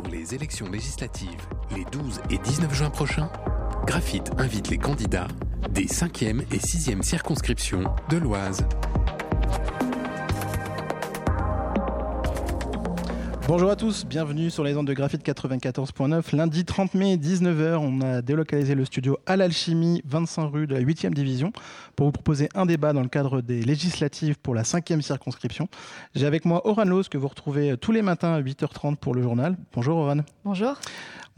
Pour les élections législatives, les 12 et 19 juin prochains, Graphite invite les candidats des 5e et 6e circonscriptions de l'Oise. Bonjour à tous, bienvenue sur les ondes de Graphite 94.9. Lundi 30 mai, 19h, on a délocalisé le studio à l'Alchimie, 25 rue de la 8e division, pour vous proposer un débat dans le cadre des législatives pour la 5e circonscription. J'ai avec moi Oran Loz, que vous retrouvez tous les matins à 8h30 pour le journal. Bonjour Oran. Bonjour.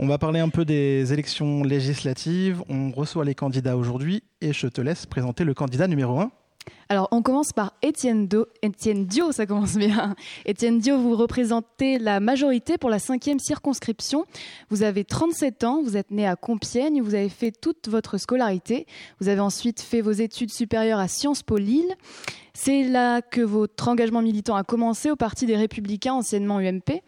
On va parler un peu des élections législatives. On reçoit les candidats aujourd'hui et je te laisse présenter le candidat numéro 1. Alors, on commence par Étienne, Étienne Dio, ça commence bien. Étienne Dio, vous représentez la majorité pour la cinquième circonscription. Vous avez 37 ans, vous êtes né à Compiègne, vous avez fait toute votre scolarité. Vous avez ensuite fait vos études supérieures à Sciences Po Lille. C'est là que votre engagement militant a commencé au Parti des Républicains, anciennement UMP.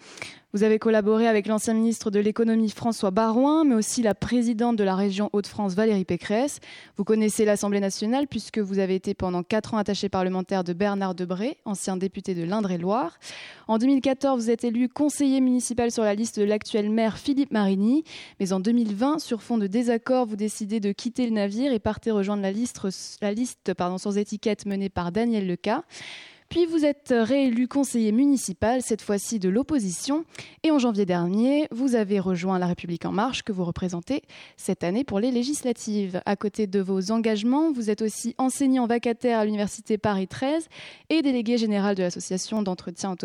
Vous avez collaboré avec l'ancien ministre de l'économie François Barouin, mais aussi la présidente de la région Hauts-de-France Valérie Pécresse. Vous connaissez l'Assemblée nationale puisque vous avez été pendant quatre ans attaché parlementaire de Bernard Debré, ancien député de l'Indre-et-Loire. En 2014, vous êtes élu conseiller municipal sur la liste de l'actuel maire Philippe Marigny. Mais en 2020, sur fond de désaccord, vous décidez de quitter le navire et partez rejoindre la liste, sans étiquette menée par Daniel Leca. Puis vous êtes réélu conseiller municipal, cette fois-ci de l'opposition. Et en janvier dernier, vous avez rejoint La République En Marche, que vous représentez cette année pour les législatives. À côté de vos engagements, vous êtes aussi enseignant vacataire à l'Université Paris 13 et délégué général de l'association d'entretien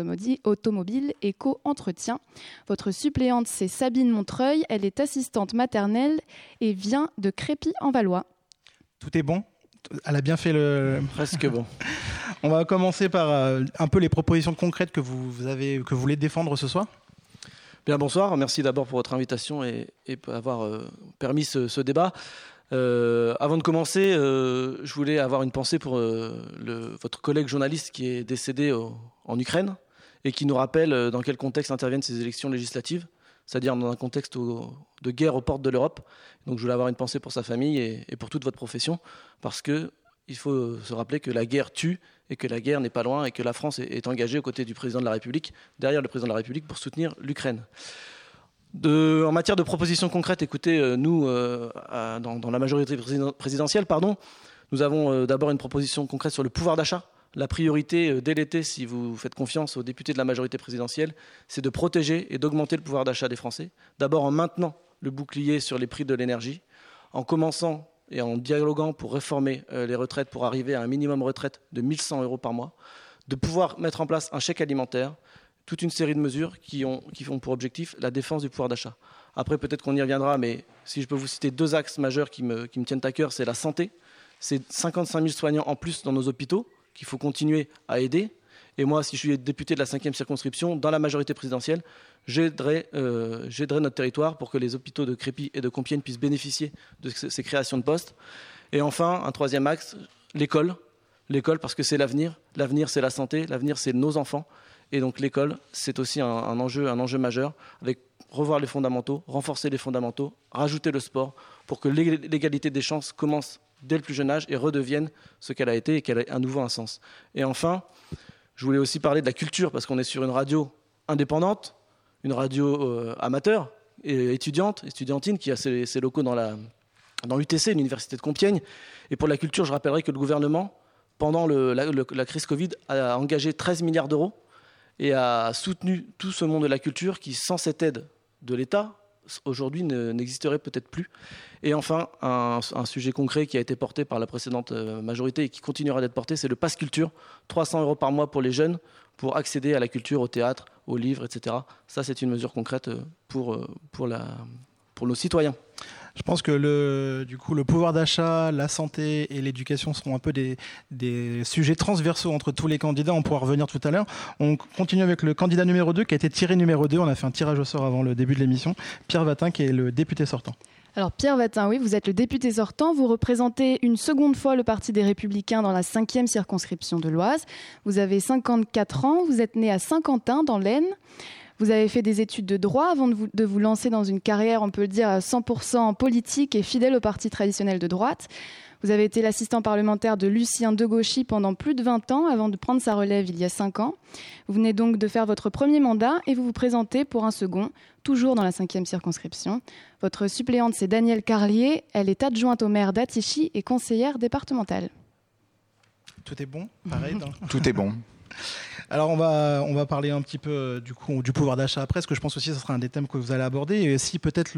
automobile Éco-Entretien. Votre suppléante, c'est Sabine Montreuil. Elle est assistante maternelle et vient de Crépy en Valois. Tout est bon? Elle a bien fait le. Presque bon. On va commencer par euh, un peu les propositions concrètes que vous, avez, que vous voulez défendre ce soir. Bien, bonsoir. Merci d'abord pour votre invitation et, pour avoir euh, permis ce, débat. Euh, avant de commencer, je voulais avoir une pensée pour votre collègue journaliste qui est décédé en Ukraine et qui nous rappelle dans quel contexte interviennent ces élections législatives, c'est-à-dire dans un contexte de guerre aux portes de l'Europe. Donc je voulais avoir une pensée pour sa famille et, pour toute votre profession, parce que il faut se rappeler que la guerre tue et que la guerre n'est pas loin et que la France est engagée aux côtés du président de la République, derrière le président de la République, pour soutenir l'Ukraine. en matière de propositions concrètes, écoutez, euh, nous, euh, dans, la majorité présidentielle, pardon, nous avons euh, d'abord une proposition concrète sur le pouvoir d'achat. La priorité dès l'été, si vous faites confiance aux députés de la majorité présidentielle, c'est de protéger et d'augmenter le pouvoir d'achat des Français. D'abord en maintenant le bouclier sur les prix de l'énergie, en commençant et en dialoguant pour réformer euh, les retraites, pour arriver à un minimum retraite de 1100 euros par mois, de pouvoir mettre en place un chèque alimentaire, toute une série de mesures qui, ont, pour objectif la défense du pouvoir d'achat. Après, peut-être qu'on y reviendra, mais si je peux vous citer deux axes majeurs qui me, qui me tiennent à cœur, c'est la santé. C'est 55 000 soignants en plus dans nos hôpitaux qu'il faut continuer à aider. Et moi, si je suis député de la 5e circonscription, dans la majorité présidentielle, euh, j'aiderai notre territoire pour que les hôpitaux de Crépy et de Compiègne puissent bénéficier de ces créations de postes. Et enfin, un troisième axe, l'école. L'école parce que c'est l'avenir. L'avenir, c'est la santé. L'avenir, c'est nos enfants. Et donc l'école, c'est aussi un, enjeu, un enjeu majeur, avec revoir les fondamentaux, renforcer les fondamentaux, rajouter le sport, pour que l'égalité des chances commence dès le plus jeune âge et redevienne ce qu'elle a été et qu'elle ait à nouveau un sens. Et enfin, je voulais aussi parler de la culture, parce qu'on est sur une radio indépendante, une radio euh, amateur et étudiante, étudiantine, qui a ses, locaux dans, la, dans l'UTC, l'Université de Compiègne. Et pour la culture, je rappellerai que le gouvernement, pendant la, crise Covid, a engagé 13 milliards d'euros et a soutenu tout ce monde de la culture qui, sans cette aide de l'État, aujourd'hui n'existerait peut-être plus. Et enfin, un, sujet concret qui a été porté par la précédente euh, majorité et qui continuera d'être porté, c'est le pass culture, 300 euros par mois pour les jeunes pour accéder à la culture, au théâtre, aux livres, etc. Ça, c'est une mesure concrète euh, euh, pour nos citoyens. Je pense que le, du coup, le pouvoir d'achat, la santé et l'éducation seront un peu des, des, sujets transversaux entre tous les candidats. On pourra revenir tout à l'heure. On continue avec le candidat numéro 2 qui a été tiré numéro 2. On a fait un tirage au sort avant le début de l'émission. Pierre Vatin qui est le député sortant. Alors Pierre Vatin, oui, vous êtes le député sortant, vous représentez une seconde fois le Parti des Républicains dans la cinquième circonscription de l'Oise. Vous avez 54 ans, vous êtes né à Saint-Quentin dans l'Aisne. Vous avez fait des études de droit avant de vous, de vous lancer dans une carrière, on peut le dire, 100% politique et fidèle au parti traditionnel de droite. Vous avez été l'assistant parlementaire de Lucien Degauchy pendant plus de 20 ans avant de prendre sa relève il y a 5 ans. Vous venez donc de faire votre premier mandat et vous vous présentez pour un second, toujours dans la cinquième circonscription. Votre suppléante, c'est Danielle Carlier. Elle est adjointe au maire d'Atichy et conseillère départementale. Tout est bon, pareil. Tout est bon. Alors on va, on va parler un petit peu euh, du, coup, du pouvoir d'achat après, parce que je pense aussi que ce sera un des thèmes que vous allez aborder. Et aussi peut-être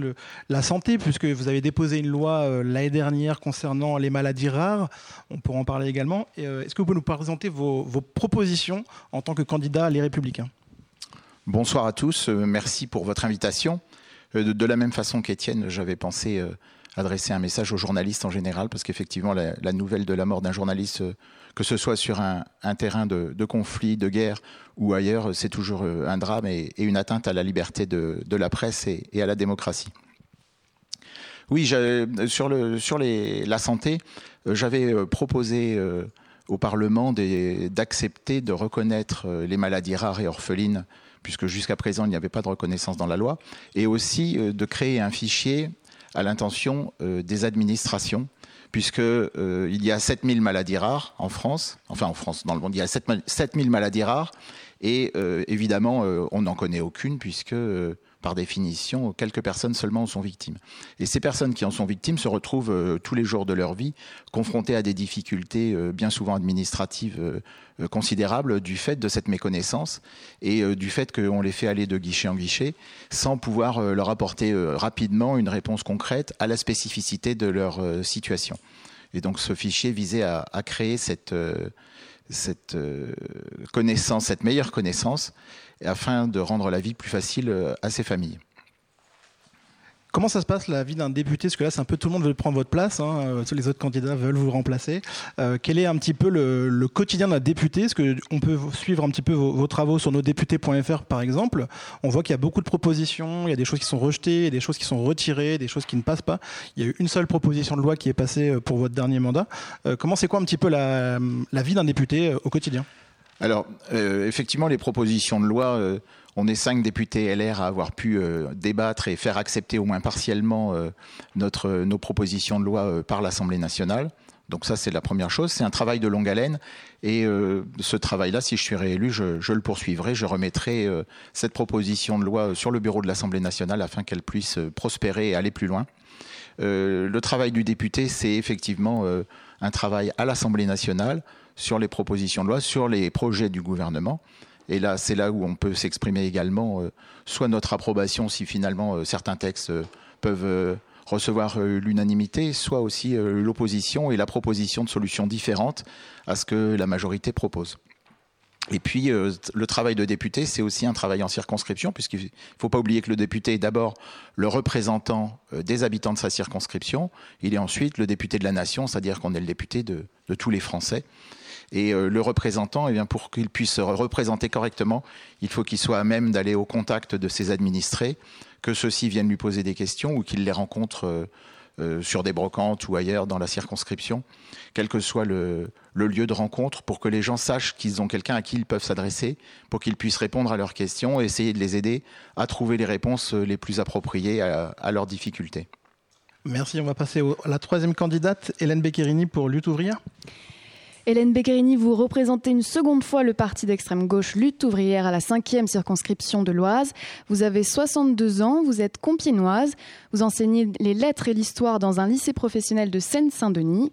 la santé, puisque vous avez déposé une loi euh, l'année dernière concernant les maladies rares. On pourra en parler également. Euh, est-ce que vous pouvez nous présenter vos, propositions en tant que candidat Les Républicains? Bonsoir à tous, merci pour votre invitation. De, la même façon qu'Étienne, j'avais pensé adresser un message aux journalistes en général, parce qu'effectivement, la, nouvelle de la mort d'un journaliste que ce soit sur un, terrain de, conflit, de guerre ou ailleurs, c'est toujours euh, un drame et, une atteinte à la liberté de, la presse et, à la démocratie. Oui, sur, la santé, euh, j'avais euh, proposé au Parlement d'accepter de reconnaître les maladies rares et orphelines, puisque jusqu'à présent il n'y avait pas de reconnaissance dans la loi, et aussi de créer un fichier à l'intention des administrations puisque euh, il y a 7000 maladies rares en France, enfin en France, dans le monde, il y a 7000 maladies rares, et euh, évidemment, euh, on n'en connaît aucune, puisque par définition, quelques personnes seulement en sont victimes. Et ces personnes qui en sont victimes se retrouvent euh, tous les jours de leur vie confrontées à des difficultés euh, bien souvent administratives euh, considérables du fait de cette méconnaissance et du fait qu'on les fait aller de guichet en guichet sans pouvoir leur apporter rapidement une réponse concrète à la spécificité de leur situation. Et donc ce fichier visait à, à créer cette cette connaissance, cette meilleure connaissance, afin de rendre la vie plus facile euh, à ces familles. Comment ça se passe la vie d'un député? Parce que là, c'est un peu tout le monde veut prendre votre place. Hein, euh, tous les autres candidats veulent vous remplacer. Euh, quel est un petit peu le, quotidien d'un député? Est-ce qu'on peut suivre un petit peu vos, travaux sur nosdéputés.fr, par exemple? On voit qu'il y a beaucoup de propositions. Il y a des choses qui sont rejetées, des choses qui sont retirées, des choses qui ne passent pas. Il y a eu une seule proposition de loi qui est passée pour votre dernier mandat. comment c'est quoi un petit peu la, la vie d'un député au quotidien? Alors, euh, effectivement, les propositions de loi, euh, on est cinq députés LR à avoir pu euh, débattre et faire accepter au moins partiellement notre, nos propositions de loi par l'Assemblée nationale. Donc ça, c'est la première chose. C'est un travail de longue haleine. Et ce travail-là, si je suis réélu, je, je le poursuivrai. Je remettrai cette proposition de loi sur le bureau de l'Assemblée nationale afin qu'elle puisse prospérer et aller plus loin. le travail du député, c'est effectivement un travail à l'Assemblée nationale sur les propositions de loi, sur les projets du gouvernement. Et là, c'est là où on peut s'exprimer également, euh, soit notre approbation si finalement euh, certains textes euh, peuvent recevoir l'unanimité, soit aussi l'opposition et la proposition de solutions différentes à ce que la majorité propose. Et puis, le travail de député, c'est aussi un travail en circonscription, puisqu'il ne faut pas oublier que le député est d'abord le représentant des habitants de sa circonscription, il est ensuite le député de la nation, c'est-à-dire qu'on est le député de, de tous les Français. Et euh, le représentant, eh bien, pour qu'il puisse se représenter correctement, il faut qu'il soit à même d'aller au contact de ses administrés, que ceux-ci viennent lui poser des questions ou qu'il les rencontre euh, euh, sur des brocantes ou ailleurs dans la circonscription, quel que soit le, lieu de rencontre, pour que les gens sachent qu'ils ont quelqu'un à qui ils peuvent s'adresser, pour qu'ils puissent répondre à leurs questions et essayer de les aider à trouver les réponses les plus appropriées à, leurs difficultés. Merci. On va passer à la troisième candidate, Hélène Beccherini pour Lutte ouvrière. Hélène Beccherini, vous représentez une seconde fois le parti d'extrême gauche Lutte ouvrière à la cinquième circonscription de l'Oise. Vous avez 62 ans, vous êtes compiénoise, vous enseignez les lettres et l'histoire dans un lycée professionnel de Seine-Saint-Denis.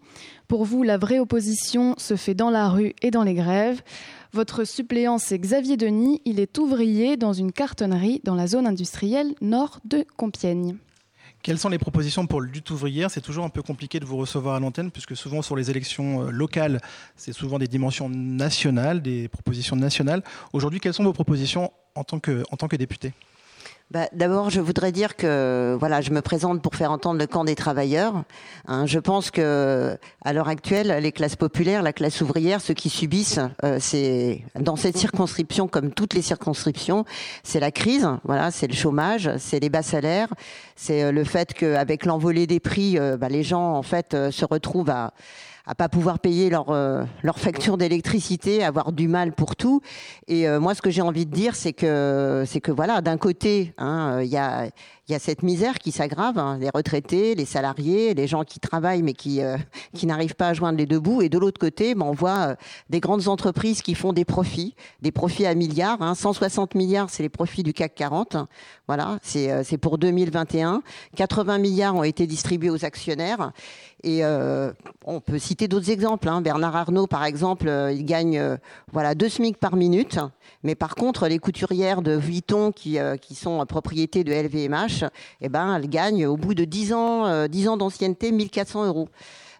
Pour vous, la vraie opposition se fait dans la rue et dans les grèves. Votre suppléant, c'est Xavier Denis. Il est ouvrier dans une cartonnerie dans la zone industrielle nord de Compiègne. Quelles sont les propositions pour lutte ouvrière? C'est toujours un peu compliqué de vous recevoir à l'antenne, puisque souvent sur les élections euh, locales, c'est souvent des dimensions nationales, des propositions nationales. Aujourd'hui, quelles sont vos propositions en tant que député? Bah, D'abord, je voudrais dire que voilà, je me présente pour faire entendre le camp des travailleurs. Hein, je pense que à l'heure actuelle, les classes populaires, la classe ouvrière, ceux qui subissent, euh, c'est dans cette circonscription comme toutes les circonscriptions, c'est la crise. Voilà, c'est le chômage, c'est les bas salaires, c'est euh, le fait qu'avec l'envolée des prix, euh, bah, les gens en fait se retrouvent à à pas pouvoir payer leur, leur facture d'électricité, avoir du mal pour tout. Et moi, ce que j'ai envie de dire, c'est que, c'est que voilà, d'un côté, hein, il y a il y a cette misère qui s'aggrave, hein, les retraités, les salariés, les gens qui travaillent mais qui, euh, qui n'arrivent pas à joindre les deux bouts. Et de l'autre côté, ben, on voit euh, des grandes entreprises qui font des profits, des profits à milliards. Hein, 160 milliards, c'est les profits du CAC 40. Voilà, c'est euh, pour 2021. 80 milliards ont été distribués aux actionnaires. Et on peut citer d'autres exemples. Hein. Bernard Arnault, par exemple, il gagne voilà deux SMIC par minute. Mais par contre, les couturières de Vuitton qui, qui sont propriété de LVMH, eh ben, elles gagnent au bout de 10 ans, 10 ans d'ancienneté 1400 euros.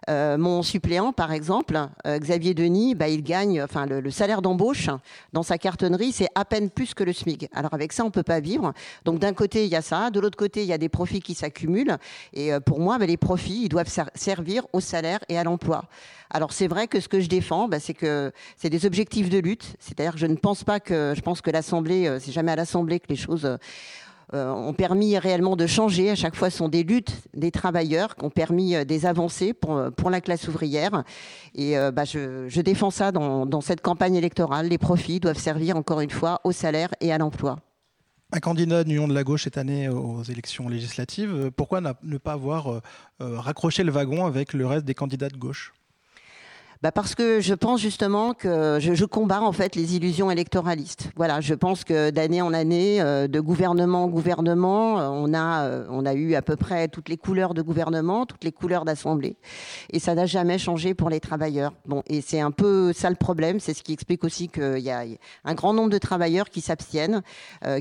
Euh, mon suppléant, par exemple, euh, Xavier Denis, bah, il gagne, enfin, le, salaire d'embauche dans sa cartonnerie, c'est à peine plus que le SMIC. Alors avec ça, on peut pas vivre. Donc d'un côté, il y a ça, de l'autre côté, il y a des profits qui s'accumulent. Et euh, pour moi, bah, les profits, ils doivent servir au salaire et à l'emploi. Alors c'est vrai que ce que je défends, bah, c'est que c'est des objectifs de lutte. C'est-à-dire que je ne pense pas que, je pense que l'Assemblée, c'est jamais à l'Assemblée que les choses euh, ont permis réellement de changer. À chaque fois, ce sont des luttes des travailleurs qui ont permis euh, des avancées pour, pour la classe ouvrière. Et euh, bah, je, défends ça dans, dans cette campagne électorale. Les profits doivent servir encore une fois au salaire et à l'emploi. Un candidat d'Union de la gauche cette année aux élections législatives, pourquoi ne pas avoir raccroché le wagon avec le reste des candidats de gauche? Bah Parce que je pense justement que je, je, combats en fait les illusions électoralistes. Voilà, je pense que d'année en année, euh, de gouvernement en gouvernement, euh, on a, euh, on a eu à peu près toutes les couleurs de gouvernement, toutes les couleurs d'assemblée. Et ça n'a jamais changé pour les travailleurs. Bon, et c'est un peu ça le problème. C'est ce qui explique aussi qu'il y a un grand nombre de travailleurs qui s'abstiennent,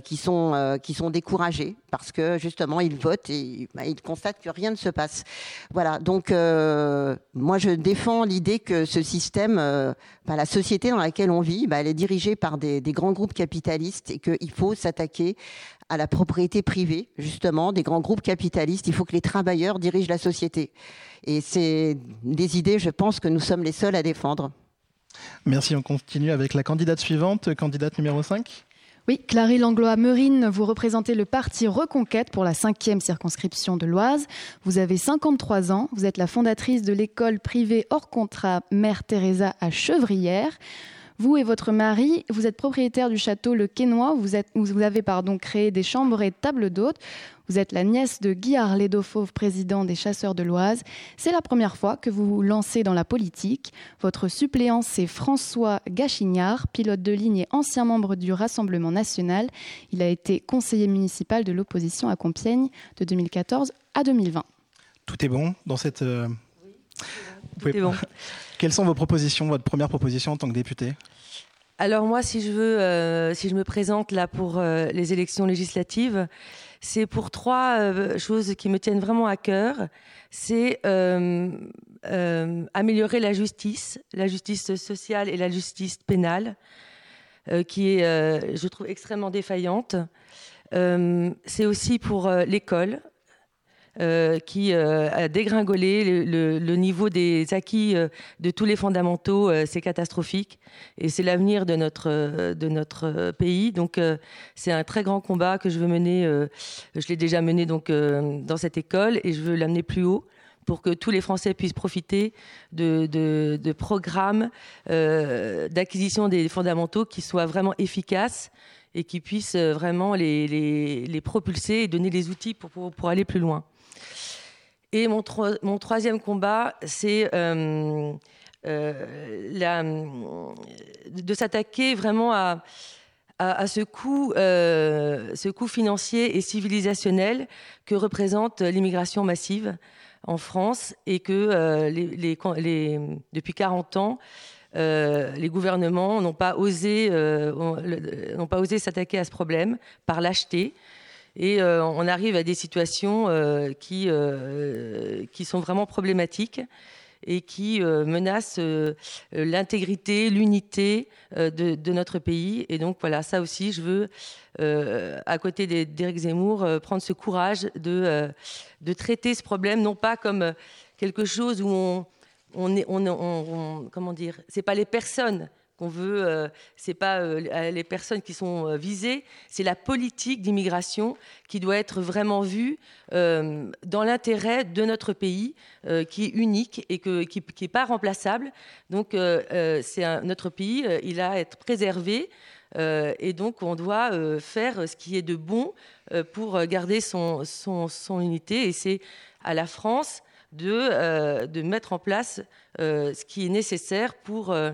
qui, sont, qui sont découragés parce que justement ils votent et bah, ils constatent que rien ne se passe. Voilà, donc moi je défends l'idée que ce système, euh, la société dans laquelle on vit, bah, elle est dirigée par des, grands groupes capitalistes et qu'il faut s'attaquer à la propriété privée, justement, des grands groupes capitalistes. Il faut que les travailleurs dirigent la société. Et c'est des idées, je pense, que nous sommes les seuls à défendre. Merci. On continue avec la candidate suivante, candidate numéro 5. Oui, Clary Langlois-Merine, vous représentez le parti Reconquête pour la cinquième circonscription de l'Oise. Vous avez 53 ans, vous êtes la fondatrice de l'école privée hors contrat Mère Teresa à Chevrières. Vous et votre mari, vous êtes propriétaire du château Le Quénois. Vous, vous avez créé des chambres et tables d'hôtes. Vous êtes la nièce de Guy Harlé Fauve, président des Chasseurs de l'Oise. C'est la première fois que vous vous lancez dans la politique. Votre suppléant, c'est François Gachignard, pilote de ligne et ancien membre du Rassemblement national. Il a été conseiller municipal de l'opposition à Compiègne de 2014 à 2020. Tout est bon dans cette. Euh, oui, bon. Quelles sont vos propositions, votre première proposition en tant que député Alors moi, si je veux, euh, si je me présente là pour euh, les élections législatives, c'est pour trois euh, choses qui me tiennent vraiment à cœur. C'est améliorer la justice, la justice sociale et la justice pénale, qui est, je trouve, extrêmement défaillante. c'est aussi pour l'école, euh, qui euh, a dégringolé. Le, niveau des acquis euh, de tous les fondamentaux, c'est catastrophique. Et c'est l'avenir de notre, de notre pays. Donc, c'est un très grand combat que je veux mener. je l'ai déjà mené donc, dans cette école et je veux l'amener plus haut pour que tous les Français puissent profiter de, de, programmes d'acquisition des fondamentaux qui soient vraiment efficaces et qui puissent vraiment les, les, propulser et donner les outils pour, pour aller plus loin. Et mon, troisième combat, c'est euh, euh, de s'attaquer vraiment à, à, ce, coût, euh, ce coût financier et civilisationnel que représente l'immigration massive en France et que depuis 40 ans, les gouvernements n'ont pas osé, osé s'attaquer à ce problème par lâcheté. Et euh, on arrive à des situations euh, qui, euh, qui sont vraiment problématiques et qui menacent l'intégrité, l'unité de, notre pays. Et donc voilà, ça aussi, je veux, à côté d'Éric Zemmour, prendre ce courage de, de traiter ce problème, non pas comme quelque chose où on, on est, on, comment dire, c'est pas les personnes qu'on veut, euh, c'est pas euh, les personnes qui sont euh, visées, c'est la politique d'immigration qui doit être vraiment vue dans l'intérêt de notre pays, qui est unique et qui n'est pas remplaçable. Donc, c'est notre pays, il a à être préservé. et donc, on doit faire ce qui est de bon pour garder son, unité. Et c'est à la France de, mettre en place ce qui est nécessaire pour euh,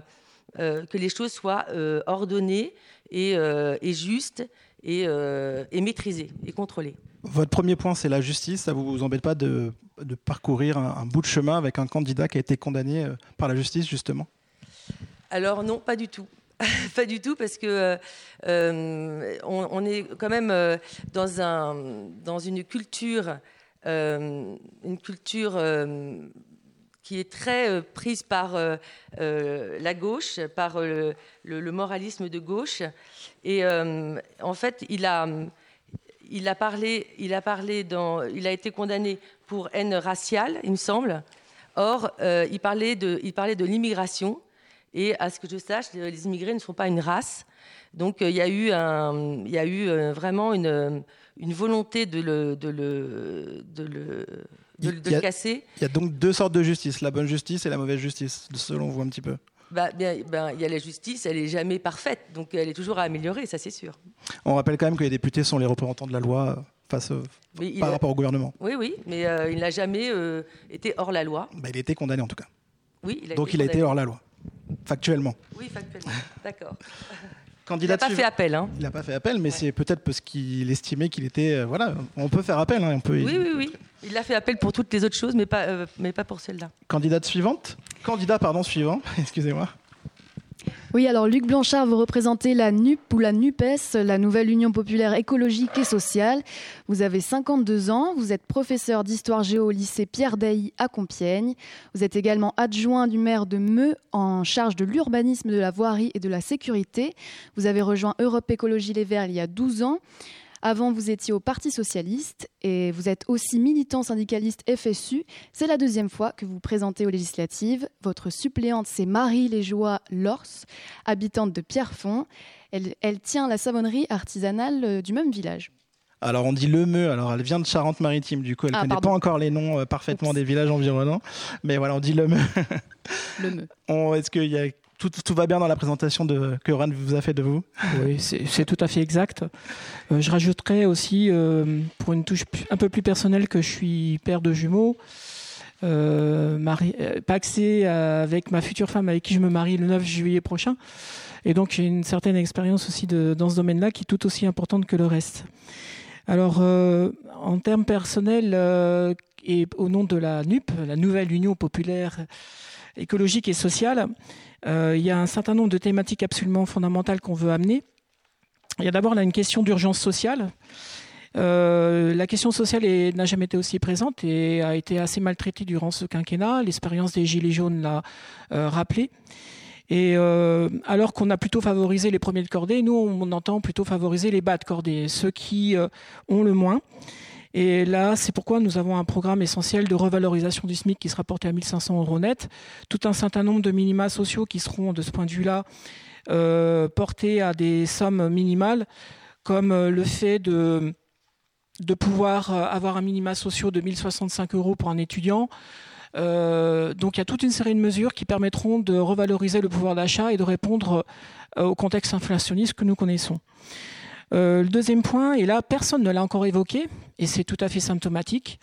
que les choses soient euh, ordonnées et, euh, justes et, maîtrisées et contrôlées. Votre premier point, c'est la justice. Ça ne vous embête pas de, parcourir un, bout de chemin avec un candidat qui a été condamné par la justice, justement? Alors non, pas du tout. pas du tout, parce que on, est quand même dans, un, dans une culture, une culture qui est très euh, prise par euh, euh, la gauche, par le, moralisme de gauche. Et en fait, il a, il a parlé, il a parlé dans, il a été condamné pour haine raciale, il me semble. Or, il parlait de, il parlait de l'immigration. Et à ce que je sache, les immigrés ne sont pas une race. Donc, il y a eu, il y a eu vraiment une, une volonté de le, de le de, casser. Il y a donc deux sortes de justice, la bonne justice et la mauvaise justice, selon vous un petit peu. Bah, bien, ben, il y a la justice, elle n'est jamais parfaite, donc elle est toujours à améliorer, ça c'est sûr. On rappelle quand même que les députés sont les représentants de la loi face par rapport au gouvernement. Oui, oui, mais euh, il n'a jamais euh, été hors la loi. Bah, il a été condamné en tout cas. Oui, il a donc il a été hors la loi, factuellement. Oui, factuellement, d'accord. il n'a pas fait appel. Hein. Il n'a pas fait appel, mais c'est peut-être parce qu'il estimait qu'il était. Euh, voilà, on peut faire appel. Hein, on peut... Oui, oui, oui. Il a fait appel pour toutes les autres choses, mais pas, euh, mais pas pour celle-là. Candidate suivante Candidat, pardon, suivant. Excusez-moi. Oui, alors Luc Blanchard, vous représentez la NUP ou la NUPES, la nouvelle Union populaire écologique et sociale. Vous avez 52 ans, vous êtes professeur d'histoire géo au lycée Pierre Dailly à Compiègne. Vous êtes également adjoint du maire de Meux en charge de l'urbanisme, de la voirie et de la sécurité. Vous avez rejoint Europe Écologie Les Verts il y a 12 ans. Avant, vous étiez au Parti socialiste et vous êtes aussi militant syndicaliste FSU. C'est la deuxième fois que vous présentez aux législatives. Votre suppléante, c'est Marie Léjoie Lors, habitante de Pierrefonds. Elle, elle tient la savonnerie artisanale euh, du même village. Alors on dit le Meux, alors elle vient de Charente-Maritime, du coup elle ne ah, connaît pas encore les noms euh, parfaitement des villages environnants, mais voilà on dit le Meux. le Meux. Est-ce qu'il y a tout, va bien dans la présentation que Ran vous a fait de vous Oui, c'est tout à fait exact. Euh, je rajouterais aussi, euh, pour une touche un peu plus personnelle, que je suis père de jumeaux. Euh, paxé avec ma future femme avec qui je me marie le 9 juillet prochain. Et donc j'ai une certaine expérience aussi de, dans ce domaine-là qui est tout aussi importante que le reste. Alors en termes personnels et au nom de la NUP, la Nouvelle Union Populaire écologique et sociale, euh, il y a un certain nombre de thématiques absolument fondamentales qu'on veut amener. Il y a d'abord une question d'urgence sociale. Euh, la question sociale n'a jamais été aussi présente et a été assez maltraitée durant ce quinquennat. L'expérience des Gilets jaunes l'a euh, rappelé. Et alors qu'on a plutôt favorisé les premiers de cordée, nous, on entend plutôt favoriser les bas de cordée, ceux qui ont le moins. Et là, c'est pourquoi nous avons un programme essentiel de revalorisation du SMIC qui sera porté à 1500 euros net. Tout un certain nombre de minima sociaux qui seront, de ce point de vue-là, euh, portés à des sommes minimales, comme euh, le fait de, pouvoir euh, avoir un minima social de 1065 euros pour un étudiant. donc il y a toute une série de mesures qui permettront de revaloriser le pouvoir d'achat et de répondre au contexte inflationniste que nous connaissons. Euh, le deuxième point, et là personne ne l'a encore évoqué, et c'est tout à fait symptomatique,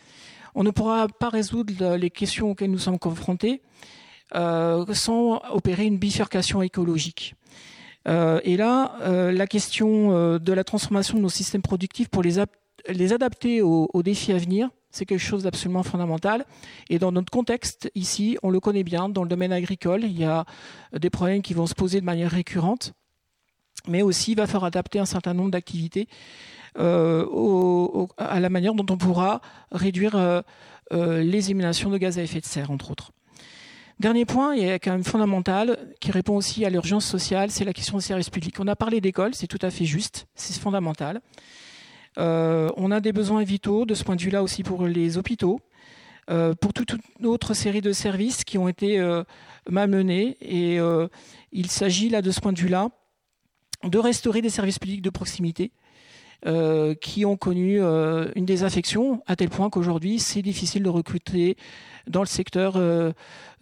on ne pourra pas résoudre les questions auxquelles nous sommes confrontés euh, sans opérer une bifurcation écologique. Euh, et là, la question de la transformation de nos systèmes productifs pour les, adapter aux, aux, défis à venir, c'est quelque chose d'absolument fondamental. Et dans notre contexte, ici, on le connaît bien, dans le domaine agricole, il y a des problèmes qui vont se poser de manière récurrente mais aussi il va falloir adapter un certain nombre d'activités euh, à la manière dont on pourra réduire euh, euh, les émanations de gaz à effet de serre, entre autres. Dernier point, et quand même fondamental, qui répond aussi à l'urgence sociale, c'est la question des services publics. On a parlé d'école, c'est tout à fait juste, c'est fondamental. on a des besoins vitaux de ce point de vue-là aussi pour les hôpitaux. pour toute une autre série de services qui ont été malmenés. Et il s'agit là, de ce point de vue-là, de restaurer des services publics de proximité euh, qui ont connu euh, une désaffection à tel point qu'aujourd'hui c'est difficile de recruter dans le secteur euh,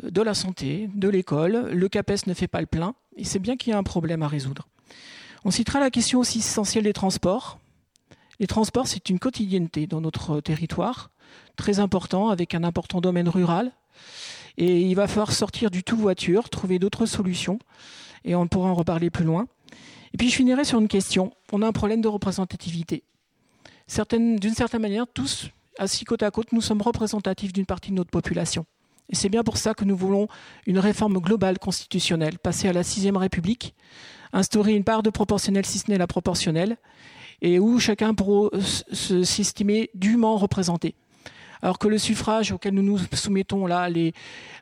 de la santé, de l'école. Le CAPES ne fait pas le plein et c'est bien qu'il y a un problème à résoudre. On citera la question aussi essentielle des transports. Les transports, c'est une quotidienneté dans notre territoire, très important, avec un important domaine rural. Et il va falloir sortir du tout voiture, trouver d'autres solutions. Et on pourra en reparler plus loin. Et puis je finirai sur une question. On a un problème de représentativité. D'une certaine manière, tous, assis côte à côte, nous sommes représentatifs d'une partie de notre population. Et c'est bien pour ça que nous voulons une réforme globale constitutionnelle, passer à la sixième République, instaurer une part de proportionnel si ce n'est la proportionnelle, et où chacun pourra s'estimer dûment représenté. Alors que le suffrage auquel nous nous soumettons là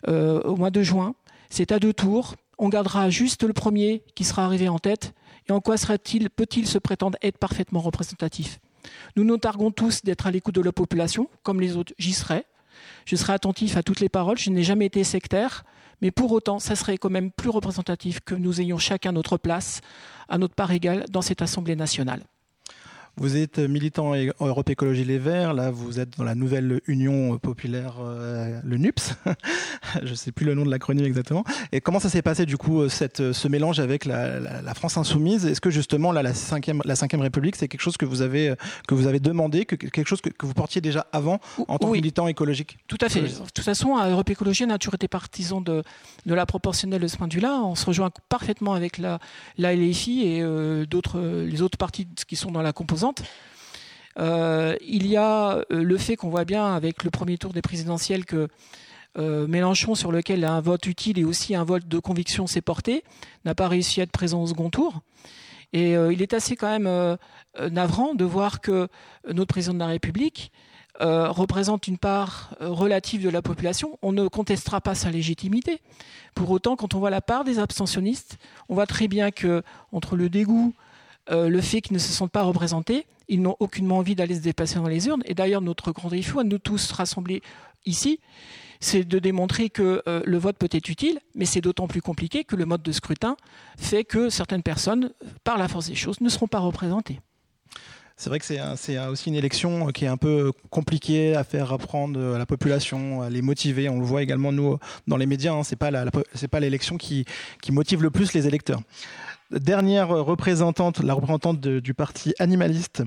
euh, au mois de juin, c'est à deux tours. On gardera juste le premier qui sera arrivé en tête, et en quoi serait-il, peut-il se prétendre être parfaitement représentatif? Nous nous targuons tous d'être à l'écoute de la population, comme les autres, j'y serai. Je serai attentif à toutes les paroles, je n'ai jamais été sectaire, mais pour autant, ça serait quand même plus représentatif que nous ayons chacun notre place, à notre part égale, dans cette Assemblée nationale. Vous êtes militant Europe Écologie Les Verts, là vous êtes dans la nouvelle Union populaire, euh, le NUPS, je ne sais plus le nom de l'acronyme exactement. Et comment ça s'est passé du coup euh, cette, euh, ce mélange avec la, France insoumise? Est-ce que justement là, la 5 la cinquième République, c'est quelque chose que vous avez, que vous avez demandé, que, quelque chose que, vous portiez déjà avant en tant que militant écologique? Tout à fait. De toute façon, à Europe Écologie, on a toujours été partisan de, de la proportionnelle de ce point de vue-là. On se rejoint parfaitement avec la, la LFI et d'autres, les autres partis qui sont dans la composante euh, il y a euh, le fait qu'on voit bien avec le premier tour des présidentielles que euh, Mélenchon, sur lequel un vote utile et aussi un vote de conviction s'est porté, n'a pas réussi à être présent au second tour. Et il est assez quand même navrant de voir que notre président de la République représente une part relative de la population. On ne contestera pas sa légitimité. Pour autant, quand on voit la part des abstentionnistes, on voit très bien que entre le dégoût, euh, le fait qu'ils ne se sentent pas représentés, ils n'ont aucunement envie d'aller se déplacer dans les urnes. Et d'ailleurs, notre grand défi à nous tous rassemblés ici, c'est de démontrer que euh, le vote peut être utile, mais c'est d'autant plus compliqué que le mode de scrutin fait que certaines personnes, par la force des choses, ne seront pas représentées. C'est vrai que c'est aussi une élection qui est un peu compliquée à faire apprendre à la population, à les motiver. On le voit également nous dans les médias. Hein. C'est pas l'élection qui motive le plus les électeurs. Dernière représentante, la représentante du parti animaliste.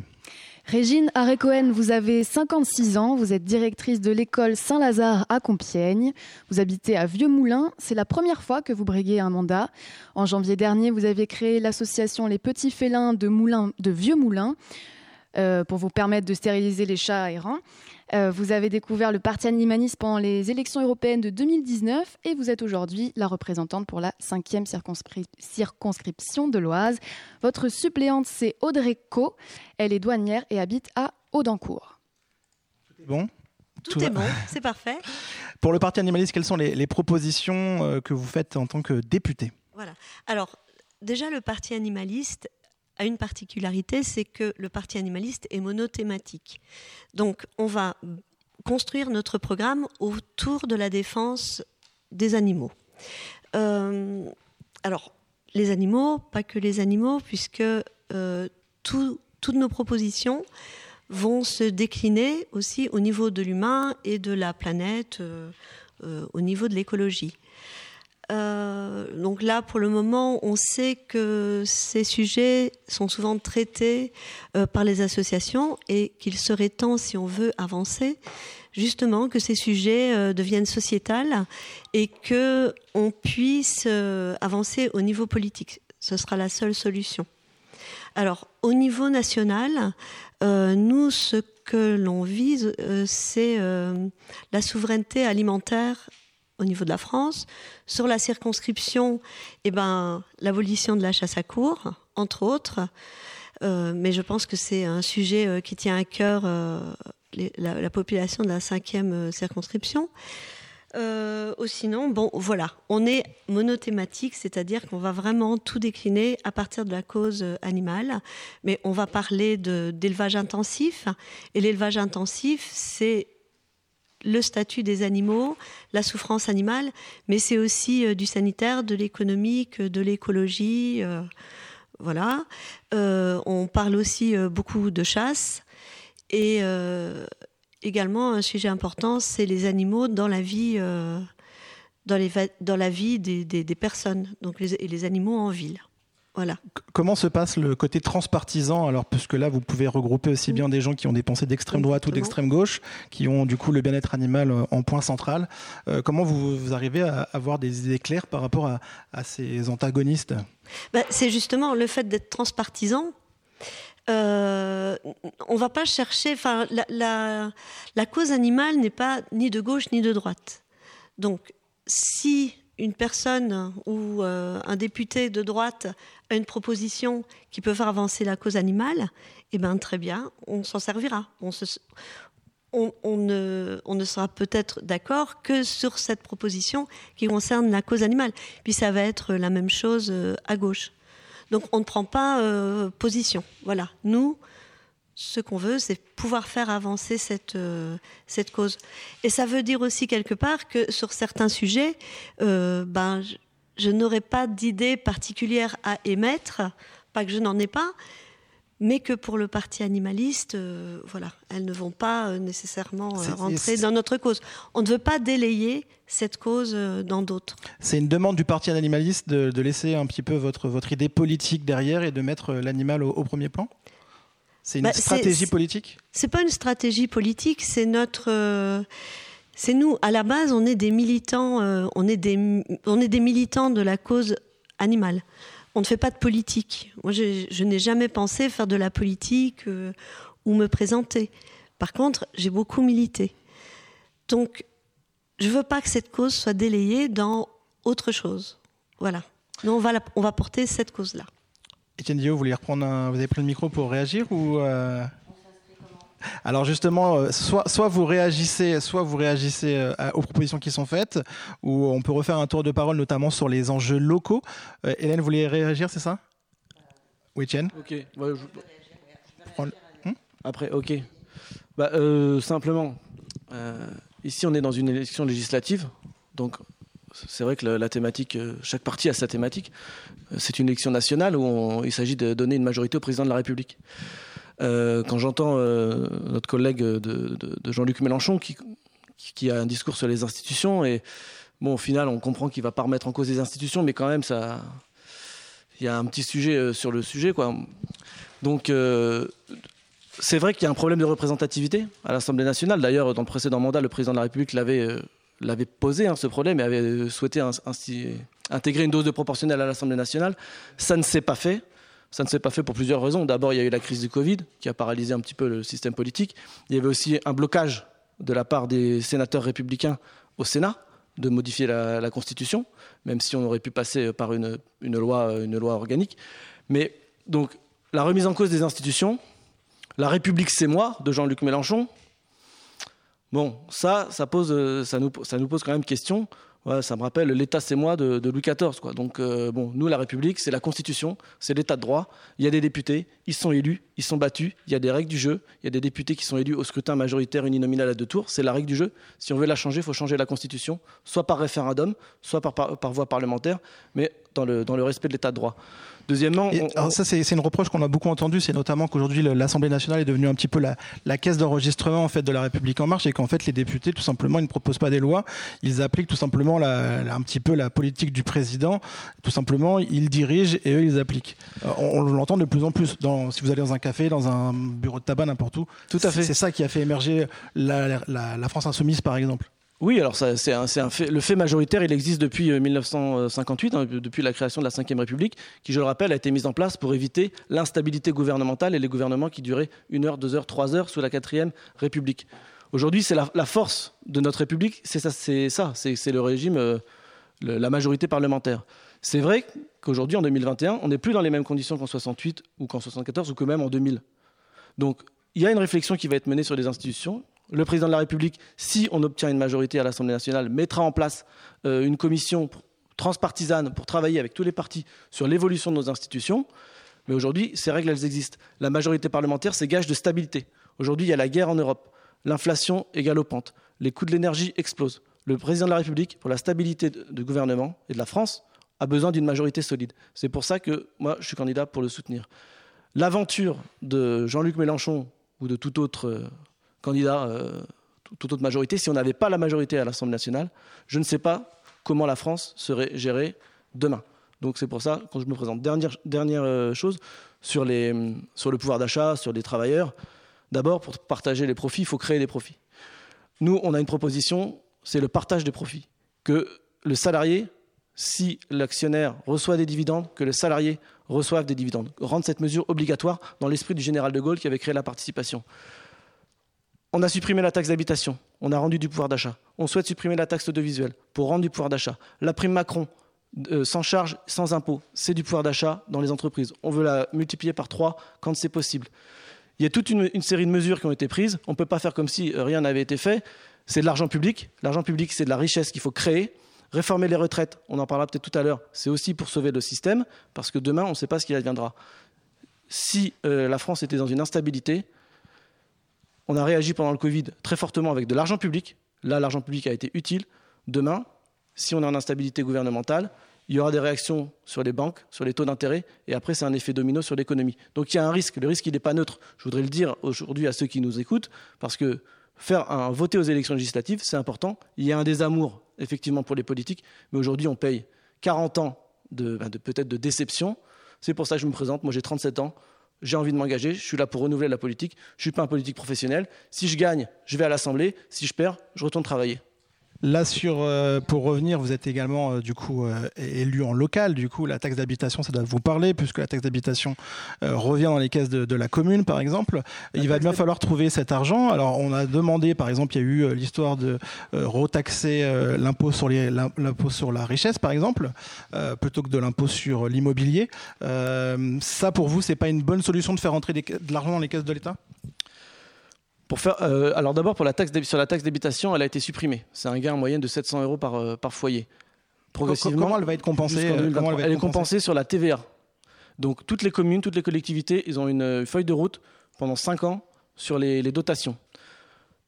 Régine Arécohen, vous avez 56 ans, vous êtes directrice de l'école Saint-Lazare à Compiègne, vous habitez à Vieux-Moulins, c'est la première fois que vous briguez un mandat. En janvier dernier, vous avez créé l'association Les Petits Félins de Vieux-Moulins euh, pour vous permettre de stériliser les chats errants. Euh, vous avez découvert le Parti animaliste pendant les élections européennes de 2019 et vous êtes aujourd'hui la représentante pour la cinquième circonscription de l'Oise. Votre suppléante, c'est Audrey Co. Elle est douanière et habite à Audencourt. Tout est bon? Tout, est bon, c'est parfait. Pour le Parti animaliste, quelles sont les, propositions euh, que vous faites en tant que député? Voilà. Alors, déjà, le Parti animaliste a une particularité, c'est que le Parti animaliste est monothématique. Donc on va construire notre programme autour de la défense des animaux. Euh, alors, les animaux, pas que les animaux, puisque euh, toutes nos propositions vont se décliner aussi au niveau de l'humain et de la planète, euh, au niveau de l'écologie. Euh, donc là, pour le moment, on sait que ces sujets sont souvent traités euh, par les associations et qu'il serait temps, si on veut avancer, justement que ces sujets euh, deviennent sociétals et que on puisse avancer au niveau politique. Ce sera la seule solution. Alors, au niveau national, nous, ce que l'on vise, c'est la souveraineté alimentaire au niveau de la France. Sur la circonscription, eh ben, l'abolition de la chasse à cour, entre autres. Euh, mais je pense que c'est un sujet euh, qui tient à cœur euh, la, population de la cinquième circonscription. sinon, bon, voilà, on est monothématique, c'est-à-dire qu'on va vraiment tout décliner à partir de la cause animale, mais on va parler d'élevage intensif, et l'élevage intensif, c'est le statut des animaux, la souffrance animale, mais c'est aussi euh, du sanitaire, de l'économique, de l'écologie. Euh, voilà. Euh, on parle aussi beaucoup de chasse. Et également, un sujet important, c'est les animaux dans la vie, dans, la vie des, personnes, donc et les animaux en ville. Comment se passe le côté transpartisan Alors, puisque là, vous pouvez regrouper aussi bien des gens qui ont des pensées d'extrême droite ou d'extrême gauche, qui ont du coup le bien-être animal euh, en point central. Euh, comment vous, arrivez à avoir des idées claires par rapport à, ces antagonistes? Bah, C'est justement le fait d'être transpartisan. Euh, on va pas chercher. Enfin, la, la cause animale n'est pas ni de gauche ni de droite. Donc, si une personne ou euh, un député de droite une proposition qui peut faire avancer la cause animale, eh bien très bien, on s'en servira. On, ne, on, ne, sera peut-être d'accord que sur cette proposition qui concerne la cause animale. Puis ça va être la même chose euh, à gauche. Donc on ne prend pas euh, position. Voilà. Nous, ce qu'on veut, c'est pouvoir faire avancer cette, euh, cette cause. Et ça veut dire aussi quelque part que sur certains sujets, euh, ben, je, n'aurai pas d'idée particulière à émettre, pas que je n'en ai pas, mais que pour le parti animaliste, euh, voilà, elles ne vont pas nécessairement rentrer dans notre cause. On ne veut pas délayer cette cause dans d'autres. C'est une demande du parti animaliste de, laisser un petit peu votre, votre idée politique derrière et de mettre l'animal au premier plan? C'est une bah, stratégie politique? C'est pas une stratégie politique, c'est notre. C'est nous, à la base, on est des militants, euh, on, est des, on est des militants de la cause animale. On ne fait pas de politique. Moi, je, n'ai jamais pensé faire de la politique euh, ou me présenter. Par contre, j'ai beaucoup milité. Donc, je veux pas que cette cause soit délayée dans autre chose. Voilà. Nous, on va, on va porter cette cause-là. Etienne Dio, vous voulez reprendre vous avez pris le micro pour réagir ou euh? Alors justement, euh, soit, soit, vous réagissez, soit vous réagissez euh, aux propositions qui sont faites, ou on peut refaire un tour de parole, notamment sur les enjeux locaux. Hélène, vous voulez réagir, c'est ça? Oui, Etienne Ok. Hmm? Après, ok. Bah, simplement, ici on est dans une élection législative, donc c'est vrai que la, thématique, euh, chaque parti a sa thématique. Euh, c'est une élection nationale où il s'agit de donner une majorité au président de la République. Euh, quand j'entends notre collègue de, Jean-Luc Mélenchon qui, a un discours sur les institutions, et bon, au final, on comprend qu'il ne va pas remettre en cause les institutions, mais quand même, ça, il y a un petit sujet sur le sujet, quoi. Donc, c'est vrai qu'il y a un problème de représentativité à l'Assemblée nationale. D'ailleurs, dans le précédent mandat, le président de la République l'avait posé, hein, ce problème, et avait souhaité intégrer une dose de proportionnelle à l'Assemblée nationale. Ça ne s'est pas fait. Ça ne s'est pas fait pour plusieurs raisons. D'abord, il y a eu la crise du Covid qui a paralysé un petit peu le système politique. Il y avait aussi un blocage de la part des sénateurs républicains au Sénat de modifier la, Constitution, même si on aurait pu passer par une, loi, une loi organique. Mais donc, la remise en cause des institutions, la République c'est moi de Jean-Luc Mélenchon, Bon, ça, ça, pose, euh, nous, ça nous pose quand même question. Ça me rappelle l'État, c'est moi de, Louis XIV. Quoi. Donc, euh, bon, nous, la République, c'est la Constitution, c'est l'État de droit. Il y a des députés, ils sont élus, ils sont battus. Il y a des règles du jeu. Il y a des députés qui sont élus au scrutin majoritaire uninominal à deux tours. C'est la règle du jeu. Si on veut la changer, il faut changer la Constitution, soit par référendum, soit par, voie parlementaire, mais dans le respect de l'État de droit. Deuxièmement, ça c'est une reproche qu'on a beaucoup entendu, c'est notamment qu'aujourd'hui l'Assemblée nationale est devenue un petit peu la, caisse d'enregistrement en fait de la République en marche et qu'en fait les députés tout simplement ils ne proposent pas des lois, ils appliquent tout simplement un petit peu la politique du président, tout simplement ils dirigent et eux ils appliquent. Euh, on, l'entend de plus en plus dans, si vous allez dans un café, dans un bureau de tabac, n'importe où. Tout à fait. C'est ça qui a fait émerger la, la France insoumise par exemple. Oui, alors c'est fait. Le fait majoritaire, il existe depuis 1958, euh, hein, depuis la création de la Ve République, qui, je le rappelle, a été mise en place pour éviter l'instabilité gouvernementale et les gouvernements qui duraient une heure, deux heures, trois heures sous la Quatrième République. Aujourd'hui, c'est la, force de notre République, c'est ça, c'est ça, c'est le régime, euh, la majorité parlementaire. C'est vrai qu'aujourd'hui, en 2021, on n'est plus dans les mêmes conditions qu'en 68 ou qu'en 74 ou que même en 2000. Donc, il y a une réflexion qui va être menée sur les institutions le président de la République, si on obtient une majorité à l'Assemblée nationale, mettra en place euh, une commission transpartisane pour travailler avec tous les partis sur l'évolution de nos institutions. Mais aujourd'hui, ces règles, elles existent. La majorité parlementaire, c'est gage de stabilité. Aujourd'hui, il y a la guerre en Europe. L'inflation est galopante. les coûts de l'énergie explosent. Le président de la République, pour la stabilité du gouvernement et de la France, a besoin d'une majorité solide. C'est pour ça que moi, je suis candidat pour le soutenir. L'aventure de Jean-Luc Mélenchon ou de tout autre euh, candidat, euh, toute autre majorité, si on n'avait pas la majorité à l'Assemblée nationale, je ne sais pas comment la France serait gérée demain. Donc c'est pour ça, quand je me présente, dernière, euh, chose, sur, les, sur le pouvoir d'achat, sur les travailleurs, d'abord, pour partager les profits, il faut créer des profits. Nous, on a une proposition, c'est le partage des profits. Que le salarié, si l'actionnaire reçoit des dividendes, que le salarié reçoive des dividendes. Rendre cette mesure obligatoire dans l'esprit du général de Gaulle qui avait créé la participation. On a supprimé la taxe d'habitation, on a rendu du pouvoir d'achat. On souhaite supprimer la taxe audiovisuelle pour rendre du pouvoir d'achat. La prime Macron, euh, sans charge, sans impôt, c'est du pouvoir d'achat dans les entreprises. On veut la multiplier par trois quand c'est possible. Il y a toute une, série de mesures qui ont été prises. On ne peut pas faire comme si euh, rien n'avait été fait. C'est de l'argent public. L'argent public, c'est de la richesse qu'il faut créer. Réformer les retraites, on en parlera peut-être tout à l'heure, c'est aussi pour sauver le système, parce que demain, on ne sait pas ce qui adviendra. Si euh, la France était dans une instabilité, on a réagi pendant le Covid très fortement avec de l'argent public. Là, l'argent public a été utile. Demain, si on est en instabilité gouvernementale, il y aura des réactions sur les banques, sur les taux d'intérêt, et après, c'est un effet domino sur l'économie. Donc il y a un risque. Le risque, il n'est pas neutre. Je voudrais le dire aujourd'hui à ceux qui nous écoutent, parce que voter aux élections législatives, c'est important. Il y a un désamour, effectivement, pour les politiques, mais aujourd'hui, on paye 40 ans de, ben, de peut-être de déception. C'est pour ça que je me présente. Moi, j'ai 37 ans j'ai envie de m'engager, je suis là pour renouveler la politique, je ne suis pas un politique professionnel. Si je gagne, je vais à l'Assemblée, si je perds, je retourne travailler. Là, euh, pour revenir, vous êtes également euh, du coup euh, élu en local. Du coup, la taxe d'habitation, ça doit vous parler, puisque la taxe d'habitation revient dans les caisses de, la commune, par exemple. il va bien falloir trouver cet argent. Alors, on a demandé, par exemple, il y a eu l'histoire de retaxer l'impôt sur, la richesse, par exemple, plutôt que de l'impôt sur l'immobilier. ça, pour vous, c'est pas une bonne solution de faire entrer de l'argent dans les caisses de l'État? Pour faire, euh, alors d'abord, pour la taxe sur la taxe d'habitation, elle a été supprimée. C'est un gain en moyenne de 700 euros par, euh, par foyer. Progressivement. Comment elle va être compensée Elle, est compensée sur la TVA. Donc toutes les communes, toutes les collectivités, ils ont une euh, feuille de route pendant 5 ans sur les, les dotations.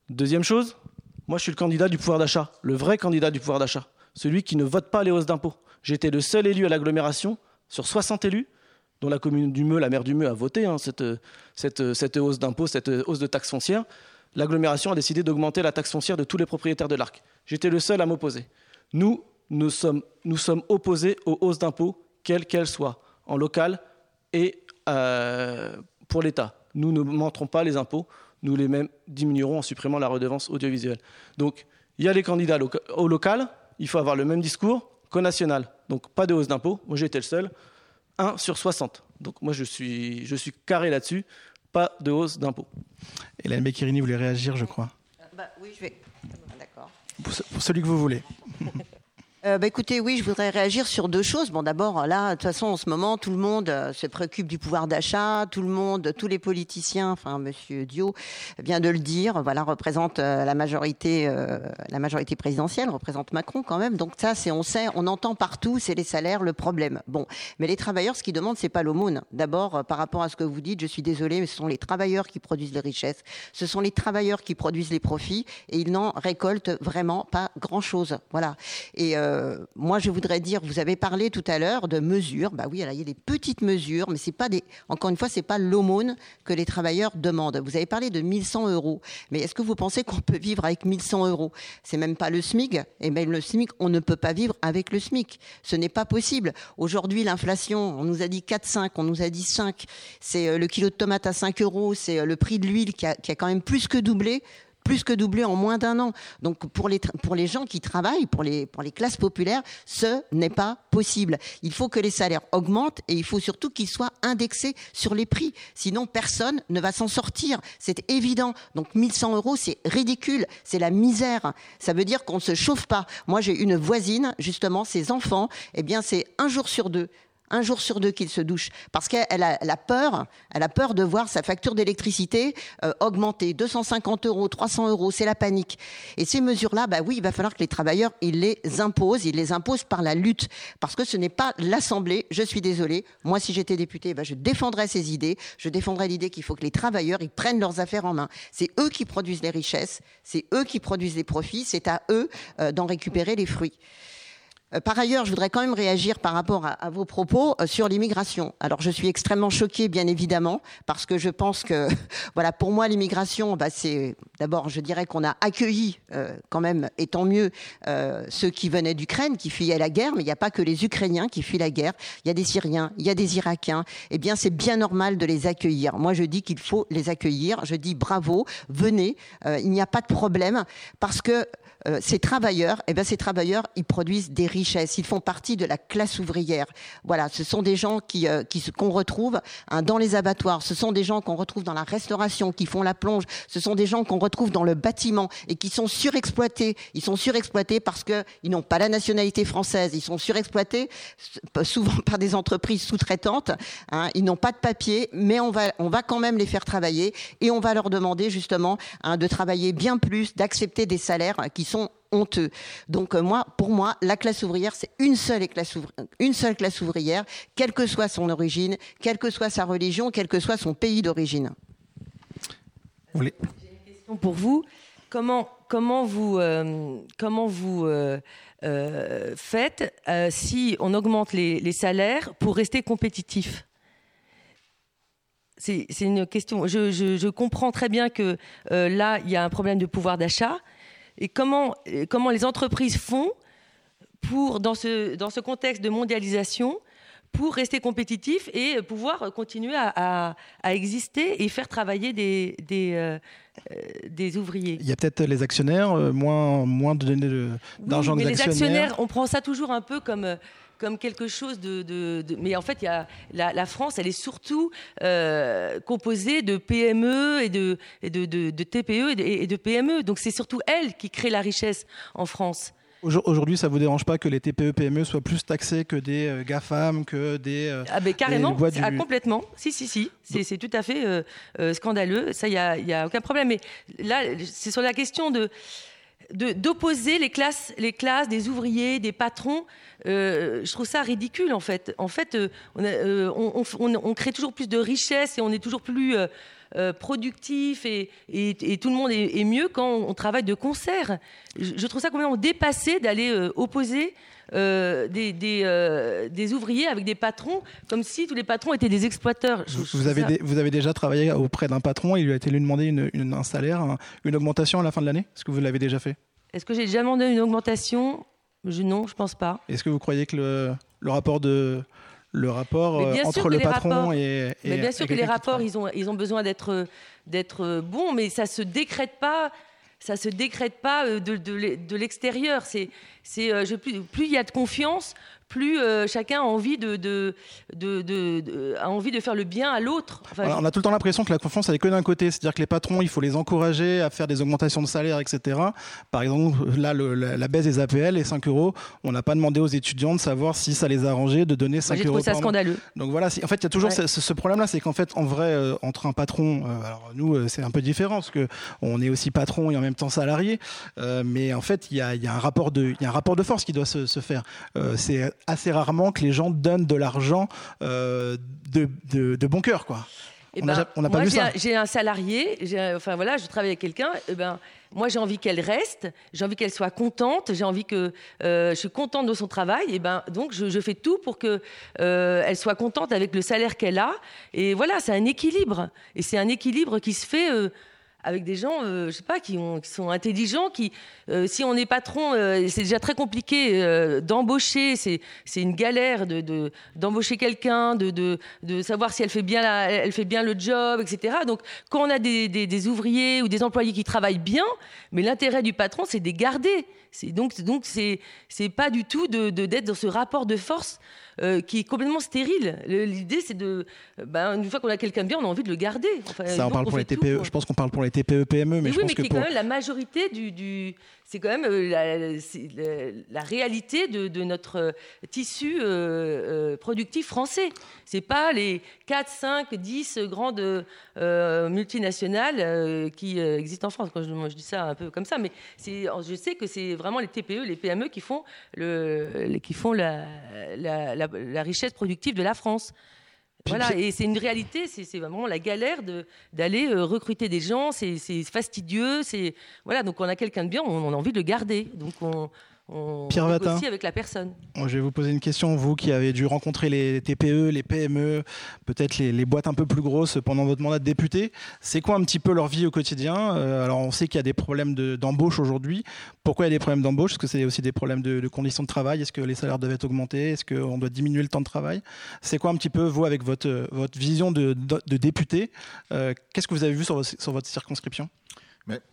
Deuxième chose, moi je suis le candidat du pouvoir d'achat, le vrai candidat du pouvoir d'achat, celui qui ne vote pas les hausses d'impôts. J'étais le seul élu à l'agglomération sur 60 élus dont la commune du Meux, la maire du Meux, a voté hein, cette, hausse d'impôt, cette hausse de taxe foncière, l'agglomération a décidé d'augmenter la taxe foncière de tous les propriétaires de l'Arc. J'étais le seul à m'opposer. Nous, nous sommes, opposés aux hausses d'impôts, quelles qu'elles soient, en local et euh, pour l'État. Nous ne pas les impôts, nous les mêmes diminuerons en supprimant la redevance audiovisuelle. Donc, il y a les candidats au local, il faut avoir le même discours qu'au national. Donc, pas de hausse d'impôts. Moi, j'ai été le seul. 1 sur 60. Donc moi, je suis, je suis carré là-dessus. Pas de hausse d'impôts. Hélène Becchirini voulait réagir, je crois? Bah, oui, je vais. D'accord. pour celui que vous voulez. Euh, bah, écoutez, oui, je voudrais réagir sur deux choses. Bon, d'abord, là, de toute façon, en ce moment, tout le monde euh, se préoccupe du pouvoir d'achat. Tout le monde, tous les politiciens, enfin, Monsieur Dio vient de le dire. Voilà, représente euh, la majorité, la majorité présidentielle, représente Macron quand même. Donc ça, c'est, on sait, on entend partout, c'est les salaires le problème. Bon, mais les travailleurs, ce qu'ils demandent, c'est pas l'aumône. D'abord, par rapport à ce que vous dites, je suis désolée, mais ce sont les travailleurs qui produisent les richesses. Ce sont les travailleurs qui produisent les profits, et ils n'en récoltent vraiment pas grand-chose. Voilà. Et euh, moi, je voudrais dire, vous avez parlé tout à l'heure de mesures. Bah oui, il y a des petites mesures, mais c'est pas des. Encore une fois, c'est pas l'aumône que les travailleurs demandent. Vous avez parlé de 1100 euros, mais est-ce que vous pensez qu'on peut vivre avec 1100 euros? C'est même pas le SMIC. Et eh bien le SMIC, on ne peut pas vivre avec le SMIC. Ce n'est pas possible. Aujourd'hui, l'inflation, on nous a dit 4,5, on nous a dit 5. C'est euh, le kilo de tomate à 5 euros, c'est euh, le prix de l'huile qui a quand même plus que doublé plus que doublé en moins d'un an. Donc pour les, pour les gens qui travaillent, pour les, pour les classes populaires, ce n'est pas possible. Il faut que les salaires augmentent et il faut surtout qu'ils soient indexés sur les prix. Sinon, personne ne va s'en sortir. C'est évident. Donc 1100 euros, c'est ridicule. C'est la misère. Ça veut dire qu'on ne se chauffe pas. Moi, j'ai une voisine, justement, ses enfants, eh bien, c'est un jour sur deux un jour sur deux qu'il se douche parce qu'elle a, a peur, elle a peur de voir sa facture d'électricité euh, augmenter. 250 euros, 300 euros, c'est la panique. Et ces mesures-là, bah oui, il va falloir que les travailleurs, ils les imposent, ils les imposent par la lutte. Parce que ce n'est pas l'Assemblée, je suis désolée, moi si j'étais député, bah, je défendrais ces idées, je défendrais l'idée qu'il faut que les travailleurs, ils prennent leurs affaires en main. C'est eux qui produisent les richesses, c'est eux qui produisent les profits, c'est à eux euh, d'en récupérer les fruits. Euh, par ailleurs, je voudrais quand même réagir par rapport à, vos propos euh, sur l'immigration. Alors, je suis extrêmement choquée, bien évidemment, parce que je pense que, voilà, pour moi, l'immigration, bah, c'est d'abord, je dirais qu'on a accueilli, euh, quand même, et tant mieux, ceux qui venaient d'Ukraine, qui fuyaient la guerre, mais il n'y a pas que les Ukrainiens qui fuient la guerre. Il y a des Syriens, il y a des Irakiens. Eh bien, c'est bien normal de les accueillir. Moi, je dis qu'il faut les accueillir. Je dis bravo, venez. il n'y a pas de problème, parce que euh, ces travailleurs, eh bien, ces travailleurs, ils produisent des richesses. Ils font partie de la classe ouvrière. Voilà, ce sont des gens qui, euh, qu'on retrouve hein, dans les abattoirs. Ce sont des gens qu'on retrouve dans la restauration, qui font la plonge. Ce sont des gens qu'on retrouve dans le bâtiment et qui sont surexploités. Ils sont surexploités parce que ils n'ont pas la nationalité française. Ils sont surexploités souvent par des entreprises sous-traitantes. Hein. Ils n'ont pas de papier, mais on va, on va quand même les faire travailler et on va leur demander justement hein, de travailler bien plus, d'accepter des salaires qui sont honteux. Donc euh, moi, pour moi, la classe ouvrière, c'est une seule classe, une seule classe ouvrière, quelle que soit son origine, quelle que soit sa religion, quel que soit son pays d'origine. J'ai une question pour vous. Comment, comment vous, euh, comment vous euh, faites si on augmente les, salaires pour rester compétitif? C'est une question. Je, je, comprends très bien que là, il y a un problème de pouvoir d'achat, et comment, comment les entreprises font pour, dans ce, dans ce contexte de mondialisation, pour rester compétitifs et pouvoir continuer à, à, exister et faire travailler des, des, euh, euh, des ouvriers? Il y a peut-être les actionnaires, euh, moins, moins de donner d'argent oui, mais les actionnaires, on prend ça toujours un peu comme comme quelque chose de, mais en fait, y a, la, France, elle est surtout euh, composée de PME et de, et de, de TPE et de, PME. Donc c'est surtout elle qui crée la richesse en France. Aujourd'hui, ça vous dérange pas que les TPE PME soient plus taxés que des euh, GAFAM, que des euh, ah ben carrément, ah, complètement. Si si si, c'est tout à fait scandaleux. Ça, il y a, y a aucun problème. Mais là, c'est sur la question de d'opposer les classes, les classes des ouvriers, des patrons. Euh, je trouve ça ridicule en fait. En fait, euh, euh, on, crée toujours plus de richesses et on est toujours plus productif et, tout le monde est, mieux quand on, travaille de concert. Je, trouve ça complètement dépassé d'aller opposer des, des, ouvriers avec des patrons, comme si tous les patrons étaient des exploiteurs. vous, avez vous avez déjà travaillé auprès d'un patron, il lui a été lui demander une, un salaire, une augmentation à la fin de l'année? Est-ce que vous l'avez déjà fait? Est-ce que j'ai déjà demandé une augmentation? Je, non, je pense pas. Est-ce que vous croyez que le, le rapport de le rapport euh, entre le patron et, mais bien sûr que les rapports ils ont ils ont besoin d'être d'être bons mais ça se décrète pas ça se décrète pas euh, de, de, de l'extérieur. C'est c'est euh, plus, plus il y a de confiance plus euh, chacun a envie de, de, de, a envie de faire le bien à l'autre. on a tout le temps l'impression que la confiance, elle est que d'un côté. C'est-à-dire que les patrons, il faut les encourager à faire des augmentations de salaire, etc. Par exemple, là, la, baisse des APL, les 5 euros, on n'a pas demandé aux étudiants de savoir si ça les arrangeait de donner 5 euros. ça scandaleux. Donc voilà, en fait, il y a toujours ce, problème-là, c'est qu'en fait, en vrai, euh, entre un patron, euh, alors nous, c'est un peu différent, parce qu'on est aussi patron et en même temps salarié, mais en fait, il y a, y a, un rapport de, y a un rapport de force qui doit se, se faire. c'est assez rarement que les gens donnent de l'argent euh, de, de, bon cœur, quoi. Eh on n'a ben, pas vu ça. J'ai un salarié, enfin voilà, je travaille avec quelqu'un. Eh ben, moi, j'ai envie qu'elle reste, j'ai envie qu'elle soit contente, j'ai envie que euh, je suis contente de son travail. Et eh ben, donc, je, fais tout pour que euh, elle soit contente avec le salaire qu'elle a. Et voilà, c'est un équilibre. Et c'est un équilibre qui se fait avec des gens, euh, je sais pas, qui, ont, qui sont intelligents, qui, euh, si on est patron, euh, c'est déjà très compliqué d'embaucher, c'est, une galère de, d'embaucher quelqu'un, de, savoir si elle fait bien, elle fait bien le job, etc. Donc, quand on a des, ouvriers ou des employés qui travaillent bien, mais l'intérêt du patron, c'est de les garder. Donc, donc c'est, pas du tout d'être dans ce rapport de force qui est complètement stérile. L'idée, c'est de, ben, une fois qu'on a quelqu'un de bien, on a envie de le garder. ça, on parle pour les TPE. Je pense qu'on parle pour les TPE, PME, mais, mais je oui, pense mais que qui est quand même la majorité du, du c'est quand même la, la, réalité de, notre tissu productif français. C'est pas les 4, 5, 10 grandes multinationales qui existent en France. Quand je, dis ça un peu comme ça, mais je sais que c'est vraiment les TPE, les PME qui font, la, richesse productive de la France. Voilà, et c'est une réalité, c'est vraiment la galère d'aller euh, recruter des gens, c'est fastidieux, c'est voilà, donc on a quelqu'un de bien, on, a envie de le garder, donc on, Pierre Vatin. avec la personne. Je vais vous poser une question, vous qui avez dû rencontrer les TPE, les PME, peut-être les, boîtes un peu plus grosses pendant votre mandat de député. C'est quoi un petit peu leur vie au quotidien? Euh, Alors on sait qu'il y a des problèmes d'embauche aujourd'hui. Pourquoi il y a des problèmes d'embauche? Est-ce que c'est aussi des problèmes de, conditions de travail? Est-ce que les salaires doivent être augmentés? Est-ce qu'on doit diminuer le temps de travail? C'est quoi un petit peu, vous, avec votre, votre vision de, député? Euh, Qu'est-ce que vous avez vu sur, sur votre circonscription?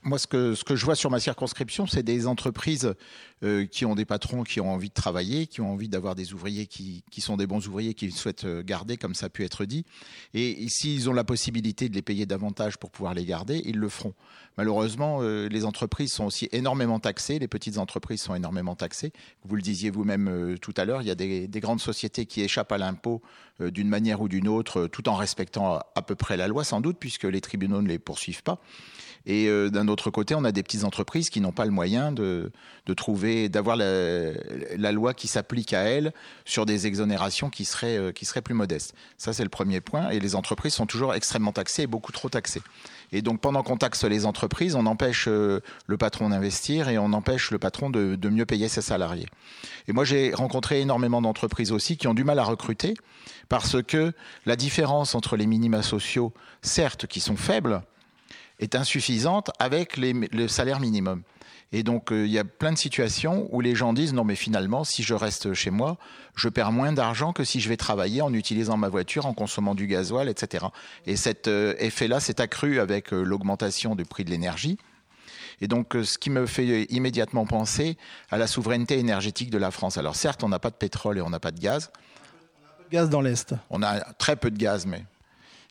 Moi, ce que, je vois sur ma circonscription, c'est des entreprises euh, qui ont des patrons qui ont envie de travailler, qui ont envie d'avoir des ouvriers qui, sont des bons ouvriers, qu'ils souhaitent euh, garder, comme ça a pu être dit. Et, s'ils ont la possibilité de les payer davantage pour pouvoir les garder, ils le feront. Malheureusement, euh, les entreprises sont aussi énormément taxées, les petites entreprises sont énormément taxées. Vous le disiez vous-même tout à l'heure, il y a des, grandes sociétés qui échappent à l'impôt d'une manière ou d'une autre, tout en respectant à peu près la loi, sans doute, puisque les tribunaux ne les poursuivent pas. Et euh, d'un autre côté, on a des petites entreprises qui n'ont pas le moyen de, trouver, d'avoir la, loi qui s'applique à elles sur des exonérations qui seraient, euh, qui seraient plus modestes. Ça, c'est le premier point. Et les entreprises sont toujours extrêmement taxées et beaucoup trop taxées. Et donc, pendant qu'on taxe les entreprises, on empêche euh, le patron d'investir et on empêche le patron de, de mieux payer ses salariés. Et moi, j'ai rencontré énormément d'entreprises aussi qui ont du mal à recruter parce que la différence entre les minima sociaux, certes, qui sont faibles, est insuffisante avec le salaire minimum. Et donc, euh, il y a plein de situations où les gens disent non, mais finalement, si je reste chez moi, je perds moins d'argent que si je vais travailler en utilisant ma voiture, en consommant du gasoil, etc. Et cet euh, effet-là s'est accru avec euh, l'augmentation du prix de l'énergie. Et donc, ce qui me fait immédiatement penser à la souveraineté énergétique de la France. Alors, certes, on n'a pas de pétrole et on n'a pas de gaz. On a un peu de gaz dans l'Est. On a très peu de gaz, mais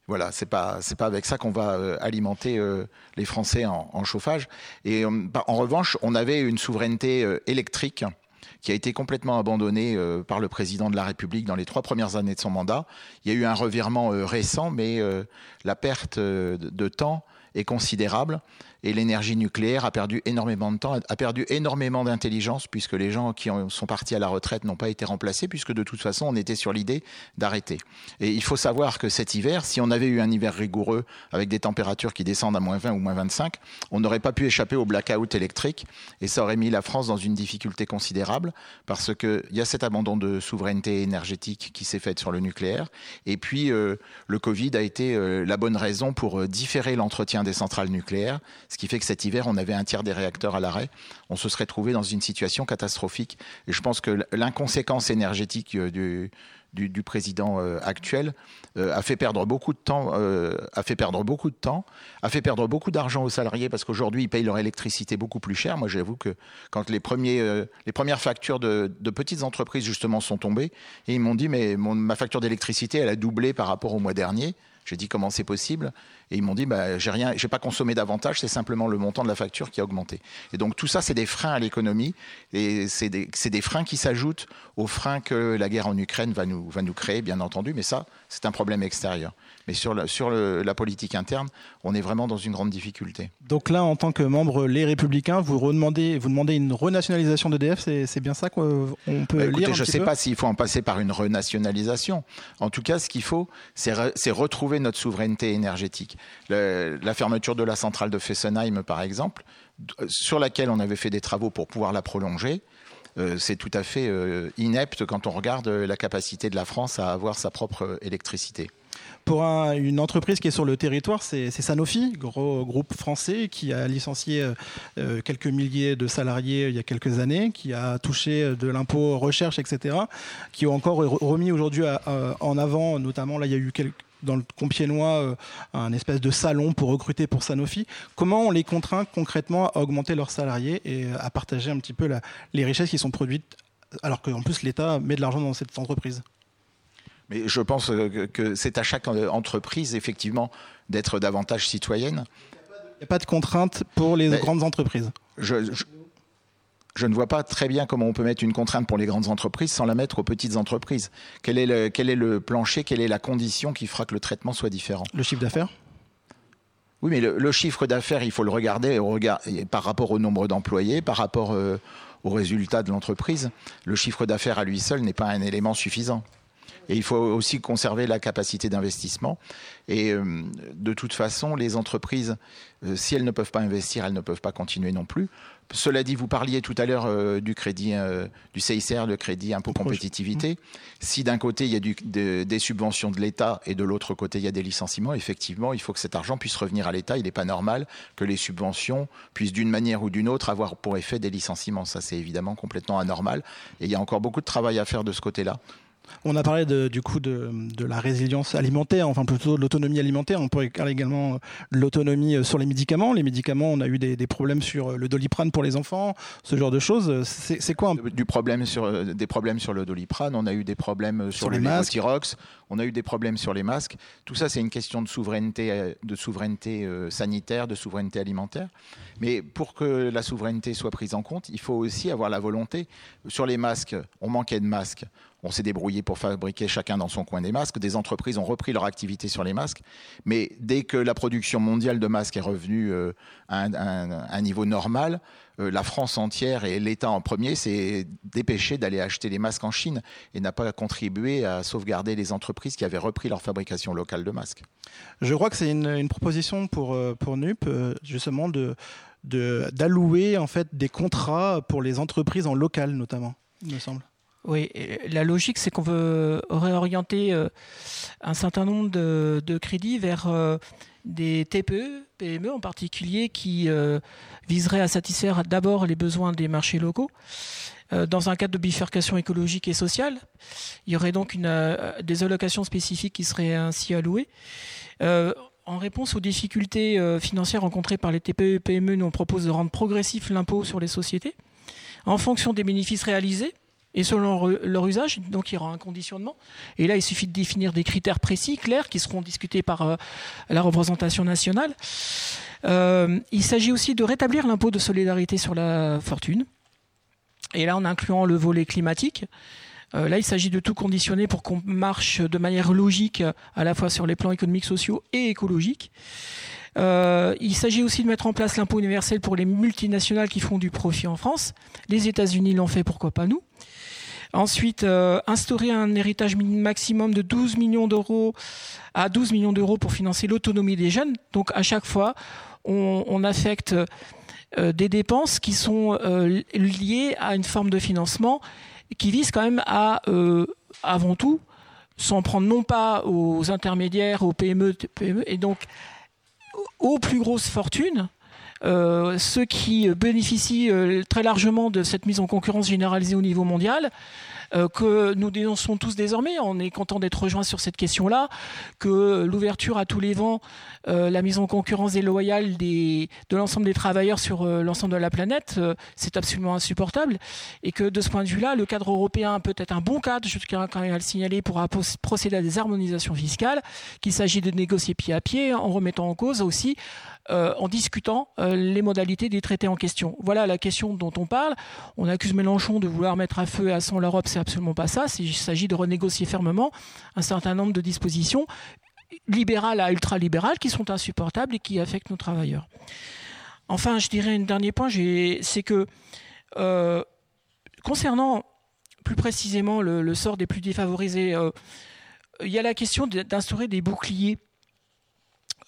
voilà, c'est pas c'est pas avec ça qu'on va euh, alimenter euh, les Français en, chauffage. Et euh, bah, en revanche, on avait une souveraineté électrique qui a été complètement abandonnée par le président de la République dans les trois premières années de son mandat. Il y a eu un revirement récent, mais la perte de temps est considérable et l'énergie nucléaire a perdu énormément de temps, a perdu énormément d'intelligence puisque les gens qui sont partis à la retraite n'ont pas été remplacés puisque de toute façon on était sur l'idée d'arrêter. Et il faut savoir que cet hiver, si on avait eu un hiver rigoureux avec des températures qui descendent à moins 20 ou moins 25, on n'aurait pas pu échapper au blackout électrique et ça aurait mis la France dans une difficulté considérable parce qu'il y a cet abandon de souveraineté énergétique qui s'est fait sur le nucléaire et puis euh, le Covid a été euh, la bonne raison pour euh, différer l'entretien des centrales nucléaires ce qui fait que cet hiver, on avait un tiers des réacteurs à l'arrêt. On se serait trouvé dans une situation catastrophique. Et je pense que l'inconséquence énergétique euh, du, président euh, actuel euh, a fait perdre beaucoup de temps, a fait perdre beaucoup de temps, a fait perdre beaucoup d'argent aux salariés parce qu'aujourd'hui ils payent leur électricité beaucoup plus cher. Moi, j'avoue que quand les premiers, les premières factures de, petites entreprises justement sont tombées, ils m'ont dit mais ma facture d'électricité elle a doublé par rapport au mois dernier. J'ai dit comment c'est possible? Et ils m'ont dit bah, j'ai rien, j'ai pas consommé davantage, c'est simplement le montant de la facture qui a augmenté. Et donc tout ça c'est des freins à l'économie et c'est des, des, freins qui s'ajoutent aux freins que la guerre en Ukraine va nous, va nous créer bien entendu, mais ça c'est un problème extérieur. Mais sur, la, sur la politique interne, on est vraiment dans une grande difficulté. Donc là, en tant que membre Les Républicains, vous, redemandez, vous demandez une renationalisation d'EDF, c'est bien ça qu'on peut bah, écoutez, lire Je ne sais pas s'il faut en passer par une renationalisation. En tout cas, ce qu'il faut, c'est retrouver notre souveraineté énergétique. la fermeture de la centrale de Fessenheim, par exemple, sur laquelle on avait fait des travaux pour pouvoir la prolonger, euh, c'est tout à fait euh, inepte quand on regarde la capacité de la France à avoir sa propre électricité. Pour une entreprise qui est sur le territoire, c'est Sanofi, gros groupe français qui a licencié euh, quelques milliers de salariés il y a quelques années, qui a touché de l'impôt recherche, etc., qui ont encore remis aujourd'hui en avant, notamment là il y a eu dans le Compiègnois euh, un espèce de salon pour recruter pour Sanofi. Comment on les contraint concrètement à augmenter leurs salariés et à partager un petit peu les richesses qui sont produites alors qu'en plus l'État met de l'argent dans cette entreprise? Mais je pense que c'est à chaque entreprise, effectivement, d'être davantage citoyenne. Il n'y a pas de contrainte pour les grandes entreprises. je, je ne vois pas très bien comment on peut mettre une contrainte pour les grandes entreprises sans la mettre aux petites entreprises. Quel est le, quel est le plancher, quelle est la condition qui fera que le traitement soit différent? Le chiffre d'affaires? Oui, mais le, chiffre d'affaires, il faut le regarder par rapport au nombre d'employés, par rapport euh, aux résultats de l'entreprise. Le chiffre d'affaires à lui seul n'est pas un élément suffisant. Et il faut aussi conserver la capacité d'investissement. Et euh, de toute façon, les entreprises, euh, si elles ne peuvent pas investir, elles ne peuvent pas continuer non plus. Cela dit, vous parliez tout à l'heure euh, du crédit, du CICR, le crédit impôt compétitivité. Mmh. Si d'un côté il y a des subventions de l'État et de l'autre côté il y a des licenciements, effectivement, il faut que cet argent puisse revenir à l'État. Il n'est pas normal que les subventions puissent d'une manière ou d'une autre avoir pour effet des licenciements. Ça, c'est évidemment complètement anormal. Et il y a encore beaucoup de travail à faire de ce côté-là. On a parlé du coup de, la résilience alimentaire, enfin plutôt de l'autonomie alimentaire. On pourrait parler également de l'autonomie euh, sur les médicaments. Les médicaments, on a eu des, problèmes sur euh, le doliprane pour les enfants, ce genre de choses. C'est quoi Du problème sur euh, des problèmes sur le doliprane. On a eu des problèmes sur, les masques. On a eu des problèmes sur les masques. Tout ça, c'est une question de souveraineté, de souveraineté sanitaire, de souveraineté alimentaire. Mais pour que la souveraineté soit prise en compte, il faut aussi avoir la volonté. Sur les masques, on manquait de masques. On s'est débrouillé pour fabriquer chacun dans son coin des masques. Des entreprises ont repris leur activité sur les masques. Mais dès que la production mondiale de masques est revenue euh, à un, niveau normal, euh, la France entière et l'État en premier s'est dépêché d'aller acheter les masques en Chine et n'a pas contribué à sauvegarder les entreprises qui avaient repris leur fabrication locale de masques. Je crois que c'est une, proposition pour, euh, pour NUP, justement, de, d'allouer en fait des contrats pour les entreprises en local notamment, il me semble. Oui, la logique, c'est qu'on veut réorienter euh, un certain nombre de, crédits vers euh, des TPE, PME en particulier, qui euh, viseraient à satisfaire d'abord les besoins des marchés locaux. Dans un cadre de bifurcation écologique et sociale, il y aurait donc des allocations spécifiques qui seraient ainsi allouées. En réponse aux difficultés financières rencontrées par les TPE et PME, nous on propose de rendre progressif l'impôt sur les sociétés en fonction des bénéfices réalisés et selon leur usage, donc il y aura un conditionnement. Et là, il suffit de définir des critères précis, clairs, qui seront discutés par euh, la représentation nationale. Euh, il s'agit aussi de rétablir l'impôt de solidarité sur la fortune. Et là, en incluant le volet climatique. Euh, là, il s'agit de tout conditionner pour qu'on marche de manière logique, à la fois sur les plans économiques, sociaux et écologiques. il s'agit aussi de mettre en place l'impôt universel pour les multinationales qui font du profit en France. Les États-Unis l'ont fait, pourquoi pas nous Ensuite, euh, instaurer un héritage maximum de 12 millions d'euros à 12 millions d'euros pour financer l'autonomie des jeunes. Donc à chaque fois, on, affecte euh, des dépenses qui sont euh, liées à une forme de financement qui vise quand même à, avant tout, s'en prendre non pas aux intermédiaires, aux PME, PME et donc aux plus grosses fortunes, ceux qui bénéficient très largement de cette mise en concurrence généralisée au niveau mondial, euh, que nous dénonçons tous désormais. On est content d'être rejoints sur cette question-là, que l'ouverture à tous les vents, la mise en concurrence déloyale de l'ensemble des travailleurs sur l'ensemble de la planète, c'est absolument insupportable. Et que de ce point de vue-là, le cadre européen peut être un bon cadre, je tiens quand même à le signaler, pour procéder à des harmonisations fiscales, qu'il s'agit de négocier pied à pied, en remettant en cause aussi euh, en discutant euh, les modalités des traités en question. Voilà la question dont on parle. On accuse Mélenchon de vouloir mettre à feu et à sang l'Europe, c'est absolument pas ça. Il s'agit de renégocier fermement un certain nombre de dispositions libérales à ultralibérales qui sont insupportables et qui affectent nos travailleurs. Enfin, je dirais un dernier point, c'est que euh, concernant plus précisément le, sort des plus défavorisés, il y a la question d'instaurer des boucliers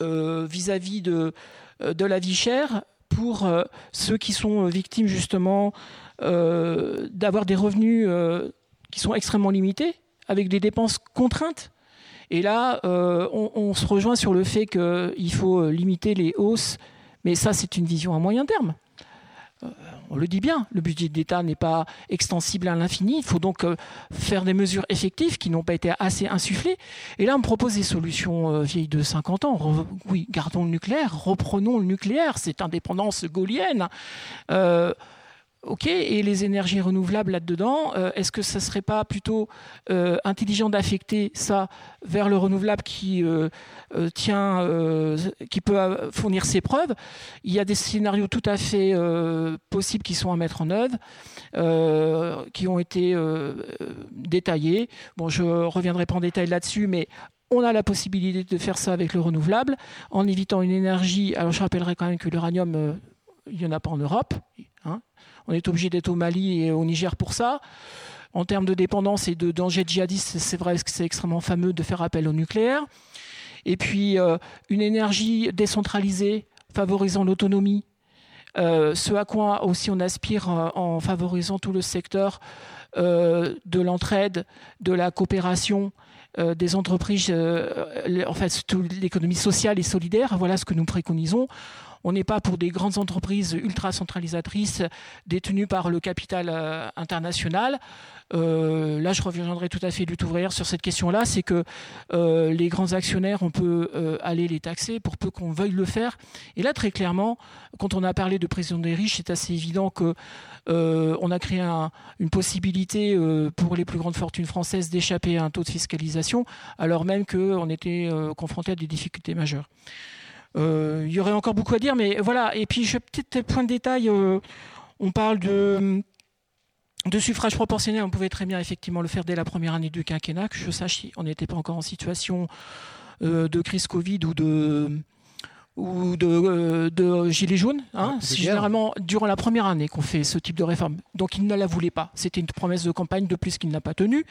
vis-à-vis de, euh, de la vie chère pour euh, ceux qui sont victimes justement d'avoir des revenus qui sont extrêmement limités, avec des dépenses contraintes. Et là, on, se rejoint sur le fait qu'il faut limiter les hausses, mais ça, c'est une vision à moyen terme on le dit bien, le budget d'État n'est pas extensible à l'infini. Il faut donc euh, faire des mesures effectives qui n'ont pas été assez insufflées. Et là, on me propose des solutions euh, vieilles de 50 ans. oui, gardons le nucléaire, reprenons le nucléaire, c'est indépendance gaulienne. Euh, Ok, et les énergies renouvelables là-dedans, est-ce que ça ne serait pas plutôt intelligent d'affecter ça vers le renouvelable qui tient, qui peut fournir ses preuves Il y a des scénarios tout à fait possibles qui sont à mettre en œuvre, qui ont été détaillés. Bon, je reviendrai pas en détail là-dessus, mais on a la possibilité de faire ça avec le renouvelable en évitant une énergie. Alors je rappellerai quand même que l'uranium, il n'y en a pas en Europe. Hein, on est obligé d'être au Mali et au Niger pour ça. En termes de dépendance et de danger djihadiste, c'est vrai que c'est extrêmement fameux de faire appel au nucléaire. Et puis, euh, une énergie décentralisée favorisant l'autonomie, euh, ce à quoi aussi on aspire euh, en favorisant tout le secteur de l'entraide, de la coopération, des entreprises, en fait, l'économie sociale et solidaire. Voilà ce que nous préconisons. On n'est pas pour des grandes entreprises ultra centralisatrices détenues par le capital euh, international. Euh, là, je reviendrai tout à fait lutte ouvrière sur cette question-là, c'est que euh, les grands actionnaires, on peut aller les taxer pour peu qu'on veuille le faire. Et là, très clairement, quand on a parlé de prison des riches, c'est assez évident que on a créé une possibilité pour les plus grandes fortunes françaises d'échapper à un taux de fiscalisation, alors même qu'on était confronté à des difficultés majeures. Euh, il y aurait encore beaucoup à dire, mais voilà. Et puis, je petit point de détail. Euh, on parle de, de suffrage proportionnel. On pouvait très bien effectivement le faire dès la première année du quinquennat. Que je sache, on n'était pas encore en situation euh, de crise Covid ou de ou de, de gilets jaunes. Hein. C'est généralement durant la première année qu'on fait ce type de réforme. Donc il ne la voulait pas. C'était une promesse de campagne de plus qu'il n'a pas tenue.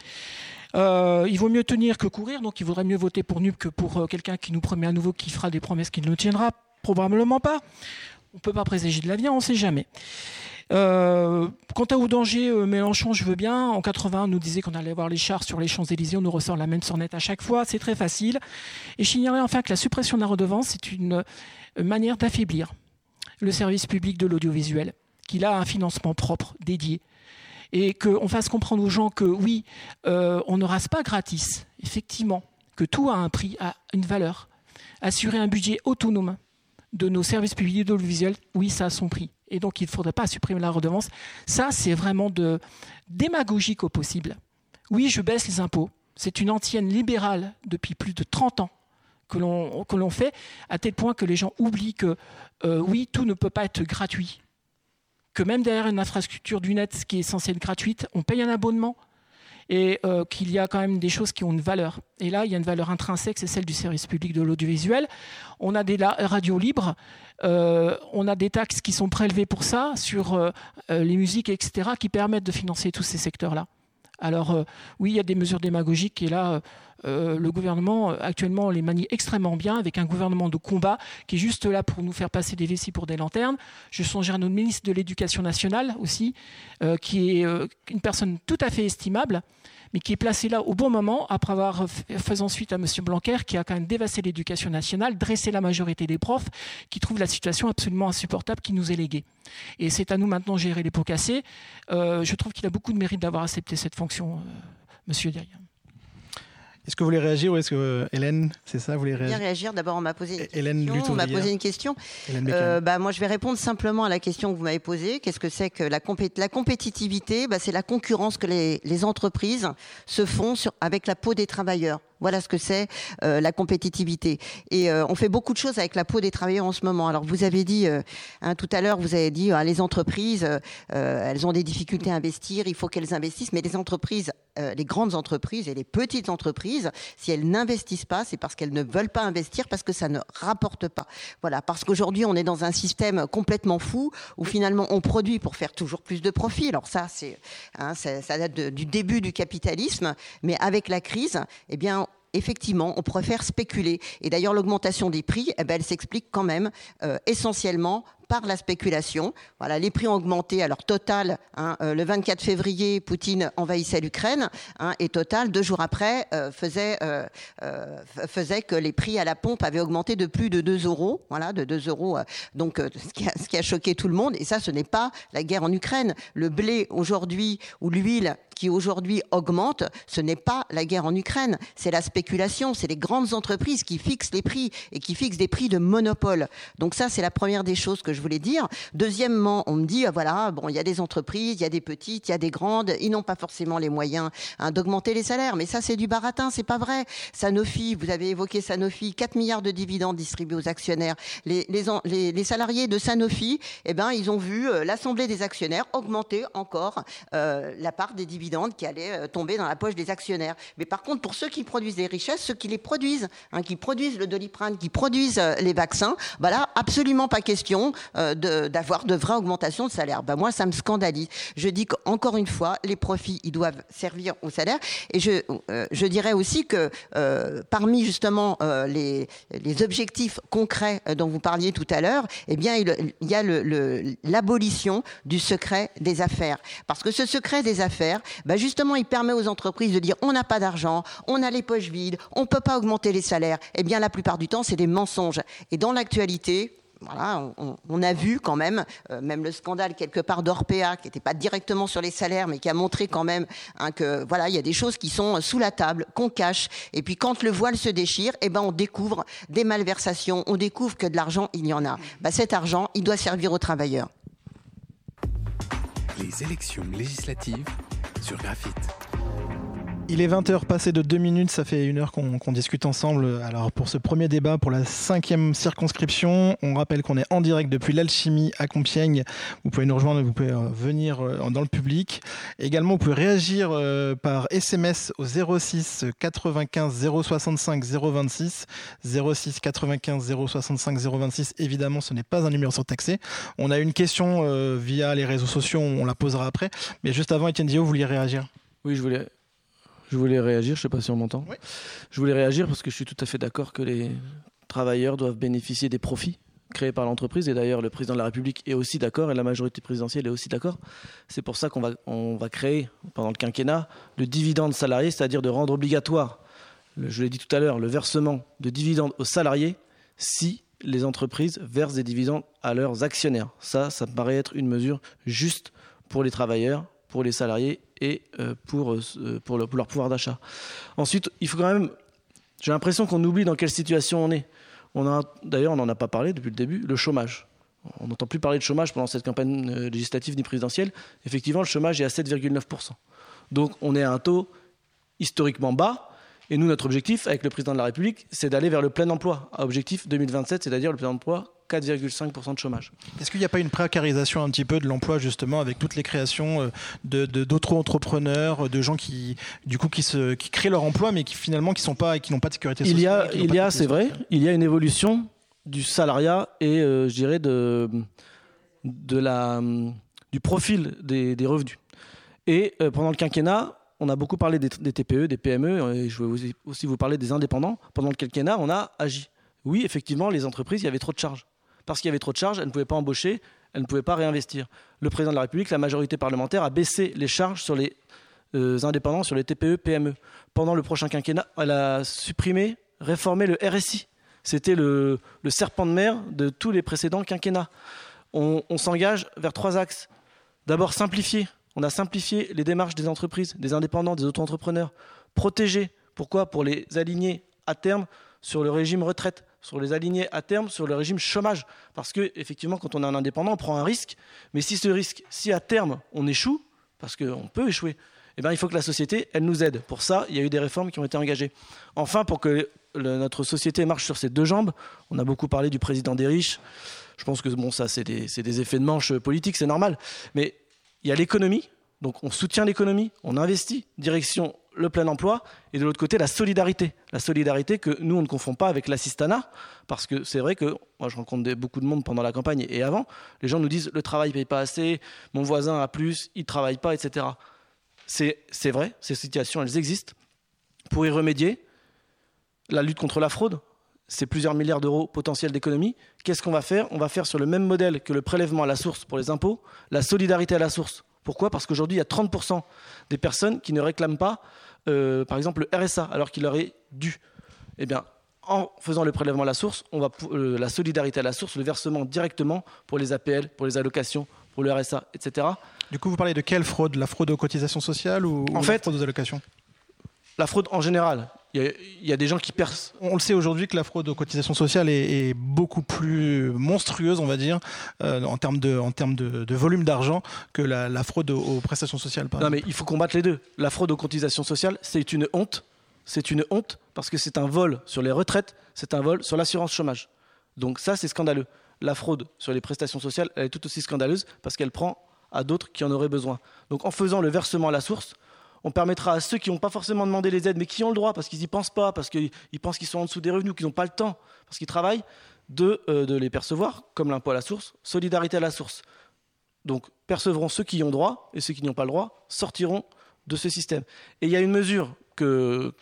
Euh, il vaut mieux tenir que courir, donc il vaudrait mieux voter pour NUP que pour euh, quelqu'un qui nous promet à nouveau qui fera des promesses qu'il ne tiendra probablement pas. On ne peut pas présager de l'avenir, on ne sait jamais. Euh, quant à Oudanger, Mélenchon, je veux bien. En 80, on nous disait qu'on allait voir les chars sur les Champs-Élysées. On nous ressort la même sornette à chaque fois. C'est très facile. Et j'ignorais enfin que la suppression de la redevance, c'est une manière d'affaiblir le service public de l'audiovisuel, qu'il a un financement propre, dédié et qu'on fasse comprendre aux gens que oui, euh, on ne rase pas gratis, effectivement, que tout a un prix, a une valeur. Assurer un budget autonome de nos services publics audiovisuels, oui, ça a son prix. Et donc, il ne faudrait pas supprimer la redevance. Ça, c'est vraiment démagogique au possible. Oui, je baisse les impôts. C'est une antienne libérale depuis plus de 30 ans que l'on fait, à tel point que les gens oublient que, euh, oui, tout ne peut pas être gratuit que même derrière une infrastructure du net qui est censée être gratuite, on paye un abonnement et euh, qu'il y a quand même des choses qui ont une valeur. Et là, il y a une valeur intrinsèque, c'est celle du service public de l'audiovisuel. On a des radios libres, euh, on a des taxes qui sont prélevées pour ça, sur euh, les musiques, etc., qui permettent de financer tous ces secteurs-là. Alors oui, il y a des mesures démagogiques et là, euh, le gouvernement, euh, actuellement, les manie extrêmement bien, avec un gouvernement de combat qui est juste là pour nous faire passer des vessies pour des lanternes. Je songe à notre ministre de l'Éducation nationale aussi, euh, qui est une personne tout à fait estimable, mais qui est placé là au bon moment, après avoir faisant suite à M. Blanquer, qui a quand même dévasté l'éducation nationale, dressé la majorité des profs, qui trouvent la situation absolument insupportable qui nous est léguée. Et c'est à nous maintenant de gérer les pots cassés. je trouve qu'il a beaucoup de mérite d'avoir accepté cette fonction, Monsieur Derrien. Est-ce que vous voulez réagir ou est-ce que euh, Hélène, c'est ça, vous voulez réagir réagir. D'abord, on m'a posé une Hélène question. On m'a posé une question. Euh, bah, moi, je vais répondre simplement à la question que vous m'avez posée. Qu'est-ce que c'est que la, la compétitivité? Bah, C'est la concurrence que les, les entreprises se font sur, avec la peau des travailleurs. Voilà ce que c'est euh, la compétitivité. Et euh, on fait beaucoup de choses avec la peau des travailleurs en ce moment. Alors vous avez dit euh, hein, tout à l'heure, vous avez dit hein, les entreprises, elles ont des difficultés à investir, il faut qu'elles investissent. Mais les entreprises, les grandes entreprises et les petites entreprises, si elles n'investissent pas, c'est parce qu'elles ne veulent pas investir, parce que ça ne rapporte pas. Voilà, parce qu'aujourd'hui on est dans un système complètement fou où finalement on produit pour faire toujours plus de profit. Alors ça, c'est hein, ça, ça, date du début du capitalisme, mais avec la crise, eh bien effectivement, on préfère spéculer. Et d'ailleurs, l'augmentation des prix, eh ben, elle s'explique quand même euh, essentiellement par la spéculation. Voilà, les prix ont augmenté. Alors Total, hein, euh, le 24 février, Poutine envahissait l'Ukraine hein, et Total, deux jours après, euh, faisait, euh, faisait que les prix à la pompe avaient augmenté de plus de 2 euros. Voilà, de 2 euros. donc ce qui, a, ce, qui a, choqué tout le monde. Et ça, ce n'est pas la guerre en Ukraine. Le blé aujourd'hui ou l'huile qui aujourd'hui augmente, ce n'est pas la guerre en Ukraine. C'est la spéculation. C'est les grandes entreprises qui fixent les prix et qui fixent des prix de monopole. Donc ça, c'est la première des choses que voulais dire. Deuxièmement, on me dit, ah, voilà, bon, il y a des entreprises, il y a des petites, il y a des grandes, ils n'ont pas forcément les moyens hein, d'augmenter les salaires. Mais ça, c'est du baratin, c'est pas vrai. Sanofi, vous avez évoqué Sanofi, 4 milliards de dividendes distribués aux actionnaires. Les, salariés de Sanofi, eh ben, ils ont vu euh, l'Assemblée des actionnaires augmenter encore euh, la part des dividendes qui allaient euh, tomber dans la poche des actionnaires. Mais par contre, pour ceux qui produisent des richesses, ceux qui les produisent, hein, qui produisent le doliprane, qui produisent les vaccins, bah là, absolument pas question d'avoir de, vraies augmentations de salaire. Bah moi, ça me scandalise. Je dis qu'encore une fois, les profits, ils doivent servir au salaire. Et je, je dirais aussi que parmi justement les, objectifs concrets dont vous parliez tout à l'heure, eh bien, il, y a l'abolition du secret des affaires. Parce que ce secret des affaires, bah justement, il permet aux entreprises de dire on n'a pas d'argent, on a les poches vides, on ne peut pas augmenter les salaires. Eh bien, la plupart du temps, c'est des mensonges. Et dans l'actualité, voilà, on, a vu quand même, euh, même le scandale quelque part d'Orpea, qui n'était pas directement sur les salaires, mais qui a montré quand même hein, que voilà, il y a des choses qui sont sous la table, qu'on cache. Et puis quand le voile se déchire, eh ben on découvre des malversations, on découvre que de l'argent il y en a. Bah, cet argent, il doit servir aux travailleurs. Les élections législatives sur Graphite. Il est 20h passé de 2 minutes, ça fait une heure qu'on discute ensemble. Alors pour ce premier débat, pour la cinquième circonscription, on rappelle qu'on est en direct depuis l'Alchimie à Compiègne. Vous pouvez nous rejoindre, vous pouvez euh, venir euh, dans le public. Également, vous pouvez réagir euh, par SMS au 06 95 065 026. 06 95 065 026, évidemment, ce n'est pas un numéro surtaxé. On a une question via les réseaux sociaux, on la posera après. Mais juste avant, Étienne Dio, vous vouliez réagir? Oui, je voulais je voulais réagir, je ne sais pas si on m'entend. Je voulais réagir parce que je suis tout à fait d'accord que les travailleurs doivent bénéficier des profits créés par l'entreprise. Et d'ailleurs, le président de la République est aussi d'accord et la majorité présidentielle est aussi d'accord. C'est pour ça qu'on va, on va créer, pendant le quinquennat, le dividende salarié, c'est-à-dire de rendre obligatoire, je l'ai dit tout à l'heure, le versement de dividendes aux salariés si les entreprises versent des dividendes à leurs actionnaires. Ça, ça me paraît être une mesure juste pour les travailleurs, pour les salariés et euh, pour, euh, euh, pour, leur pouvoir d'achat. Ensuite, il faut quand même. J'ai l'impression qu'on oublie dans quelle situation on est. On d'ailleurs, on n'en a pas parlé depuis le début, le chômage. On n'entend plus parler de chômage pendant cette campagne législative ni présidentielle. Effectivement, le chômage est à 7,9%. Donc, on est à un taux historiquement bas. Et nous, notre objectif, avec le président de la République, c'est d'aller vers le plein emploi. Objectif 2027, c'est-à-dire le plein emploi 4,5% de chômage. Est-ce qu'il n'y a pas une précarisation un petit peu de l'emploi justement avec toutes les créations euh, de, d'autres entrepreneurs, de gens qui du coup qui, se, qui créent leur emploi mais qui finalement qui sont pas qui n'ont pas de sécurité sociale Il y a, il y a c'est vrai, il y a une évolution du salariat et euh, je dirais de, de la, du profil des, des revenus. Et euh, pendant le quinquennat, on a beaucoup parlé des, des, TPE, des PME, et je vais aussi vous parler des indépendants. Pendant le quinquennat, on a agi. Oui, effectivement, les entreprises, il y avait trop de charges parce qu'il y avait trop de charges, elle ne pouvait pas embaucher, elle ne pouvait pas réinvestir. Le président de la République, la majorité parlementaire, a baissé les charges sur les euh, indépendants, sur les TPE, PME. Pendant le prochain quinquennat, elle a supprimé, réformé le RSI. C'était le, serpent de mer de tous les précédents quinquennats. On, on s'engage vers trois axes. D'abord, simplifier. On a simplifié les démarches des entreprises, des indépendants, des auto-entrepreneurs. Protéger. Pourquoi? Pour les aligner à terme sur le régime retraite sur les aligner à terme sur le régime chômage. Parce que, effectivement, quand on est un indépendant, on prend un risque. Mais si ce risque, si à terme on échoue, parce qu'on peut échouer, eh bien, il faut que la société, elle nous aide. Pour ça, il y a eu des réformes qui ont été engagées. Enfin, pour que notre société marche sur ses deux jambes, on a beaucoup parlé du président des riches. Je pense que bon, ça, c'est des, des effets de manche politiques, c'est normal. Mais il y a l'économie, donc on soutient l'économie, on investit, direction le plein emploi, et de l'autre côté la solidarité. La solidarité que nous, on ne confond pas avec l'assistanat, parce que c'est vrai que moi je rencontre beaucoup de monde pendant la campagne et avant, les gens nous disent le travail ne paye pas assez, mon voisin a plus, il ne travaille pas, etc. C'est vrai, ces situations, elles existent. Pour y remédier, la lutte contre la fraude, c'est plusieurs milliards d'euros potentiels d'économie. Qu'est-ce qu'on va faire? On va faire sur le même modèle que le prélèvement à la source pour les impôts, la solidarité à la source. Pourquoi? Parce qu'aujourd'hui, il y a 30% des personnes qui ne réclament pas euh, par exemple, le RSA, alors qu'il leur est dû. Eh bien, en faisant le prélèvement à la source, on va euh, la solidarité à la source, le versement directement pour les APL, pour les allocations, pour le RSA, etc. Du coup, vous parlez de quelle fraude? La fraude aux cotisations sociales ou, en la fraude aux allocations? La fraude en général. Il y, a des gens qui percent. On le sait aujourd'hui que la fraude aux cotisations sociales est, beaucoup plus monstrueuse, on va dire, euh, en termes de, en termes de, volume d'argent que la, fraude aux, prestations sociales. non, mais il faut combattre les deux. La fraude aux cotisations sociales, c'est une honte. C'est une honte parce que c'est un vol sur les retraites, c'est un vol sur l'assurance chômage. Donc ça, c'est scandaleux. La fraude sur les prestations sociales, elle est tout aussi scandaleuse parce qu'elle prend à d'autres qui en auraient besoin. Donc en faisant le versement à la source, on permettra à ceux qui n'ont pas forcément demandé les aides, mais qui ont le droit, parce qu'ils n'y pensent pas, parce qu'ils pensent qu'ils sont en dessous des revenus, qu'ils n'ont pas le temps, parce qu'ils travaillent, de, euh, de les percevoir, comme l'impôt à la source, solidarité à la source. Donc percevront ceux qui y ont droit, et ceux qui n'y ont pas le droit sortiront de ce système. Et il y a une mesure que,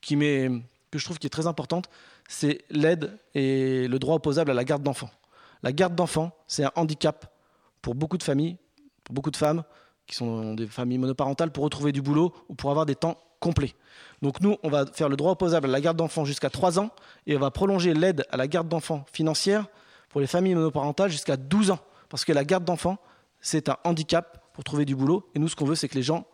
que je trouve qui est très importante, c'est l'aide et le droit opposable à la garde d'enfants. La garde d'enfants, c'est un handicap pour beaucoup de familles, pour beaucoup de femmes, qui sont des familles monoparentales, pour retrouver du boulot ou pour avoir des temps complets. Donc nous, on va faire le droit opposable à la garde d'enfants jusqu'à 3 ans et on va prolonger l'aide à la garde d'enfants financière pour les familles monoparentales jusqu'à 12 ans. Parce que la garde d'enfants, c'est un handicap pour trouver du boulot. Et nous, ce qu'on veut, c'est que les gens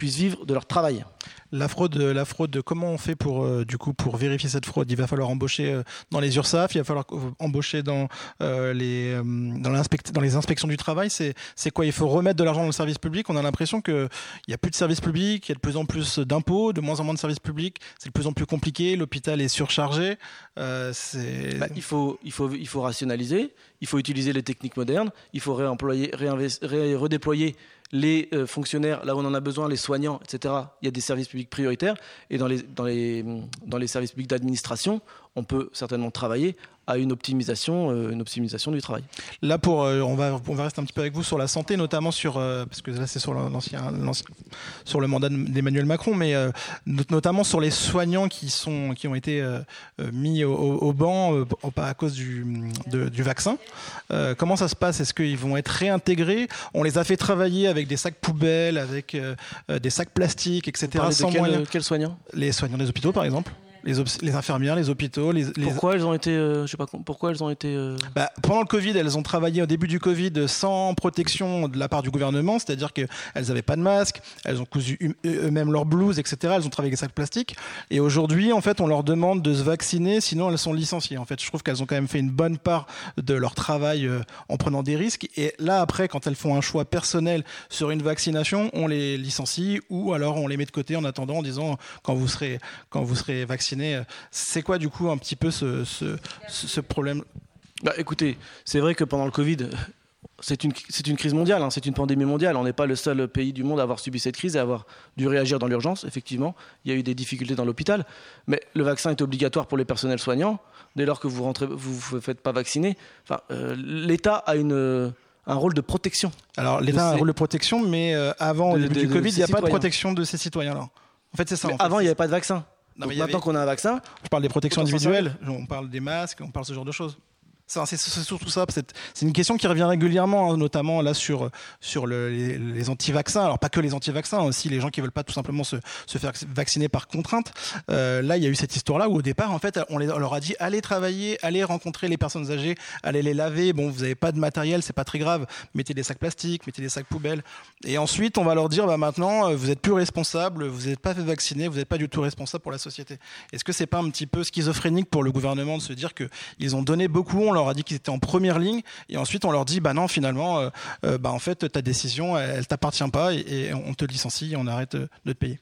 puissent vivre de leur travail. La fraude, la fraude, comment on fait pour euh, du coup pour vérifier cette fraude? Il va falloir embaucher euh, dans les URSAF, il va falloir embaucher dans euh, les dans, dans, les inspections du travail. C'est quoi? Il faut remettre de l'argent dans le service public. On a l'impression que il y a plus de services publics, il y a de plus en plus d'impôts, de moins en moins de services publics. C'est de plus en plus compliqué. L'hôpital est surchargé. bah, il faut il faut il faut rationaliser. Il faut utiliser les techniques modernes. Il faut réemployer, redéployer les euh, fonctionnaires, là où on en a besoin, les soignants, etc. Il y a des services publics prioritaires. Et dans les, services publics d'administration, on peut certainement travailler à une optimisation, euh, une optimisation du travail. Là, pour, euh, on, va, on va rester un petit peu avec vous sur la santé, notamment sur, euh, parce que là c'est sur l'ancien, sur le mandat d'Emmanuel Macron, mais notamment sur les soignants qui sont, qui ont été mis au, banc à cause du, du vaccin. comment ça se passe? Est-ce qu'ils vont être réintégrés? On les a fait travailler avec des sacs poubelles, avec des sacs plastiques, etc. Sans quels soignants? Les soignants des hôpitaux, par exemple les, infirmières, les hôpitaux. Les, Pourquoi elles ont été, euh, je sais pas, pourquoi elles ont été. Euh, bah, pendant le Covid, elles ont travaillé au début du Covid sans protection de la part du gouvernement, c'est-à-dire qu'elles n'avaient pas de masque, elles ont cousu eux-mêmes leurs blouses, etc. Elles ont travaillé avec des sacs plastiques. Et aujourd'hui, en fait, on leur demande de se vacciner, sinon elles sont licenciées. En fait, je trouve qu'elles ont quand même fait une bonne part de leur travail euh, en prenant des risques. Et là, après, quand elles font un choix personnel sur une vaccination, on les licencie ou alors on les met de côté en attendant, en disant quand vous serez, quand vous serez vacciné c'est quoi du coup un petit peu ce, ce, problème? Bah, Écoutez, c'est vrai que pendant le Covid, c'est une, une, crise mondiale, hein, c'est une pandémie mondiale. On n'est pas le seul pays du monde à avoir subi cette crise et à avoir dû réagir dans l'urgence. Effectivement, il y a eu des difficultés dans l'hôpital, mais le vaccin est obligatoire pour les personnels soignants. Dès lors que vous rentrez, vous ne faites pas vacciner, enfin, euh, l'État a une un rôle de protection. Alors l'État a un rôle de protection, mais euh, avant le du Covid, il n'y a pas de protection de ces citoyens-là. En fait, c'est ça. avant, il n'y avait pas de vaccin maintenant qu'on a un vaccin. Je parle des protections individuelles, on parle des masques, on parle ce genre de choses. C'est surtout ça. C'est une question qui revient régulièrement, hein, notamment là sur, les, les anti-vaccins. Alors pas que les anti-vaccins, aussi les gens qui veulent pas tout simplement se, faire vacciner par contrainte. Euh, là, il y a eu cette histoire-là où au départ, en fait, on, leur a dit allez travailler, allez rencontrer les personnes âgées, allez les laver. Bon, vous n'avez pas de matériel, c'est pas très grave. Mettez des sacs plastiques, mettez des sacs poubelles. Et ensuite, on va leur dire bah maintenant, euh, vous êtes plus responsable, vous n'êtes pas fait vacciner, vous n'êtes pas du tout responsable pour la société. Est-ce que c'est pas un petit peu schizophrénique pour le gouvernement de se dire que ils ont donné beaucoup, on leur a dit qu'ils étaient en première ligne, et ensuite on leur dit bah non, finalement, euh, euh, bah en fait ta décision, elle, t'appartient pas, et, on te licencie, on arrête de te payer.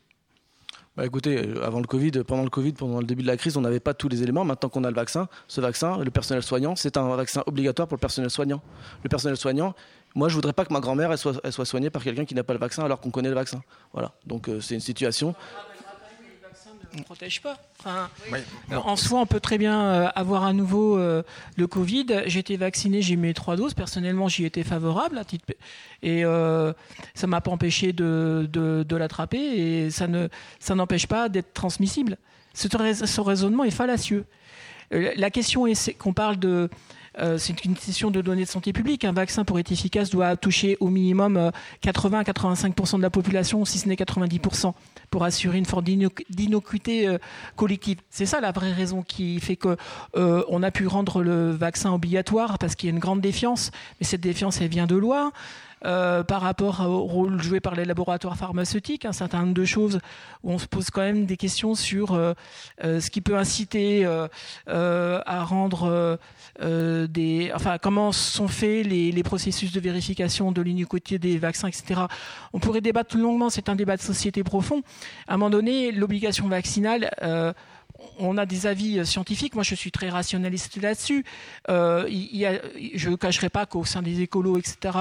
Bah écoutez, euh, avant le Covid, pendant le Covid, pendant le début de la crise, on n'avait pas tous les éléments. Maintenant qu'on a le vaccin, ce vaccin, le personnel soignant, c'est un vaccin obligatoire pour le personnel soignant. Le personnel soignant, moi je voudrais pas que ma grand-mère elle elle soit soignée par quelqu'un qui n'a pas le vaccin alors qu'on connaît le vaccin. Voilà. Donc c'est une situation ne protège pas. Enfin, En soi, on peut très bien euh, avoir à nouveau euh, le Covid. J'ai été vacciné, j'ai mis trois doses. Personnellement, j'y étais favorable. À titre... Et euh, ça ne m'a pas empêché de, de, l'attraper. Et ça ne ça n'empêche pas d'être transmissible. Ce, ce, raisonnement est fallacieux. La question est qu'on parle de euh, c'est une question de données de santé publique. Un vaccin, pour être efficace, doit toucher au minimum 80 euh, 85% de la population, si ce n'est 90%, pour assurer une forme d'innocuité euh, collective. C'est ça la vraie raison qui fait qu'on a pu rendre le vaccin obligatoire, parce qu'il y a une grande défiance. Mais cette défiance, elle vient de loi. Par rapport au rôle joué par les laboratoires pharmaceutiques, un certain nombre de choses où on se pose quand même des questions sur ce qui peut inciter à rendre des, enfin, comment sont faits les, processus de vérification de l'uniquité des vaccins, etc. On pourrait débattre longuement, c'est un débat de société profond. À un moment donné, l'obligation vaccinale, on a des avis scientifiques. Moi, je suis très rationaliste là-dessus. Euh, je ne cacherai pas qu'au sein des écolos, etc.,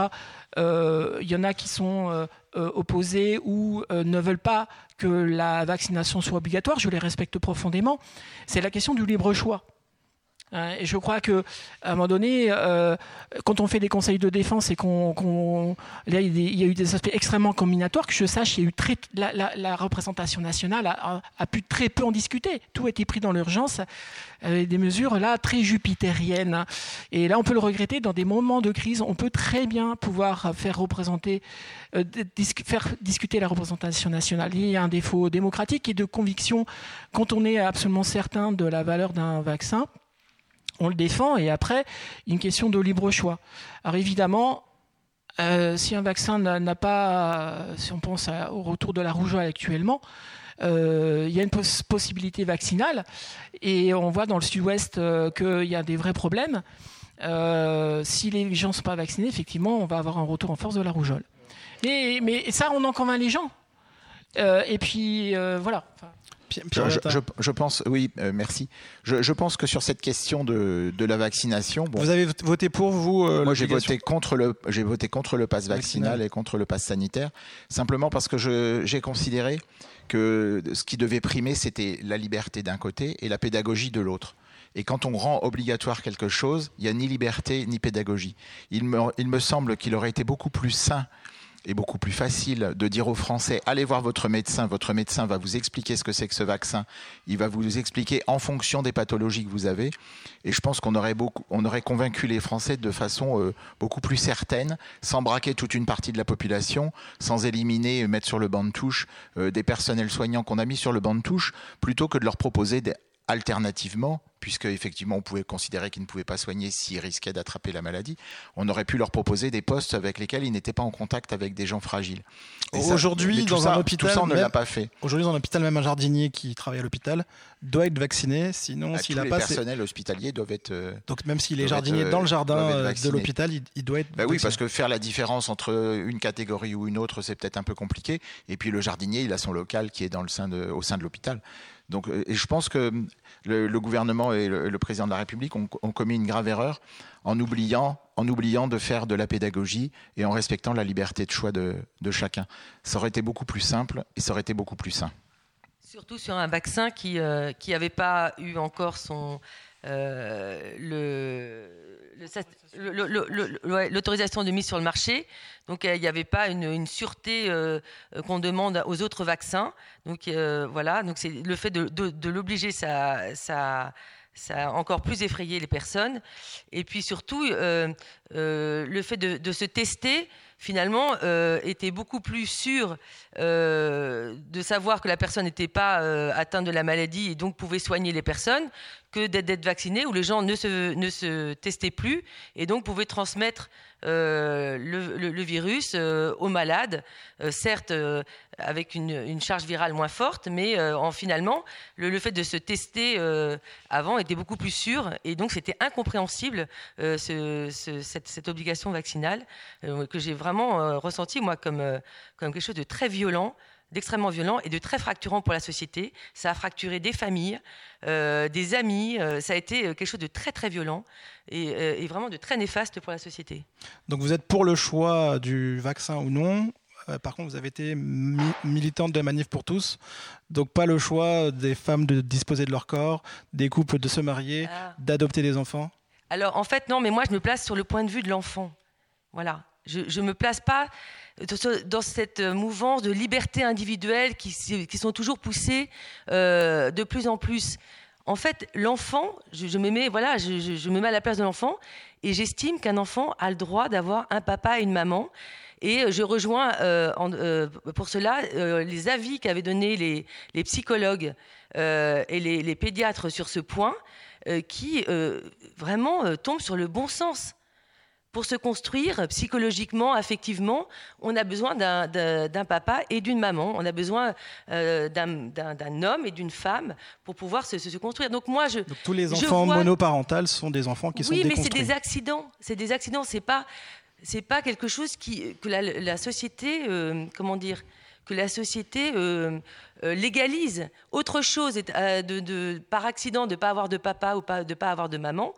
euh, il y en a qui sont euh, opposés ou ne veulent pas que la vaccination soit obligatoire. Je les respecte profondément. C'est la question du libre choix. Hein, et je crois que à un moment donné, euh, quand on fait des conseils de défense et qu'on, il y a eu des aspects extrêmement combinatoires, que je sache, il y a eu très, la, représentation nationale a, pu très peu en discuter. Tout a été pris dans l'urgence, des mesures là très jupitériennes. Et là, on peut le regretter. Dans des moments de crise, on peut très bien pouvoir faire représenter, euh, faire discuter la représentation nationale. Il y a un défaut démocratique et de conviction quand on est absolument certain de la valeur d'un vaccin on le défend, et après, une question de libre choix. Alors évidemment, euh, si un vaccin n'a pas, si on pense au retour de la rougeole actuellement, euh, il y a une possibilité vaccinale, et on voit dans le sud-ouest euh, qu'il y a des vrais problèmes. si les gens ne sont pas vaccinés, effectivement, on va avoir un retour en force de la rougeole. Mais, mais ça, on en convainc les gens. et puis, voilà je, pense, oui, euh, merci. Je, pense que sur cette question de, la vaccination, vous avez voté pour vous euh, Moi, j'ai voté contre le, j'ai voté contre le pass vaccinal, et contre le pass sanitaire, simplement parce que j'ai considéré que ce qui devait primer, c'était la liberté d'un côté et la pédagogie de l'autre. Et quand on rend obligatoire quelque chose, il n'y a ni liberté ni pédagogie. Il me, il me semble qu'il aurait été beaucoup plus sain est beaucoup plus facile de dire aux Français allez voir votre médecin, votre médecin va vous expliquer ce que c'est que ce vaccin, il va vous expliquer en fonction des pathologies que vous avez. Et je pense qu'on aurait, aurait convaincu les Français de façon euh, beaucoup plus certaine, sans braquer toute une partie de la population, sans éliminer, mettre sur le banc de touche euh, des personnels soignants qu'on a mis sur le banc de touche, plutôt que de leur proposer alternativement, puisque effectivement on pouvait considérer qu'ils ne pouvaient pas soigner s'ils risquaient d'attraper la maladie, on aurait pu leur proposer des postes avec lesquels ils n'étaient pas en contact avec des gens fragiles. Aujourd'hui, dans un hôpital, tout ça, on ne l'a pas fait. Aujourd'hui, dans un hôpital, même un jardinier qui travaille à l'hôpital doit être vacciné, sinon bah, s'il a les pas. Les personnels hospitaliers doivent être. Euh, Donc même s'il est jardinier dans le euh, jardin euh, de l'hôpital, il, doit être. Bah oui, parce que faire la différence entre une catégorie ou une autre, c'est peut-être un peu compliqué. Et puis le jardinier, il a son local qui est dans le sein de, au sein de l'hôpital. Donc, et je pense que le, gouvernement et le, président de la République ont, commis une grave erreur en oubliant, en oubliant de faire de la pédagogie et en respectant la liberté de choix de, chacun. Ça aurait été beaucoup plus simple et ça aurait été beaucoup plus sain. Surtout sur un vaccin qui n'avait euh, pas eu encore son euh, l'autorisation de mise sur le marché. Donc il n'y avait pas une, sûreté euh, qu'on demande aux autres vaccins. Donc voilà, donc c'est le fait de, l'obliger, ça, a encore plus effrayé les personnes. Et puis surtout, le fait de, se tester finalement, euh, était beaucoup plus sûr euh, de savoir que la personne n'était pas euh, atteinte de la maladie et donc pouvait soigner les personnes que d'être vacciné où les gens ne se, ne se testaient plus et donc pouvaient transmettre le, virus aux malades, certes avec une, charge virale moins forte, mais en finalement, le, fait de se tester avant était beaucoup plus sûr, et donc c'était incompréhensible cette, obligation vaccinale que j'ai vraiment ressenti moi comme, comme quelque chose de très violent d'extrêmement violent et de très fracturant pour la société. Ça a fracturé des familles, euh, des amis. Euh, ça a été euh, quelque chose de très très violent et, vraiment de très néfaste pour la société. Donc vous êtes pour le choix du vaccin ou non par contre, vous avez été militante de Manif pour tous, donc pas le choix des femmes de disposer de leur corps, des couples de se marier, ah. d'adopter des enfants? Alors en fait non, mais moi je me place sur le point de vue de l'enfant. Voilà, je ne me place pas dans cette mouvance de liberté individuelle qui, sont toujours poussées euh, de plus en plus. En fait, l'enfant, je, me mets, voilà, je, me mets à la place de l'enfant et j'estime qu'un enfant a le droit d'avoir un papa et une maman. Et je rejoins euh, euh, pour cela les avis qu'avaient donnés les, psychologues et les, les, pédiatres sur ce point, qui vraiment tombent sur le bon sens. Pour se construire psychologiquement, affectivement, on a besoin d'un papa et d'une maman. On a besoin euh, d'un homme et d'une femme pour pouvoir se, construire. Donc moi, je tous les enfants monoparentaux sont des enfants qui sont oui, mais c'est des accidents. C'est des accidents. C'est pas c'est pas quelque chose qui que la, société euh, comment dire que la société euh, légalise. Autre chose de, de, par accident de ne pas avoir de papa ou pas, de ne pas avoir de maman,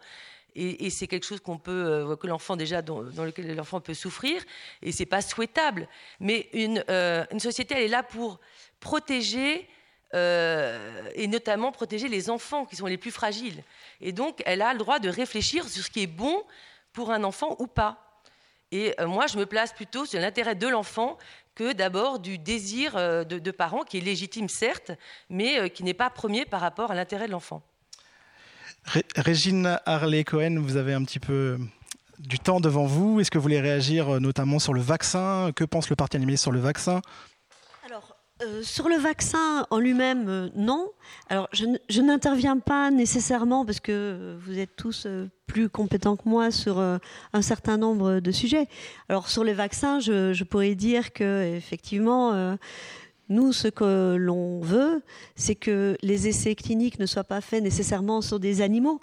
et, c'est quelque chose qu'on peut, euh, que l'enfant déjà, dans, lequel l'enfant peut souffrir, et c'est pas souhaitable. Mais une, euh, société, elle est là pour protéger, euh, et notamment protéger les enfants qui sont les plus fragiles. Et donc, elle a le droit de réfléchir sur ce qui est bon pour un enfant ou pas. Et moi, je me place plutôt sur l'intérêt de l'enfant que d'abord du désir de, de, parents, qui est légitime certes, mais qui n'est pas premier par rapport à l'intérêt de l'enfant. Régine Harley-Cohen, vous avez un petit peu du temps devant vous. Est-ce que vous voulez réagir euh, notamment sur le vaccin? Que pense le Parti animaliste sur le vaccin? Alors, euh, sur le vaccin en lui-même, euh, non. Alors, je, n'interviens pas nécessairement parce que vous êtes tous plus compétents que moi sur un certain nombre de sujets. Alors, sur les vaccins, je, je pourrais dire que effectivement nous, ce que l'on veut, c'est que les essais cliniques ne soient pas faits nécessairement sur des animaux.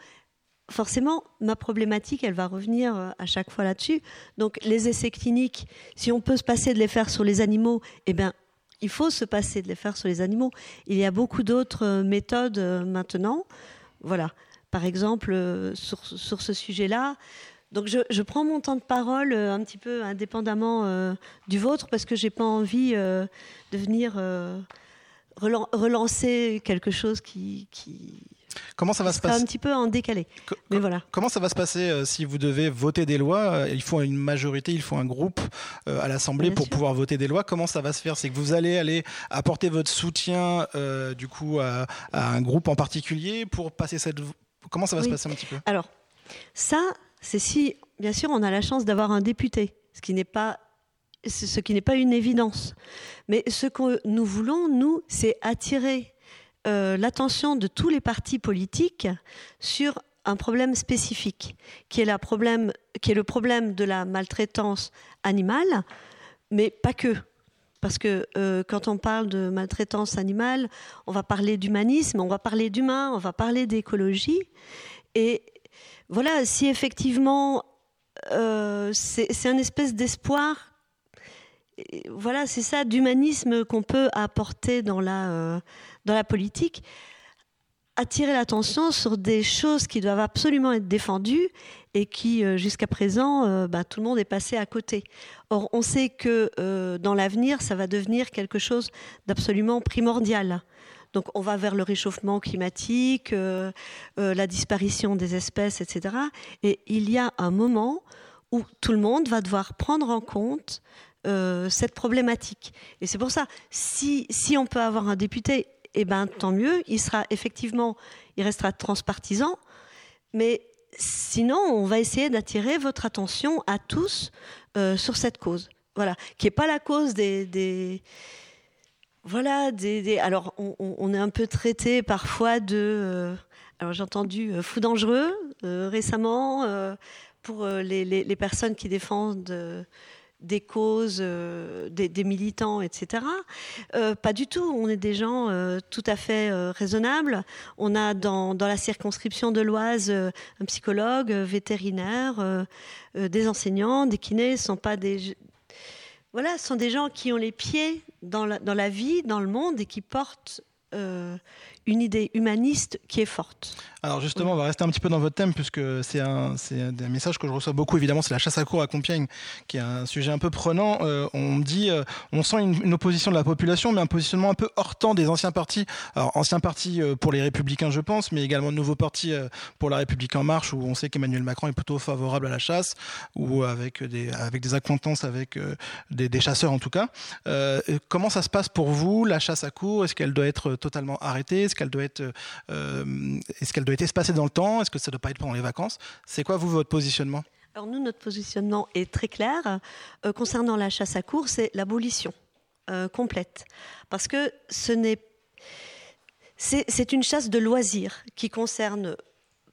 Forcément, ma problématique, elle va revenir euh, à chaque fois là-dessus. Donc, les essais cliniques, si on peut se passer de les faire sur les animaux, eh bien, il faut se passer de les faire sur les animaux. Il y a beaucoup d'autres euh, méthodes euh, maintenant. Voilà. Par exemple, sur, sur ce sujet-là, donc je, prends mon temps de parole euh, un petit peu indépendamment euh, du vôtre parce que j'ai pas envie euh, de venir relancer quelque chose qui, Comment ça va se passer Un petit peu en décalé. Mais voilà. Comment ça va se passer si vous devez voter des lois Il faut une majorité, il faut un groupe à l'Assemblée pour pouvoir voter des lois. Comment ça va se faire? C'est que vous allez aller apporter votre soutien du coup à, un groupe en particulier pour passer cette. Comment ça va se passer un petit peu? Alors ça, c'est si, bien sûr, on a la chance d'avoir un député, ce qui n'est pas ce qui n'est pas une évidence. Mais ce que nous voulons, nous, c'est attirer euh, l'attention de tous les partis politiques sur un problème spécifique, qui est, le problème de la maltraitance animale, mais pas que. Parce que euh, quand on parle de maltraitance animale, on va parler d'humanisme, on va parler d'humain, on va parler d'écologie. Et voilà, si effectivement euh, c'est un espèce d'espoir, voilà, c'est ça, d'humanisme qu'on peut apporter dans la, euh, dans la politique, attirer l'attention sur des choses qui doivent absolument être défendues et qui, euh, jusqu'à présent, bah, tout le monde est passé à côté. Or, on sait que dans l'avenir, ça va devenir quelque chose d'absolument primordial. Donc on va vers le réchauffement climatique, euh, euh, la disparition des espèces, etc. Et il y a un moment où tout le monde va devoir prendre en compte euh, cette problématique. Et c'est pour ça, si, si on peut avoir un député, eh ben, tant mieux, il sera effectivement, il restera transpartisan, mais sinon, on va essayer d'attirer votre attention à tous sur cette cause. Voilà, qui n'est pas la cause des voilà, des, alors on, est un peu traité parfois de. Euh, alors j'ai entendu euh, fou dangereux euh, récemment pour les, personnes qui défendent des causes, des, militants, etc. pas du tout. On est des gens tout à fait raisonnables. On a dans, la circonscription de l'Oise un psychologue, vétérinaire, des enseignants, des kinés. Ce sont pas des voilà, sont des gens qui ont les pieds dans la, vie, dans le monde et qui portent euh, une idée humaniste qui est forte. Alors justement, on va rester un petit peu dans votre thème puisque c'est un, un, message que je reçois beaucoup. Évidemment, c'est la chasse à cour à Compiègne, qui est un sujet un peu prenant. Euh, on dit, euh, on sent une, opposition de la population, mais un positionnement un peu hors temps des anciens partis. Alors anciens partis euh, pour les Républicains, je pense, mais également de nouveaux partis pour la République en marche, où on sait qu'Emmanuel Macron est plutôt favorable à la chasse, ou avec des avec des acquaintances avec des, des, chasseurs en tout cas. comment ça se passe pour vous la chasse à cour? Est-ce qu'elle doit être totalement arrêtée? Être est-ce qu'elle doit être espacée dans le temps? Est-ce que ça ne doit pas être pendant les vacances? C'est quoi, vous, votre positionnement? Alors, nous, notre positionnement est très clair. Euh, concernant la chasse à courre, c'est l'abolition euh, complète. Parce que ce n'est. C'est une chasse de loisirs qui concerne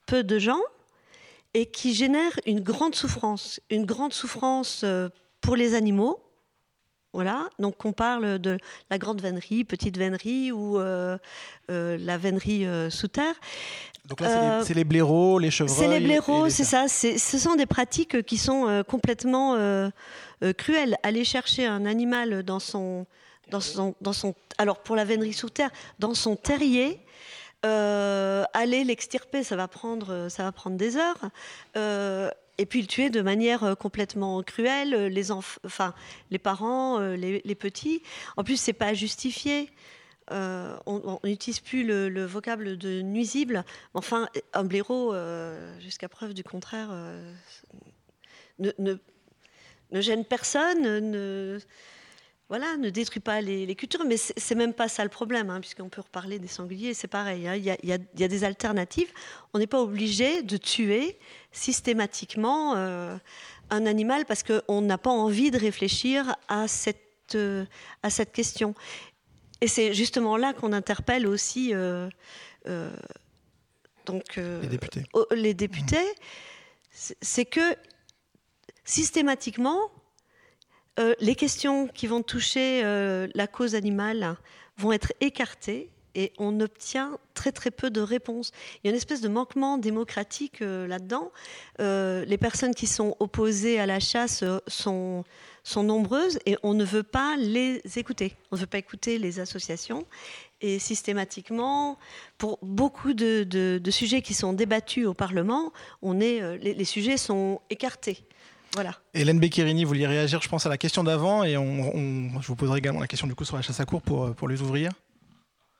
peu de gens et qui génère une grande souffrance, une grande souffrance pour les animaux. Voilà, donc on parle de la grande vénerie, petite vénerie ou la vénerie sous terre. Donc là, c'est les, blaireaux, les chevreuils. C'est les blaireaux, c'est ça. Ce sont des pratiques qui sont complètement cruelles. Aller chercher un animal dans son, dans son, dans son, alors pour la vénerie sous terre, dans son terrier, euh, aller l'extirper, ça va prendre, ça va prendre des heures. Euh, et puis le tuer de manière complètement cruelle, les, enfin, les parents, euh, les, petits. En plus, c'est pas justifié. on n'utilise plus le, vocable de nuisible. Enfin, un blaireau, jusqu'à preuve du contraire, ne, ne, ne, gêne personne. Ne, voilà, ne détruit pas les, cultures, mais c'est même pas ça le problème, hein, puisqu'on peut reparler des sangliers, c'est pareil. Hein. Il y, a, des alternatives. On n'est pas obligé de tuer systématiquement euh, un animal parce qu'on n'a pas envie de réfléchir à cette, euh, à cette question. Et c'est justement là qu'on interpelle aussi euh, donc, les députés. Les députés, c'est que systématiquement, euh, les questions qui vont toucher euh, la cause animale vont être écartées et on obtient très très peu de réponses. Il y a une espèce de manquement démocratique euh, là-dedans. les personnes qui sont opposées à la chasse sont, sont nombreuses et on ne veut pas les écouter. On ne veut pas écouter les associations. Et systématiquement, pour beaucoup de, sujets qui sont débattus au Parlement, on est, les sujets sont écartés. Hélène Beccherini, vous vouliez réagir, je pense, à la question d'avant, et je vous poserai également la question du coup sur la chasse à cour pour, pour les ouvriers.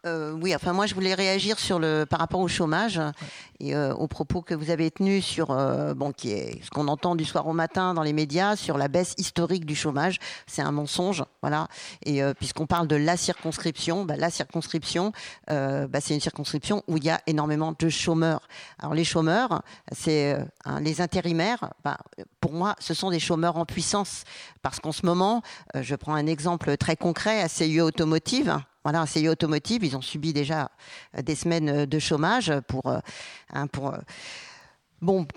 Euh, oui, enfin moi je voulais réagir sur le par rapport au chômage et euh, aux propos que vous avez tenus sur euh, ce qu'on entend du soir au matin dans les médias sur la baisse historique du chômage, c'est un mensonge, voilà. Et puisqu'on parle de la circonscription, bah, la circonscription, bah, c'est une circonscription où il y a énormément de chômeurs. Alors les chômeurs, c'est les intérimaires. Bah, pour moi, ce sont des chômeurs en puissance parce qu'en ce moment, je prends un exemple très concret, à CIE Automotive voilà, un CIE automotive, ils ont subi déjà euh, des semaines euh, de chômage pour, euh, hein, pour Bon,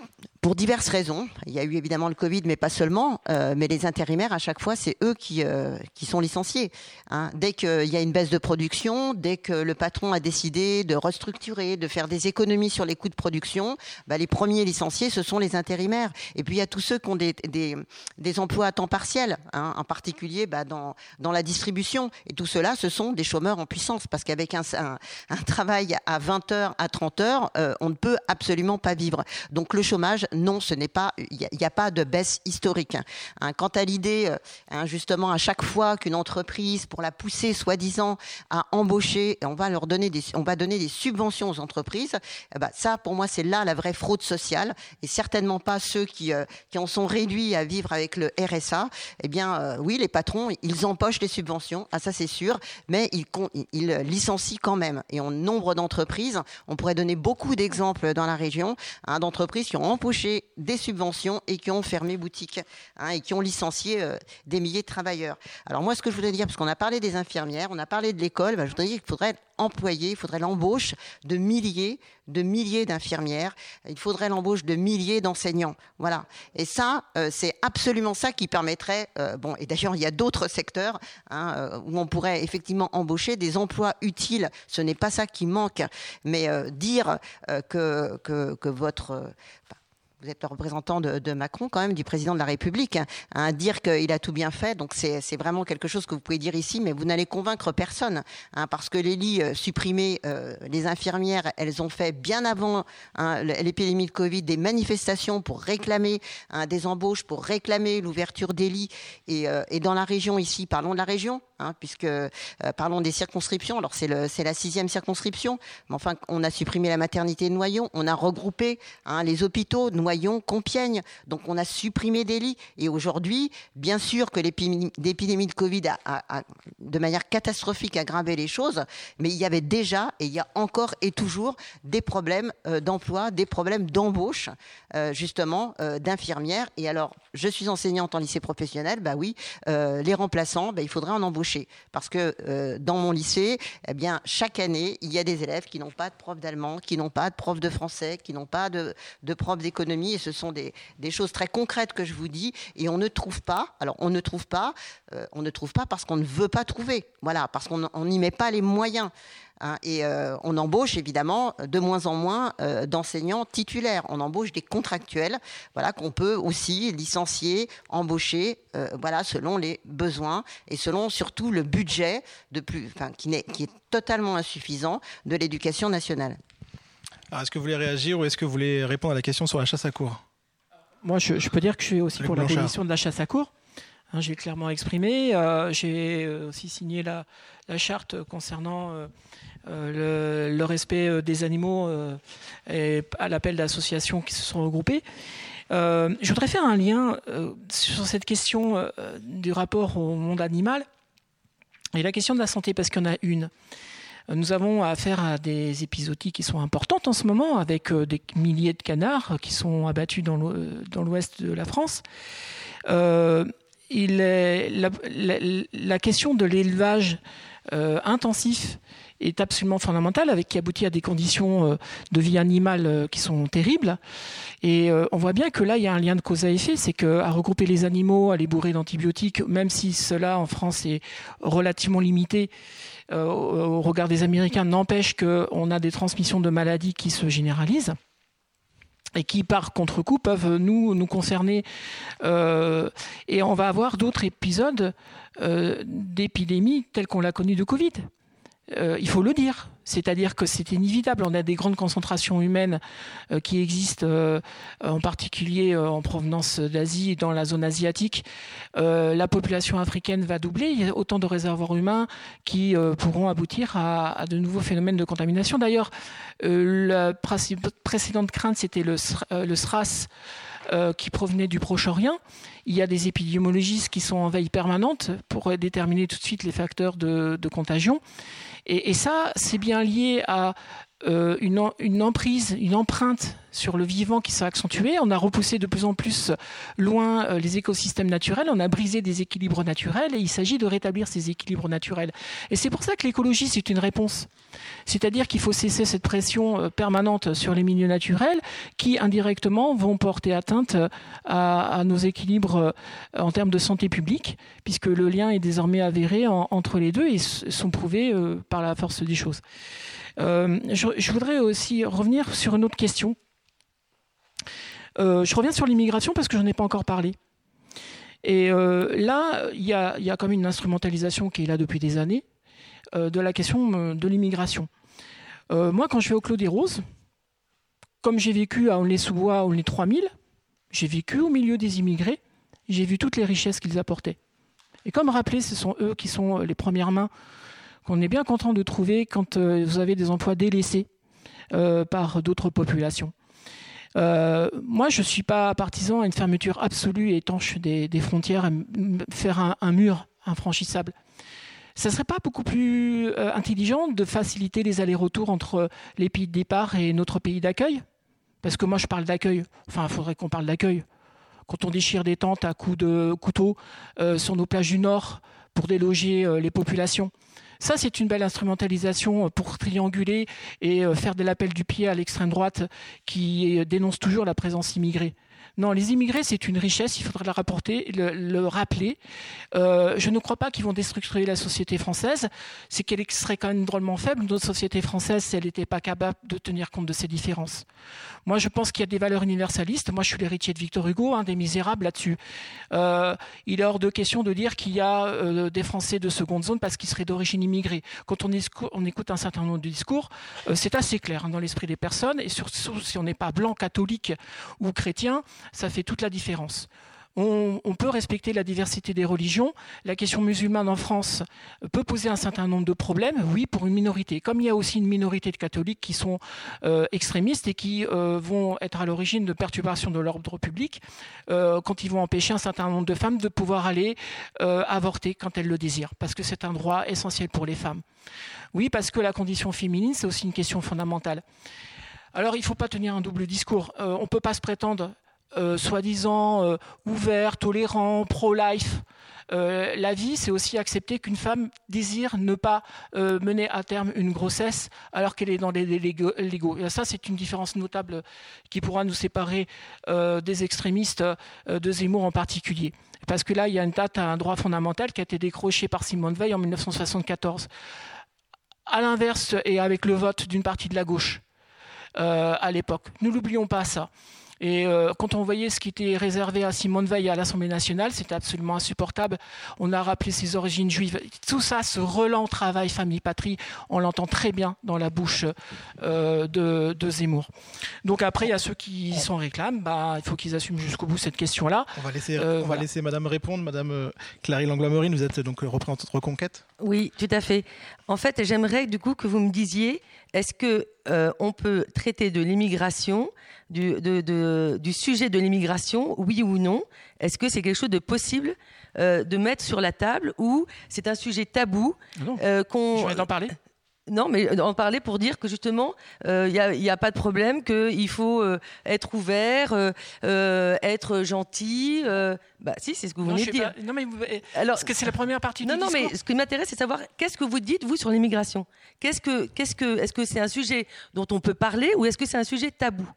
pour diverses raisons. Il y a eu évidemment le Covid, mais pas seulement. Euh, mais les intérimaires, à chaque fois, c'est eux qui, euh, sont licenciés. Hein. Dès qu'il y a une baisse de production, dès que le patron a décidé de restructurer, de faire des économies sur les coûts de production, bah, les premiers licenciés, ce sont les intérimaires. Et puis il y a tous ceux qui ont des, emplois à temps partiel, hein, en particulier bah, dans, la distribution. Et tout cela, ce sont des chômeurs en puissance, parce qu'avec un, un, travail à 20 heures, à 30 heures, euh, on ne peut absolument pas vivre. Donc le chômage, non, ce n'est pas, il n'y a, pas de baisse historique. Hein, quant à l'idée, euh, hein, justement, à chaque fois qu'une entreprise, pour la pousser soi-disant à embaucher, on va leur donner des, on va donner des subventions aux entreprises. Eh ben, ça, pour moi, c'est là la vraie fraude sociale, et certainement pas ceux qui, euh, qui en sont réduits à vivre avec le RSA. Eh bien, euh, oui, les patrons, ils empochent les subventions, ah, ça c'est sûr, mais ils, ils licencient quand même. Et en nombre d'entreprises, on pourrait donner beaucoup d'exemples dans la région hein, d'entreprises qui ont empoché des subventions et qui ont fermé boutique hein, et qui ont licencié euh, des milliers de travailleurs. Alors moi, ce que je voudrais dire, parce qu'on a parlé des infirmières, on a parlé de l'école, ben, je voudrais dire qu'il faudrait employer, il faudrait l'embauche de milliers, de milliers d'infirmières, il faudrait l'embauche de milliers d'enseignants. Voilà. Et ça, euh, c'est absolument ça qui permettrait, euh, bon, et d'ailleurs, il y a d'autres secteurs hein, où on pourrait effectivement embaucher des emplois utiles. Ce n'est pas ça qui manque. Mais dire que, que votre vous êtes le représentant de, Macron, quand même, du président de la République, hein, dire qu'il a tout bien fait. Donc c'est vraiment quelque chose que vous pouvez dire ici, mais vous n'allez convaincre personne, hein, parce que les lits euh, supprimés, euh, les infirmières, elles ont fait bien avant hein, l'épidémie de Covid des manifestations pour réclamer des embauches, pour réclamer l'ouverture des lits. Et, euh, et, dans la région ici, parlons de la région, puisque parlons des circonscriptions. Alors c'est la sixième circonscription, mais enfin on a supprimé la maternité de Noyon, on a regroupé les hôpitaux. De Compiègne. Donc on a supprimé des lits. Et aujourd'hui, bien sûr que l'épidémie de Covid a, de manière catastrophique aggravé les choses, mais il y avait déjà, et il y a encore et toujours, des problèmes euh, d'emploi, des problèmes d'embauche, euh, justement, euh, d'infirmières. Et alors, je suis enseignante en lycée professionnel, bah oui, les remplaçants, bah, il faudrait en embaucher. Parce que dans mon lycée, eh bien, chaque année, il y a des élèves qui n'ont pas de prof d'allemand, qui n'ont pas de prof de français, qui n'ont pas de, de prof d'économie. Et ce sont des, choses très concrètes que je vous dis. Et on ne trouve pas. Alors, on ne trouve pas. Euh, on ne trouve pas parce qu'on ne veut pas trouver. Voilà, parce qu'on n'y met pas les moyens. Hein, et euh, on embauche évidemment de moins en moins euh, d'enseignants titulaires. On embauche des contractuels, voilà qu'on peut aussi licencier, embaucher, voilà selon les besoins et selon surtout le budget qui est totalement insuffisant de l'éducation nationale. Est-ce que vous voulez réagir ou est-ce que vous voulez répondre à la question sur la chasse à cours Moi, je, je, peux dire que je suis aussi pour l'abolition de la chasse à cours. Hein, j'ai clairement exprimé. Euh, j'ai aussi signé la, la charte concernant euh, euh, le, le, respect des animaux et à l'appel d'associations qui se sont regroupées. je voudrais faire un lien sur cette question du rapport au monde animal et la question de la santé, parce qu'il y en a une. Nous avons affaire à des épisodies qui sont importantes en ce moment, avec des milliers de canards qui sont abattus dans l'ouest de la France. Euh, la, question de l'élevage euh, intensif est absolument fondamentale, avec qui aboutit à des conditions euh, de vie animale euh, qui sont terribles. Et euh, on voit bien que là, il y a un lien de cause à effet, c'est qu'à regrouper les animaux, à les bourrer d'antibiotiques, même si cela en France est relativement limité euh, au regard des Américains, n'empêche qu'on a des transmissions de maladies qui se généralisent et qui par contre-coup peuvent nous nous concerner euh, et on va avoir d'autres épisodes euh, d'épidémies telles qu'on l'a connu de Covid. Euh, il faut le dire. C'est-à-dire que c'est inévitable. On a des grandes concentrations humaines euh, qui existent, euh, en particulier en provenance d'Asie et dans la zone asiatique. la population africaine va doubler. Il y a autant de réservoirs humains qui pourront aboutir à, de nouveaux phénomènes de contamination. D'ailleurs, la précédente crainte, c'était le, SRAS. Qui provenaient du Proche-Orient. Il y a des épidémiologistes qui sont en veille permanente pour déterminer tout de suite les facteurs de contagion. Et, ça, c'est bien lié à euh, une, emprise, une empreinte sur le vivant qui s'est accentuée. On a repoussé de plus en plus loin euh, les écosystèmes naturels, on a brisé des équilibres naturels et il s'agit de rétablir ces équilibres naturels. Et c'est pour ça que l'écologie, c'est une réponse. C'est-à-dire qu'il faut cesser cette pression euh, permanente sur les milieux naturels qui, indirectement, vont porter atteinte à, nos équilibres en termes de santé publique, puisque le lien est désormais avéré en, entre les deux et sont prouvés par la force des choses. Euh, je, voudrais aussi revenir sur une autre question. Euh, je reviens sur l'immigration parce que je n'en ai pas encore parlé. Et euh, là, il y a, y comme une instrumentalisation qui est là depuis des années de la question de l'immigration. moi, quand je vais au Clos des Roses, comme j'ai vécu à Aulnay-sous-Bois, Aulnay 3000, j'ai vécu au milieu des immigrés, j'ai vu toutes les richesses qu'ils apportaient. Et comme rappelé, ce sont eux qui sont les premières mains qu'on est bien content de trouver quand euh, vous avez des emplois délaissés euh, par d'autres populations. Euh, moi, je ne suis pas partisan à une fermeture absolue et étanche des, des frontières, faire un, un, mur infranchissable. Ça ne serait pas beaucoup plus intelligent de faciliter les allers-retours entre les pays de départ et notre pays d'accueil? Parce que moi, je parle d'accueil. Enfin, il faudrait qu'on parle d'accueil. Quand on déchire des tentes à coups de couteau sur nos plages du Nord pour déloger les populations, ça, c'est une belle instrumentalisation pour trianguler et euh, faire de l'appel du pied à l'extrême droite qui dénonce toujours la présence immigrée. Non, les immigrés, c'est une richesse, il faudra la rapporter, le, le rappeler. Euh, je ne crois pas qu'ils vont déstructurer la société française. C'est qu'elle serait quand même drôlement faible, notre société française, si elle n'était pas capable de tenir compte de ces différences. Moi, je pense qu'il y a des valeurs universalistes. Moi, je suis l'héritier de Victor Hugo, des misérables là-dessus. Euh, il est hors de question de dire qu'il y a euh, des Français de seconde zone parce qu'ils seraient d'origine immigrée. Quand on, écoute un certain nombre de discours, c'est assez clair hein, dans l'esprit des personnes, et surtout si on n'est pas blanc, catholique ou chrétien, ça fait toute la différence. On, peut respecter la diversité des religions. La question musulmane en France peut poser un certain nombre de problèmes, oui, pour une minorité. Comme il y a aussi une minorité de catholiques qui sont euh, extrémistes et qui euh, vont être à l'origine de perturbations de l'ordre public euh, quand ils vont empêcher un certain nombre de femmes de pouvoir aller avorter quand elles le désirent, parce que c'est un droit essentiel pour les femmes. Oui, parce que la condition féminine, c'est aussi une question fondamentale. Alors, il ne faut pas tenir un double discours. On ne peut pas se prétendre soi-disant ouvert, tolérant, pro-life. la vie, c'est aussi accepter qu'une femme désire ne pas mener à terme une grossesse alors qu'elle est dans les légaux. Ça, c'est une différence notable qui pourra nous séparer des extrémistes de Zemmour en particulier. Parce que là, il y a une date à un droit fondamental qui a été décroché par Simone Veil en 1974. À l'inverse, et avec le vote d'une partie de la gauche à l'époque. Nous n'oublions pas ça. Et euh, quand on voyait ce qui était réservé à Simone Veil à l'Assemblée nationale, c'était absolument insupportable. On a rappelé ses origines juives. Tout ça, ce relent travail famille-patrie, on l'entend très bien dans la bouche euh, de, Zemmour. Donc après, il y a ceux qui s'en réclament. Bah, il faut qu'ils assument jusqu'au bout cette question-là. On va laisser, euh, on va laisser Madame répondre. Madame Clary Langlois-Morine, vous êtes donc représentante Reconquête Oui, tout à fait. En fait, j'aimerais du coup que vous me disiez, est-ce que on peut traiter de l'immigration du, du sujet de l'immigration, oui ou non? Est-ce que c'est quelque chose de possible euh, de mettre sur la table ou c'est un sujet tabou euh, qu'on... Je vais en parler non, mais en parler pour dire que justement, il euh, n'y a, pas de problème, qu'il faut être ouvert, être gentil. bah, si, c'est ce que vous venez de dire. non, mais Alors, que c'est la première partie non, du non, mais ce qui m'intéresse, c'est savoir qu'est-ce que vous dites vous sur l'immigration? Qu'est-ce que, qu'est-ce que, est-ce que c'est un sujet dont on peut parler ou est-ce que c'est un sujet tabou?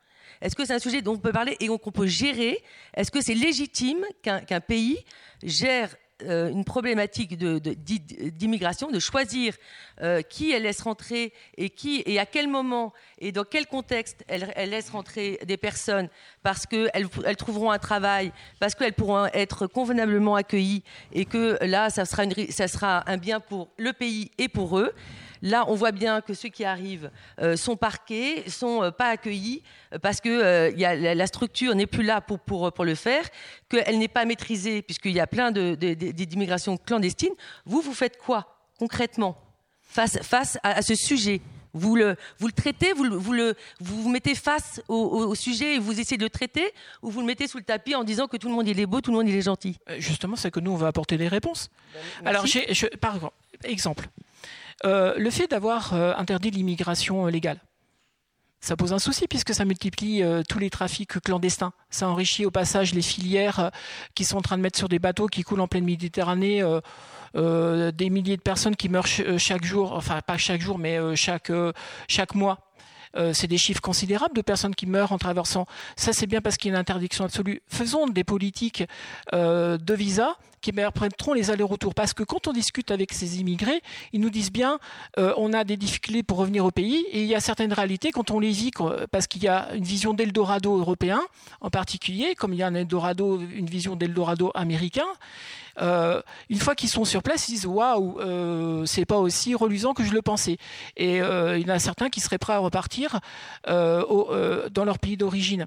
Est-ce que c'est un sujet dont on peut parler et qu'on peut gérer? Est-ce que c'est légitime qu'un pays gère euh, une problématique d'immigration, de, choisir euh, qui elle laisse rentrer et qui et à quel moment et dans quel contexte elle, laisse rentrer des personnes parce qu'elles elles trouveront un travail, parce qu'elles pourront être convenablement accueillies et que là, ça sera un bien pour le pays et pour eux. Là, on voit bien que ceux qui arrivent euh, sont parqués, sont euh, pas accueillis euh, parce que la, structure n'est plus là pour, pour, pour le faire, qu'elle n'est pas maîtrisée puisqu'il y a plein d'immigration clandestine. Vous, vous faites quoi concrètement face, face à, ce sujet? Vous le, vous le traitez, vous, vous, le, vous vous mettez face au, sujet et vous essayez de le traiter, ou vous le mettez sous le tapis en disant que tout le monde il est beau, tout le monde il est gentil? Justement, c'est que nous, on va apporter des réponses. Ben, Alors, par exemple, euh, le fait d'avoir euh, interdit l'immigration euh, légale, ça pose un souci puisque ça multiplie tous les trafics clandestins. Ça enrichit au passage les filières qui sont en train de mettre sur des bateaux qui coulent en pleine Méditerranée des milliers de personnes qui meurent chaque jour, enfin pas chaque jour, mais chaque, chaque mois c'est des chiffres considérables de personnes qui meurent en traversant. Ça, c'est bien parce qu'il y a une interdiction absolue. Faisons des politiques de visa qui permettront les allers-retours. Parce que quand on discute avec ces immigrés, ils nous disent bien euh, on a des difficultés pour revenir au pays et il y a certaines réalités quand on les vit, parce qu'il y a une vision d'Eldorado européen en particulier, comme il y a un Eldorado, une vision d'Eldorado américain. Euh, une fois qu'ils sont sur place, ils disent waouh, euh, c'est pas aussi reluisant que je le pensais. Et il y en a certains qui seraient prêts à repartir dans leur pays d'origine.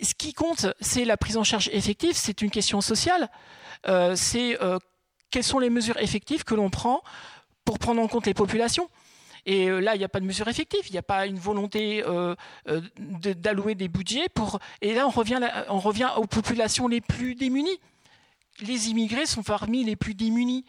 Ce qui compte, c'est la prise en charge effective. C'est une question sociale. C'est quelles sont les mesures effectives que l'on prend pour prendre en compte les populations. Et là, il n'y a pas de mesure effective, il n'y a pas une volonté d'allouer des budgets pour. Et là, on revient, on revient aux populations les plus démunies les immigrés sont parmi les plus démunis.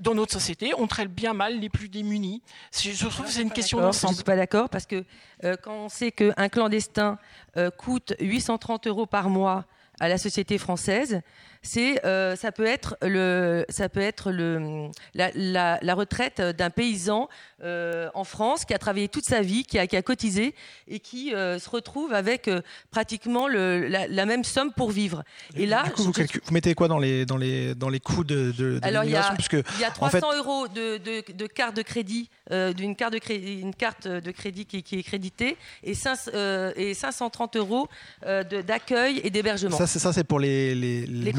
Dans notre société, on traite bien mal les plus démunis. Je trouve que c'est une question d'ensemble. Je ne suis pas d'accord parce que euh, quand on sait qu'un clandestin euh, coûte 830 euros par mois à la société française, c'est euh, ça peut être le ça peut être le la, la, retraite d'un paysan euh, en France qui a travaillé toute sa vie, qui a, qui a cotisé et qui euh, se retrouve avec pratiquement le, la, même somme pour vivre. Et là, vous, mettez quoi dans les dans les dans les coûts de, de, Alors il y a, il y a 300 euros de, de, carte de crédit d'une carte de crédit une carte de crédit qui, qui est créditée et, 5, et 530 euros d'accueil et d'hébergement. Ça c'est ça c'est pour les les, les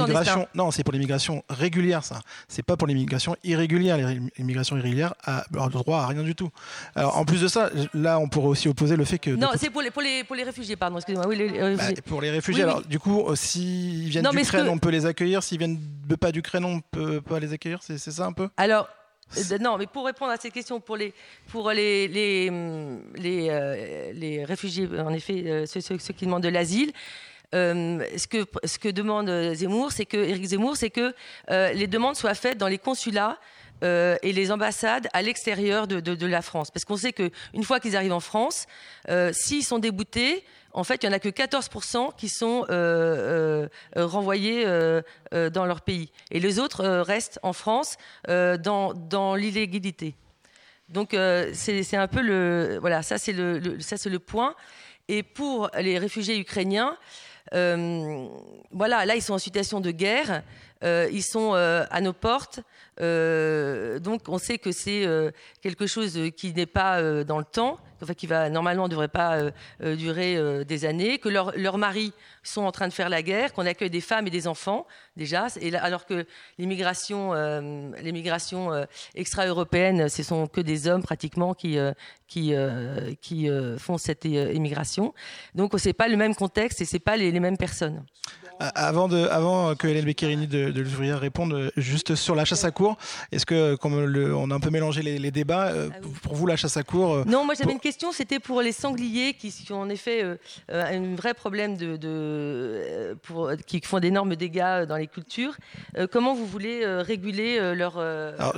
non, c'est pour l'immigration régulière, ça. C'est pas pour l'immigration irrégulière. L'immigration irrégulière a le droit à rien du tout. Alors, en plus de ça, là, on pourrait aussi opposer le fait que. Non, c'est pour les, pour, les, pour les réfugiés, pardon, excusez-moi. Oui, bah, pour les réfugiés, alors, du coup, euh, s'ils viennent d'Ukraine, on peut les accueillir. S'ils viennent pas d'Ukraine, on peut pas les accueillir. C'est ça un peu? Alors, euh, non, mais pour répondre à cette question, pour les, pour les, les, les, euh, les réfugiés, en effet, ceux, ceux, qui demandent de l'asile, euh, ce, que, ce que demande Zemmour, c'est que Eric Zemmour, c'est que euh, les demandes soient faites dans les consulats euh, et les ambassades à l'extérieur de, la France. Parce qu'on sait qu'une fois qu'ils arrivent en France, s'ils sont déboutés, en fait, il n'y en a que 14% qui sont renvoyés dans leur pays. Et les autres restent en France dans, l'illégalité. Donc c'est un peu le... Voilà, ça c'est le, ça c'est le point. Et pour les réfugiés ukrainiens, voilà, là ils sont en situation de guerre. Euh, ils sont euh, à nos portes. Euh, donc on sait que c'est quelque chose qui n'est pas dans le temps, enfin qui va normalement ne devrait pas durer des années, que leurs maris sont en train de faire la guerre, qu'on accueille des femmes et des enfants déjà, et alors que l'immigration, l'immigration extra-européenne, ce sont que des hommes pratiquement qui qui, qui font cette immigration. Donc c'est pas le même contexte et c'est pas les, les mêmes personnes. Avant, de, avant que Hélène Beccherini de, de l'ouvrière réponde, euh, juste sur la chasse à cour, est-ce que, comme on a un peu mélangé les, débats, euh, ah pour vous, la chasse à cour. Euh, non, moi j'avais une question, c'était pour les sangliers qui, ont en effet un vrai problème de. pour, qui font d'énormes dégâts dans les cultures. comment vous voulez réguler leur. Alors,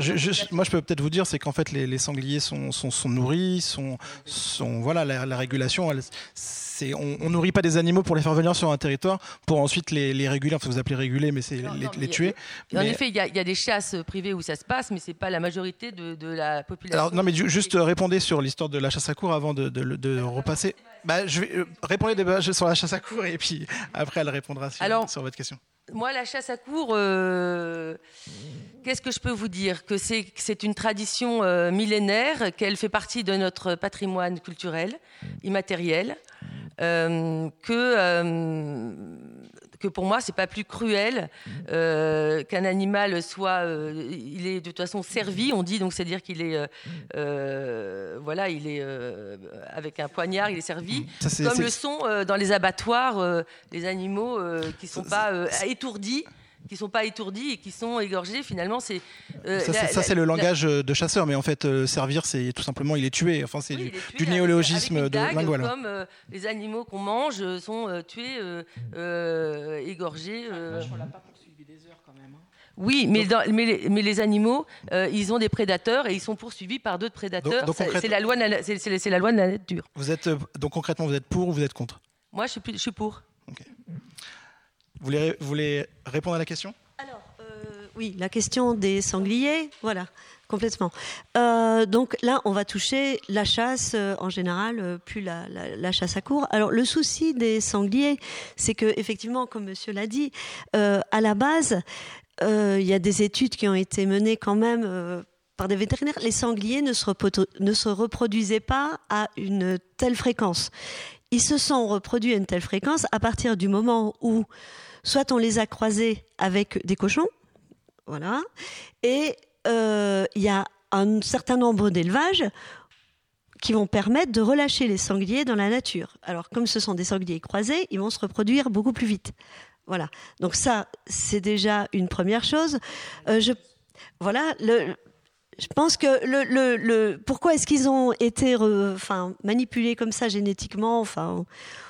moi, je peux peut-être vous dire, c'est qu'en fait, les, sangliers sont, sont, nourris, sont, sont, voilà, la, la régulation, elle, on, ne nourrit pas des animaux pour les faire venir sur un territoire pour ensuite les, réguler. Enfin, vous appelez réguler, mais c'est les, tuer. En effet, il y, a des chasses privées où ça se passe, mais c'est pas la majorité de, la population. Alors non, mais juste répondez sur l'histoire de la chasse à cour avant de, repasser. Bah, je vais euh, répondre sur la chasse à cour et puis après elle répondra sur, sur votre question. Moi, la chasse à cour, euh, qu'est-ce que je peux vous dire? Que c'est une tradition euh, millénaire, qu'elle fait partie de notre patrimoine culturel, immatériel, euh, que, euh, que pour moi, c'est pas plus cruel euh, qu'un animal soit. il est de toute façon servi, on dit, donc c'est-à-dire qu'il est. voilà, il est avec un poignard, il est servi. comme le sont dans les abattoirs les animaux qui sont pas étourdis qui sont pas étourdis et qui sont égorgés. Finalement, c'est euh, ça, c'est le langage euh, de chasseur, mais en fait, euh, servir, c'est tout simplement il est tué. Enfin, c'est du, néologisme de langue. Comme les animaux qu'on mange sont tués, égorgés. Oui, mais, mais, les, mais, les, animaux, ils ont des prédateurs et ils sont poursuivis par d'autres prédateurs. C'est la, loi de la, c'est la loi de la nature. Vous êtes, donc concrètement, vous êtes pour ou vous êtes contre? Moi, je suis, je suis pour. Vous voulez, répondre à la question? Alors, euh, oui, la question des sangliers, voilà, complètement. Euh, donc là, on va toucher la chasse euh, en général, plus la, chasse à court. Alors, le souci des sangliers, c'est que, effectivement, comme monsieur l'a dit, à la base, il y a des études qui ont été menées quand même par des vétérinaires, les sangliers ne se, ne se, reproduisaient pas à une telle fréquence. Ils se sont reproduits à une telle fréquence à partir du moment où soit on les a croisés avec des cochons, voilà, et euh, il y a un certain nombre d'élevages qui vont permettre de relâcher les sangliers dans la nature. Alors, comme ce sont des sangliers croisés, ils vont se reproduire beaucoup plus vite. Voilà. Donc ça, c'est déjà une première chose. Euh, je, voilà. Je pense que pourquoi est-ce qu'ils ont été manipulés comme ça génétiquement, enfin,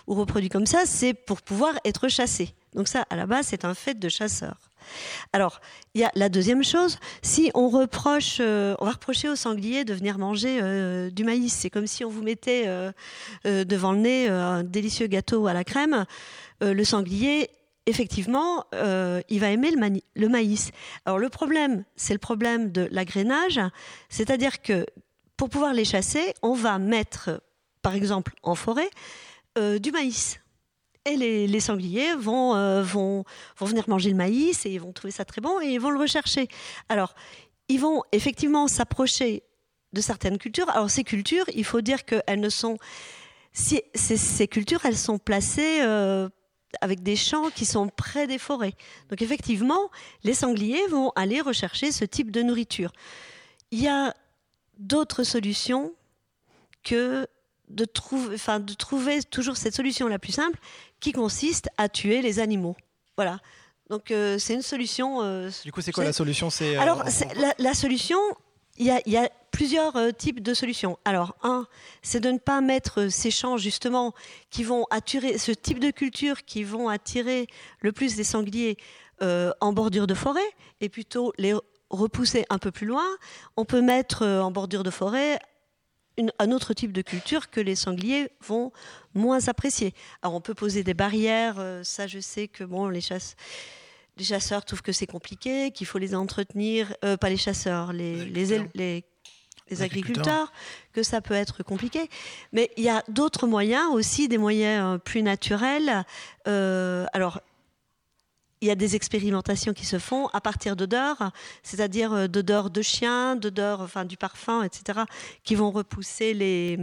ou reproduits comme ça, c'est pour pouvoir être chassés. Donc ça, à la base, c'est un fait de chasseur. Alors, il y a la deuxième chose, si on reproche, euh, on va reprocher aux sangliers de venir manger euh, du maïs, c'est comme si on vous mettait euh, devant le nez un délicieux gâteau à la crème. le sanglier, effectivement, il va aimer le, le, maïs. Alors le problème, c'est le problème de l'agrainage, c'est-à-dire que pour pouvoir les chasser, on va mettre, par exemple, en forêt, du maïs et les, sangliers vont, euh, vont, vont venir manger le maïs et ils vont trouver ça très bon et ils vont le rechercher. Alors, ils vont effectivement s'approcher de certaines cultures. Alors, ces cultures, il faut dire qu'elles ne sont. Si, ces, cultures, elles sont placées euh, avec des champs qui sont près des forêts. Donc, effectivement, les sangliers vont aller rechercher ce type de nourriture. Il y a d'autres solutions que de, de trouver toujours cette solution la plus simple qui consiste à tuer les animaux. Voilà. Donc euh, c'est une solution. Euh, du coup, c'est quoi la solution? C'est euh, alors la, solution. Il y, a, plusieurs types de solutions. Alors, un, c'est de ne pas mettre ces champs justement qui vont attirer ce type de culture qui vont attirer le plus des sangliers en bordure de forêt et plutôt les repousser un peu plus loin. On peut mettre en bordure de forêt un autre type de culture que les sangliers vont moins apprécier. Alors on peut poser des barrières, euh, ça je sais que bon, les, les chasseurs trouvent que c'est compliqué, qu'il faut les entretenir, euh, pas les chasseurs, les, les, les agriculteurs, que ça peut être compliqué. Mais il y a d'autres moyens aussi, des moyens euh, plus naturels. alors, il y a des expérimentations qui se font à partir d'odeurs, c'est-à-dire euh, d'odeurs de chien, d'odeurs, enfin du parfum, etc., qui vont repousser les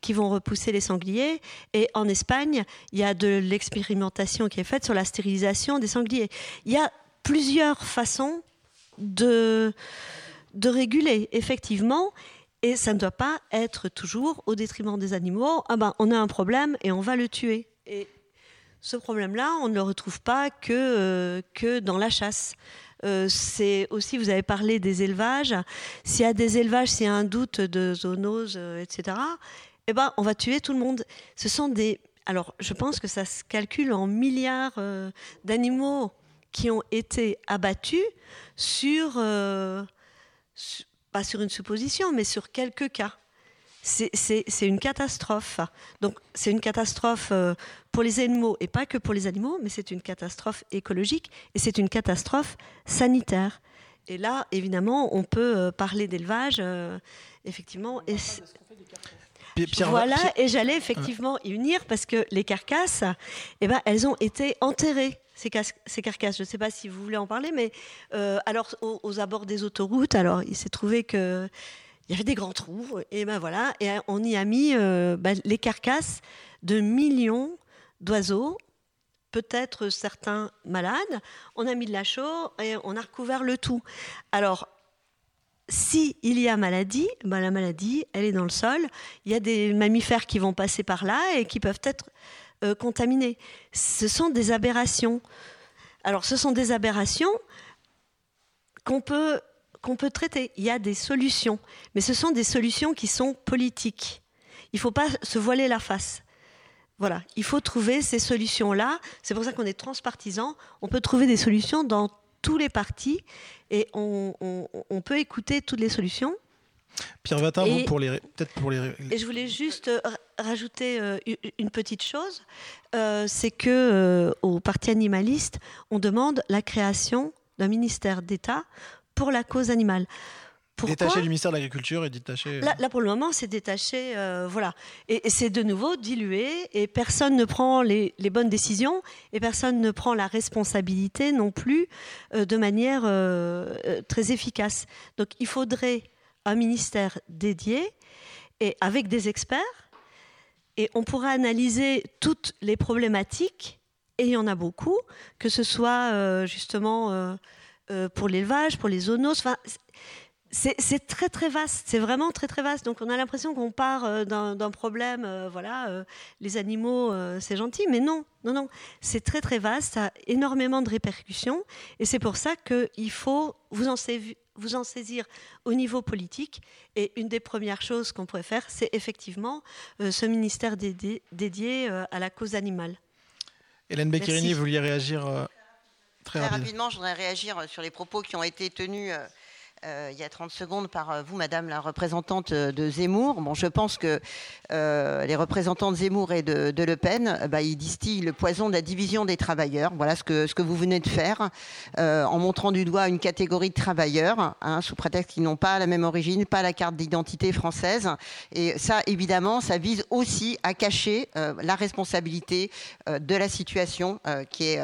qui vont repousser les sangliers. Et en Espagne, il y a de l'expérimentation qui est faite sur la stérilisation des sangliers. Il y a plusieurs façons de de réguler, effectivement. Et ça ne doit pas être toujours au détriment des animaux. Ah ben, on a un problème et on va le tuer. Ce problème-là, on ne le retrouve pas que, euh, que dans la chasse. Euh, c'est aussi, vous avez parlé des élevages. S'il y a des élevages, s'il y a un doute de zoonose, euh, etc., eh ben, on va tuer tout le monde. Ce sont des. Alors, je pense que ça se calcule en milliards d'animaux qui ont été abattus sur, pas sur une supposition, mais sur quelques cas c'est une catastrophe. Donc c'est une catastrophe euh, pour les animaux et pas que pour les animaux, mais c'est une catastrophe écologique et c'est une catastrophe sanitaire. Et là, évidemment, on peut euh, parler d'élevage, euh, effectivement. Et voilà, et j'allais effectivement y unir parce que les carcasses, eh ben, elles ont été enterrées. Ces, ces carcasses, je ne sais pas si vous voulez en parler, mais alors aux, aux, abords des autoroutes, alors il s'est trouvé que il y avait des grands trous, et ben voilà, et on y a mis euh, ben, les carcasses de millions d'oiseaux, peut-être certains malades. On a mis de la chaux et on a recouvert le tout. Alors, si il y a maladie, ben la maladie, elle est dans le sol. Il y a des mammifères qui vont passer par là et qui peuvent être euh, contaminés. Ce sont des aberrations. Alors, ce sont des aberrations qu'on peut qu'on peut traiter. Il y a des solutions, mais ce sont des solutions qui sont politiques. Il ne faut pas se voiler la face. Voilà, il faut trouver ces solutions-là. C'est pour ça qu'on est transpartisan. On peut trouver des solutions dans tous les partis et on, peut écouter toutes les solutions. Pierre Vatin, vous, pour les, peut-être pour les. Et je voulais juste euh, rajouter euh, une petite chose, euh, c'est que au Parti animaliste, on demande la création d'un ministère d'État pour la cause animale. détaché du ministère de l'Agriculture et détaché. Là, pour le moment, c'est détaché, euh, voilà. Et, c'est de nouveau dilué, et personne ne prend les, bonnes décisions, et personne ne prend la responsabilité non plus euh, de manière euh, très efficace. Donc, il faudrait un ministère dédié et avec des experts, et on pourra analyser toutes les problématiques, et il y en a beaucoup, que ce soit justement euh, pour l'élevage, pour les zoonoses. Enfin, c'est très très vaste, c'est vraiment très très vaste. Donc on a l'impression qu'on part euh, d'un problème, euh, voilà, les animaux c'est gentil, mais non, non, non, c'est très très vaste, ça a énormément de répercussions, et c'est pour ça qu'il faut vous en, vous en, saisir au niveau politique. Et une des premières choses qu'on pourrait faire, c'est effectivement ce ministère dédié, dédié à la cause animale. Hélène Beccherini, vous vouliez réagir Très, rapidement, je voudrais réagir sur les propos qui ont été tenus euh, euh, il y a 30 secondes par euh, vous, Madame la représentante de Zemmour. Bon, je pense que euh, les représentants de Zemmour et de, Le Pen, bah, distillent le poison de la division des travailleurs. Voilà ce que, ce que vous venez de faire, en montrant du doigt une catégorie de travailleurs, hein, sous prétexte qu'ils n'ont pas la même origine, pas la carte d'identité française. Et ça, évidemment, ça vise aussi à cacher la responsabilité de la situation qui est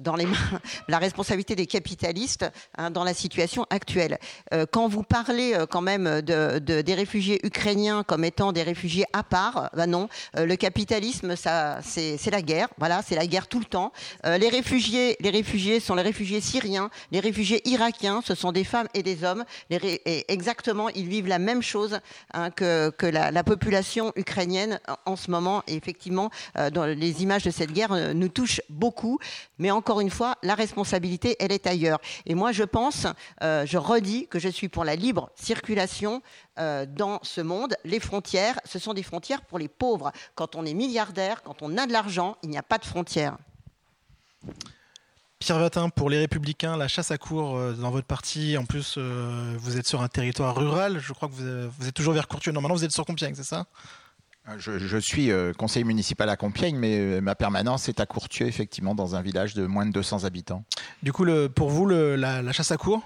dans les mains, la responsabilité des capitalistes hein, dans la situation actuelle. Euh, quand vous parlez euh, quand même de, des réfugiés ukrainiens comme étant des réfugiés à part, ben non, euh, le capitalisme, c'est la guerre. Voilà, c'est la guerre tout le temps. les réfugiés, les réfugiés sont les réfugiés syriens, les réfugiés irakiens, ce sont des femmes et des hommes. et exactement, ils vivent la même chose hein, que, la, population ukrainienne en ce moment. Et effectivement, les images de cette guerre nous touchent beaucoup. Mais encore une fois, la responsabilité, elle est ailleurs. Et moi, je pense, je redis que je suis pour la libre circulation euh, dans ce monde. Les frontières, ce sont des frontières pour les pauvres. Quand on est milliardaire, quand on a de l'argent, il n'y a pas de frontières. Pierre Vatin, pour les Républicains, la chasse à cours euh, dans votre parti, en plus, euh, vous êtes sur un territoire rural. Je crois que vous, vous êtes toujours vers Courtieu. Non, maintenant, vous êtes sur Compiègne, c'est ça? Je, je, suis conseiller municipal à Compiègne, mais ma permanence est à Courtieu, effectivement, dans un village de moins de 200 habitants. Du coup, le, pour vous, le, la, la, chasse à cours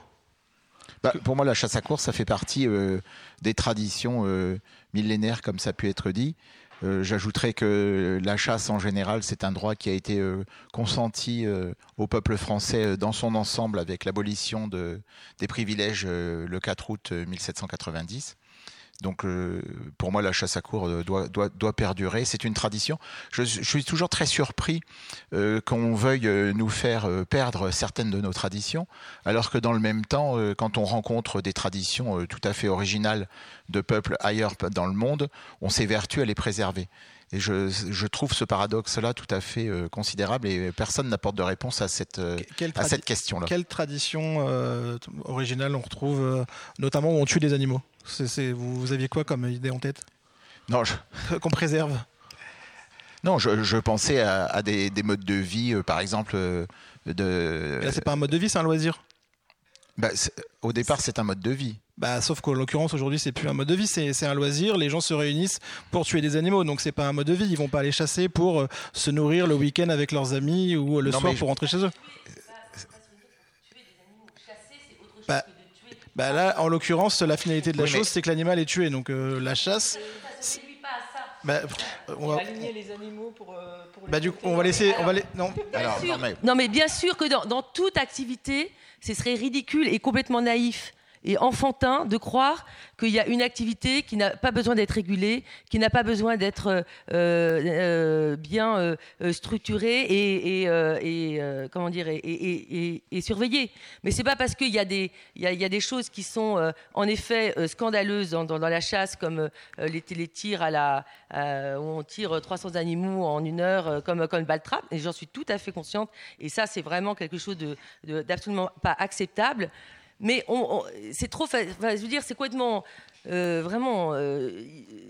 bah, Pour moi, la chasse à cours, ça fait partie euh, des traditions euh, millénaires, comme ça a pu être dit. Euh, J'ajouterais que la chasse en général, c'est un droit qui a été euh, consenti euh, au peuple français dans son ensemble avec l'abolition de, des privilèges le 4 août 1790. Donc euh, pour moi, la chasse à cour doit, doit, doit perdurer. C'est une tradition. Je, suis toujours très surpris euh, qu'on veuille nous faire perdre certaines de nos traditions, alors que dans le même temps, euh, quand on rencontre des traditions tout à fait originales de peuples ailleurs dans le monde, on s'évertue à les préserver. Et je, je, trouve ce paradoxe-là tout à fait euh, considérable et personne n'apporte de réponse à cette, euh, à cette question-là. Quelle tradition euh, originale on retrouve, notamment où on tue des animaux? C est, c est, vous, vous, aviez quoi comme idée en tête? Non, je... qu'on préserve? Non, je, je pensais à, à des, des, modes de vie, par exemple. de... Là, c'est pas un mode de vie, c'est un loisir. Bah, au départ, c'est un mode de vie. Bah, sauf qu'en l'occurrence aujourd'hui c'est plus un mode de vie, c'est un loisir. Les gens se réunissent pour tuer des animaux, donc c'est pas un mode de vie. Ils vont pas aller chasser pour euh, se nourrir le week-end avec leurs amis ou euh, le non, soir pour rentrer chez eux. Bah, bah là, en l'occurrence, la finalité de la oui, chose, mais... c'est que l'animal est tué. Donc euh, la chasse. Bah, on va aligner les animaux pour. Euh, pour bah, du coup, on va laisser. Alors, on va. Alors, non, mais... non, mais bien sûr que dans, dans toute activité, ce serait ridicule et complètement naïf et enfantin de croire qu'il y a une activité qui n'a pas besoin d'être régulée, qui n'a pas besoin d'être euh, euh, bien euh, structurée et, comment dire et, surveillée. Mais c'est pas parce qu'il y, y, y, a des choses qui sont en effet scandaleuses dans, la chasse, comme les, les, tirs à la où on tire 300 animaux en une heure, comme comme balle trappe. Et j'en suis tout à fait consciente. Et ça, c'est vraiment quelque chose d'absolument de, pas acceptable mais on, on, c'est trop, enfin, je veux dire, c'est complètement euh, vraiment euh,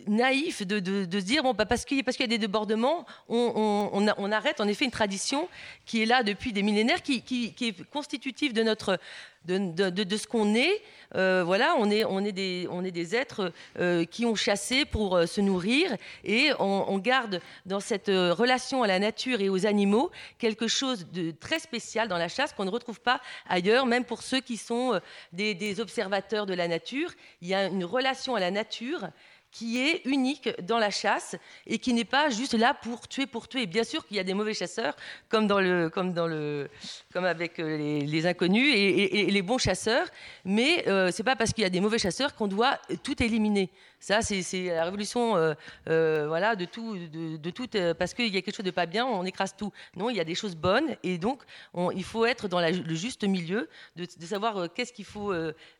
naïf de, se dire bon, bah, parce qu'il y a des débordements, on, arrête en effet une tradition qui est là depuis des millénaires, qui, est constitutive de notre de, ce qu'on est. Euh, voilà, on est, on est, des, on est des êtres euh, qui ont chassé pour se nourrir et on, garde dans cette relation à la nature et aux animaux quelque chose de très spécial dans la chasse qu'on ne retrouve pas ailleurs, même pour ceux qui sont des, des observateurs de la nature. Il y a une relation à la nature qui est unique dans la chasse et qui n'est pas juste là pour tuer pour tuer. Bien sûr qu'il y a des mauvais chasseurs, comme, dans le, comme, dans le, comme avec euh, les, inconnus, et, les bons chasseurs, mais euh, ce n'est pas parce qu'il y a des mauvais chasseurs qu'on doit tout éliminer. Ça, c'est la révolution euh, euh, voilà, de tout, de, tout euh, parce qu'il y a quelque chose de pas bien, on écrase tout. Non, il y a des choses bonnes et donc on, il faut être dans le juste milieu, de, savoir qu'est-ce qu'il faut,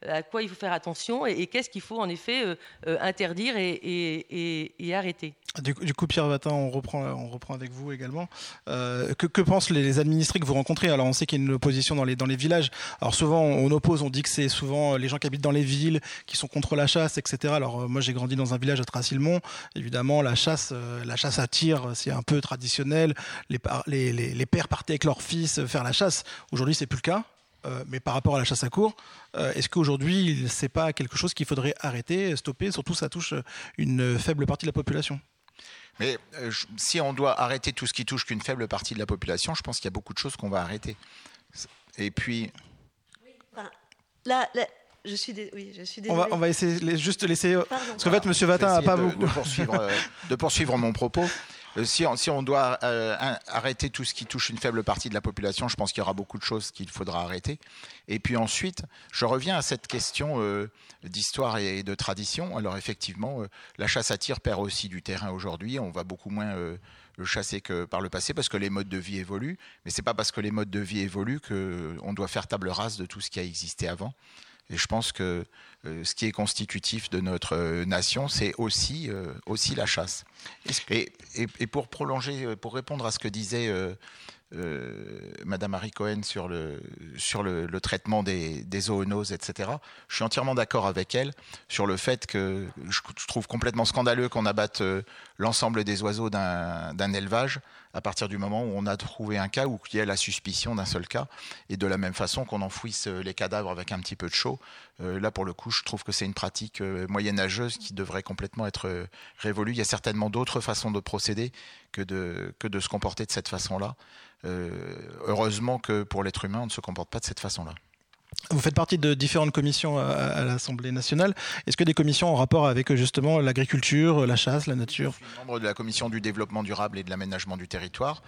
à quoi il faut faire attention et, qu'est-ce qu'il faut en effet interdire et, arrêter. Du, coup, Pierre Vatin, on reprend, on reprend avec vous également. Que, pensent les, administrés que vous rencontrez? Alors, on sait qu'il y a une opposition dans les, dans les villages. Alors, souvent, on oppose, on dit que c'est souvent les gens qui habitent dans les villes qui sont contre la chasse, etc. Alors, moi, j'ai grandi dans un village à Tracilmont. Évidemment, la chasse, euh, la chasse à tir, c'est un peu traditionnel. Les, les, les, les pères partaient avec leurs fils faire la chasse. Aujourd'hui, c'est plus le cas. Euh, mais par rapport à la chasse à cours, euh, est-ce qu'aujourd'hui, c'est pas quelque chose qu'il faudrait arrêter, stopper? Surtout, ça touche une faible partie de la population. Mais euh, si on doit arrêter tout ce qui touche qu'une faible partie de la population, je pense qu'il y a beaucoup de choses qu'on va arrêter. Et puis. Oui, enfin, je suis, dé... oui, je suis on, va, on va essayer juste laisser. Pardon. Parce qu'en fait, M. Vatin n'a pas de, beaucoup. De poursuivre, de poursuivre mon propos. Euh, si on, si on doit euh, arrêter tout ce qui touche une faible partie de la population, je pense qu'il y aura beaucoup de choses qu'il faudra arrêter. Et puis ensuite, je reviens à cette question euh, d'histoire et de tradition. Alors effectivement, euh, la chasse à tir perd aussi du terrain aujourd'hui. On va beaucoup moins euh, le chasser que par le passé parce que les modes de vie évoluent. Mais c'est pas parce que les modes de vie évoluent qu'on doit faire table rase de tout ce qui a existé avant. Et je pense que euh, ce qui est constitutif de notre euh, nation, c'est aussi, euh, aussi la chasse. Et, et, et, pour prolonger, pour répondre à ce que disait euh, Madame Marie Cohen sur le, sur le, traitement des, des, zoonoses, etc. Je suis entièrement d'accord avec elle sur le fait que je, trouve complètement scandaleux qu'on abatte euh, l'ensemble des oiseaux d'un élevage à partir du moment où on a trouvé un cas ou qu'il y a la suspicion d'un seul cas, et de la même façon qu'on enfouisse euh, les cadavres avec un petit peu de chaud. Euh, là, pour le coup, je trouve que c'est une pratique euh, moyenâgeuse qui devrait complètement être révolue. Il y a certainement d'autres façons de procéder que de, que de se comporter de cette façon-là. Euh, heureusement que pour l'être humain, on ne se comporte pas de cette façon-là. Vous faites partie de différentes commissions à, à l'Assemblée nationale. Est-ce que des commissions en rapport avec justement l'agriculture, la chasse, la nature? Je suis membre de la commission du développement durable et de l'aménagement du territoire.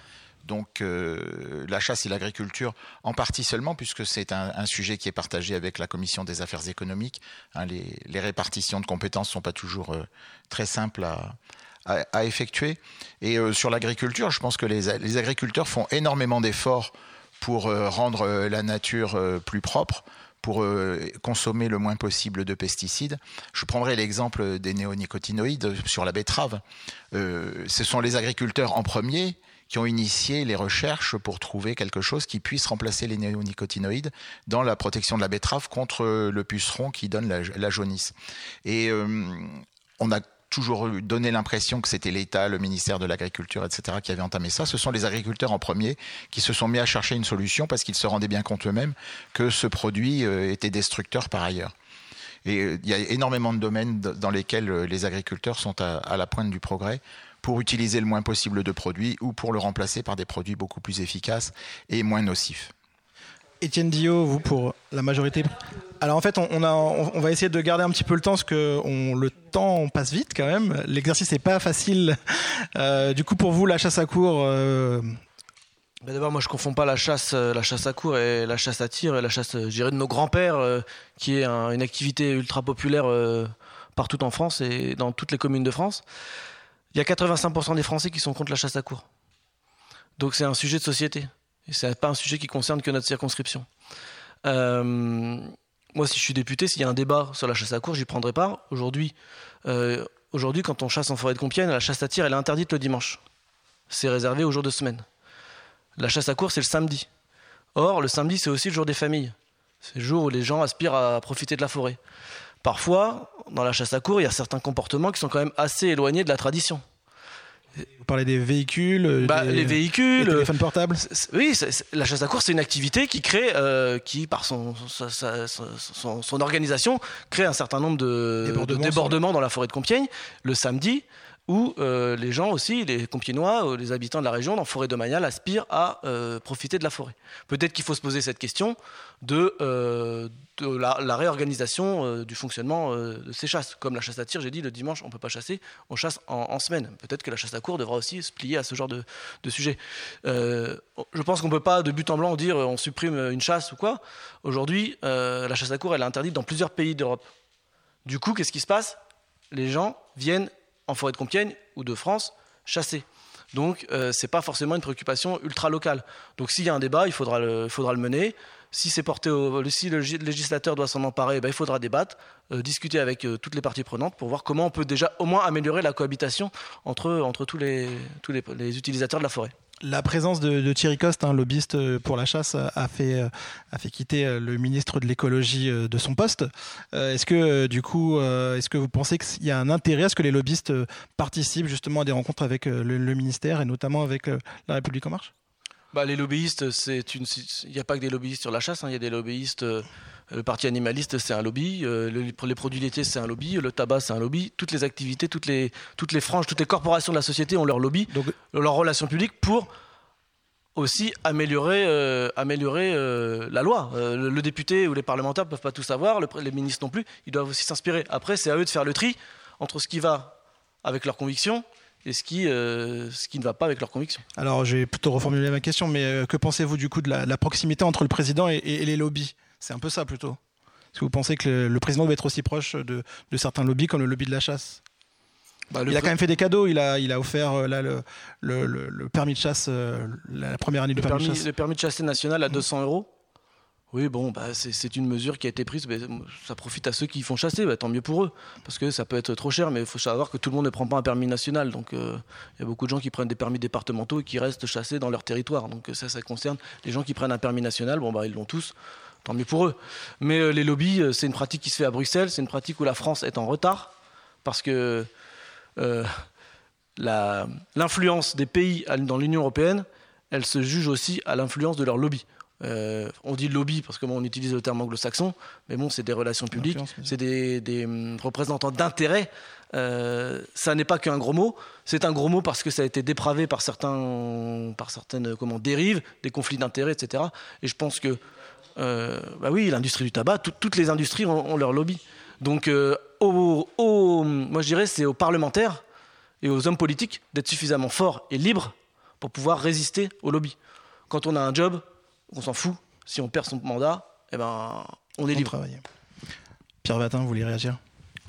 Donc euh, la chasse et l'agriculture en partie seulement, puisque c'est un, un, sujet qui est partagé avec la commission des affaires économiques. Hein, les, les, répartitions de compétences ne sont pas toujours euh, très simples à, à, effectuer. Et euh, sur l'agriculture, je pense que les, agriculteurs font énormément d'efforts pour euh, rendre euh, la nature plus propre pour consommer le moins possible de pesticides. Je prendrai l'exemple des néonicotinoïdes sur la betterave. ce sont les agriculteurs en premier qui ont initié les recherches pour trouver quelque chose qui puisse remplacer les néonicotinoïdes dans la protection de la betterave contre le puceron qui donne la, jaunisse. Et on a toujours donné l'impression que c'était l'État, le ministère de l'Agriculture, etc., qui avait entamé ça. Ce sont les agriculteurs en premier qui se sont mis à chercher une solution parce qu'ils se rendaient bien compte eux-mêmes que ce produit euh, était destructeur par ailleurs. Et euh, il y a énormément de domaines dans lesquels euh, les agriculteurs sont à, à la pointe du progrès pour utiliser le moins possible de produits ou pour le remplacer par des produits beaucoup plus efficaces et moins nocifs. Étienne Dio, vous pour la majorité. Alors en fait, on, va essayer de garder un petit peu le temps parce que le temps on passe vite quand même. L'exercice n'est pas facile. Euh, du coup, pour vous, la chasse à cours. Euh... D'abord, moi, je confonds pas la chasse, euh, la chasse à cours et la chasse à tir et la chasse, je dirais, de nos grands-pères, qui est un, une activité ultra populaire partout en France et dans toutes les communes de France. Il y a 85% des Français qui sont contre la chasse à cours. Donc c'est un sujet de société. Et ce n'est pas un sujet qui concerne que notre circonscription. Euh, moi, si je suis député, s'il y a un débat sur la chasse à cours, j'y prendrai part. Aujourd'hui, euh, aujourd'hui, quand on chasse en forêt de Compiègne, la chasse à tir, est interdite le dimanche. C'est réservé aux jours de semaine. La chasse à cours, c'est le samedi. Or, le samedi, c'est aussi le jour des familles. C'est le jour où les gens aspirent à profiter de la forêt. Parfois, dans la chasse à cours, il y a certains comportements qui sont quand même assez éloignés de la tradition. Vous parlez des véhicules, bah, des, les véhicules, des téléphones portables. C est, c est, oui, la chasse à course, c'est une activité qui crée, euh, qui par son sa, sa, son, son, organisation, crée un certain nombre de débordements, de débordements dans la forêt de Compiègne le samedi, où euh, les gens aussi, les Compiègnois, les habitants de la région, dans Forêt de Mayal, aspirent à euh, profiter de la forêt. Peut-être qu'il faut se poser cette question de, euh, la, réorganisation euh, du fonctionnement euh, de ces chasses. Comme la chasse à tir, j'ai dit, le dimanche, on ne peut pas chasser, on chasse en, semaine. Peut-être que la chasse à cour devra aussi se plier à ce genre de, sujet. je pense qu'on ne peut pas, de but en blanc, dire on supprime une chasse ou quoi. Aujourd'hui, la chasse à cour, elle est interdite dans plusieurs pays d'Europe. Du coup, qu'est-ce qui se passe? Les gens viennent en forêt de Compiègne ou de France chasser. Donc, euh, ce n'est pas forcément une préoccupation ultra locale. Donc, s'il y a un débat, il faudra le, mener. Si c'est porté au, si le législateur doit s'en emparer, ben, il faudra débattre, euh, discuter avec euh, toutes les parties prenantes pour voir comment on peut déjà au moins améliorer la cohabitation entre, entre tous, les, tous les utilisateurs de la forêt la présence de, Thierry Coste, un lobbyiste pour la chasse, a fait, a fait quitter le ministre de l'écologie de son poste. Est-ce que, du coup, est-ce que vous pensez qu'il y a un intérêt à ce que les lobbyistes participent justement à des rencontres avec le, le ministère et notamment avec La République En Marche? Bah, les lobbyistes, c'est une. Il n'y a pas que des lobbyistes sur la chasse. Hein. Il y a des lobbyistes. Euh, le parti animaliste, c'est un lobby. Euh, le, les produits laitiers, c'est un lobby. Le tabac, c'est un lobby. Toutes les activités, toutes les, toutes les franges, toutes les corporations de la société ont leur lobby, Donc, leur relation publique pour aussi améliorer, euh, améliorer euh, la loi. Euh, le, le, député ou les parlementaires ne peuvent pas tout savoir, le, les ministres non plus. Ils doivent aussi s'inspirer. Après, c'est à eux de faire le tri entre ce qui va avec leurs convictions et ce qui, euh, ce qui ne va pas avec leurs convictions. Alors, je vais plutôt reformuler ma question, mais euh, que pensez-vous du coup de la, la, proximité entre le président et, et, et les lobbies? C'est un peu ça plutôt. Est-ce que vous pensez que le, le, président doit être aussi proche de, de, certains lobbies comme le lobby de la chasse? Bah, il a quand même fait des cadeaux. Il a, il a offert euh, là, le, le, le, permis de chasse, la première année du permis, permis, de chasse. Le permis de chasser national à 200 euros. Oui, bon, bah, c'est une mesure qui a été prise, mais ça profite à ceux qui font chasser, bah, tant mieux pour eux, parce que ça peut être trop cher, mais il faut savoir que tout le monde ne prend pas un permis national, donc euh, il y a beaucoup de gens qui prennent des permis départementaux et qui restent chassés dans leur territoire, donc ça, ça concerne les gens qui prennent un permis national, bon, bah, ils l'ont tous, tant mieux pour eux. Mais euh, les lobbies, euh, c'est une pratique qui se fait à Bruxelles, c'est une pratique où la France est en retard, parce que l'influence des pays dans l'Union européenne, elle se juge aussi à l'influence de leurs lobbies. Euh, on dit lobby parce que on utilise le terme anglo-saxon, mais bon, c'est des relations publiques, c'est des, hum, représentants d'intérêt. Euh, ça n'est pas qu'un gros mot. C'est un gros mot parce que ça a été dépravé par certains, par certaines comment dérives, des conflits d'intérêts, etc. Et je pense que, euh, bah oui, l'industrie du tabac, toutes les industries ont, leur lobby. Donc, moi je dirais, c'est aux parlementaires et aux hommes politiques d'être suffisamment forts et libres pour pouvoir résister au lobby. Quand on a un job, on s'en fout. Si on perd son mandat, eh ben, on est libre. Pierre Vatin, vous voulez réagir?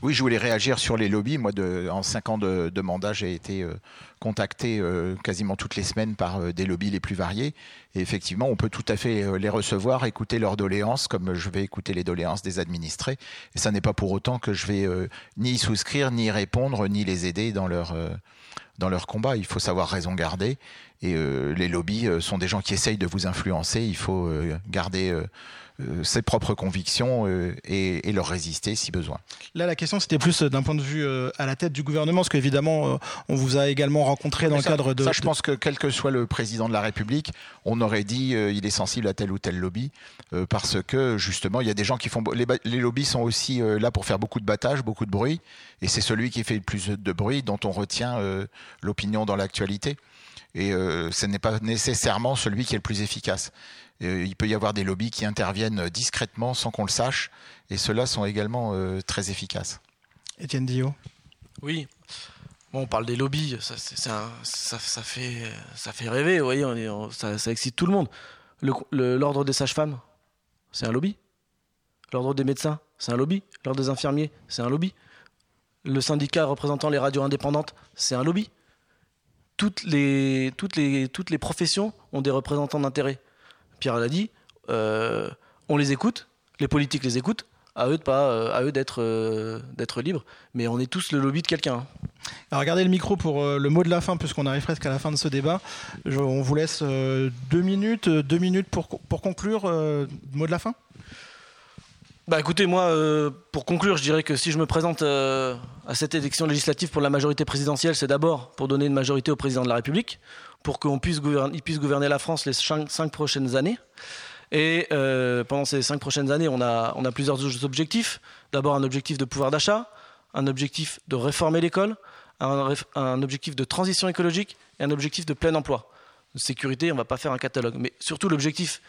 Oui, je voulais réagir sur les lobbies. Moi, en cinq ans de, mandat, j'ai été euh, contacté euh, quasiment toutes les semaines par euh, des lobbies les plus variés. Et effectivement, on peut tout à fait les recevoir, écouter leurs doléances, comme je vais écouter les doléances des administrés. Et ça n'est pas pour autant que je vais ni y souscrire, ni y répondre, ni les aider dans leur dans leur combat. Il faut savoir raison garder. Et euh, les lobbies euh, sont des gens qui essayent de vous influencer. Il faut euh, garder ses propres convictions et, leur résister si besoin. Là, la question, c'était plus d'un point de vue à la tête du gouvernement, parce qu'évidemment, on vous a également rencontré dans le cadre de... Ça, je pense que quel que soit le président de la République, on aurait dit il est sensible à tel ou tel lobby, parce que justement, il y a des gens qui font... Les, les lobbies sont aussi là pour faire beaucoup de battage, beaucoup de bruit, et c'est celui qui fait le plus de bruit dont on retient l'opinion dans l'actualité et euh, ce n'est pas nécessairement celui qui est le plus efficace. Euh, il peut y avoir des lobbies qui interviennent discrètement sans qu'on le sache, et ceux-là sont également euh, très efficaces. Étienne Dio Oui. Bon, on parle des lobbies, ça, ça, fait, ça fait rêver, vous voyez, ça, excite tout le monde. L'ordre des sages-femmes, c'est un lobby. L'ordre des médecins, c'est un lobby. L'ordre des infirmiers, c'est un lobby. Le syndicat représentant les radios indépendantes, c'est un lobby toutes les, professions ont des représentants d'intérêt. Pierre l'a dit, euh, on les écoute, les politiques les écoutent, à eux de pas, euh, à eux d'être, euh, d'être libres, mais on est tous le lobby de quelqu'un. Alors regardez le micro pour le mot de la fin, puisqu'on arrive presque à la fin de ce débat. on vous laisse deux minutes, deux minutes pour, pour conclure. mot de la fin bah écoutez, moi, euh, pour conclure, je dirais que si je me présente euh, à cette élection législative pour la majorité présidentielle, c'est d'abord pour donner une majorité au président de la République, pour qu'on puisse gouverner, puisse gouverner la France les cinq, prochaines années. Et euh, pendant ces cinq prochaines années, on a, plusieurs objectifs. D'abord un objectif de pouvoir d'achat, un objectif de réformer l'école, un, un, objectif de transition écologique et un objectif de plein emploi. Sécurité, on ne va pas faire un catalogue, mais surtout l'objectif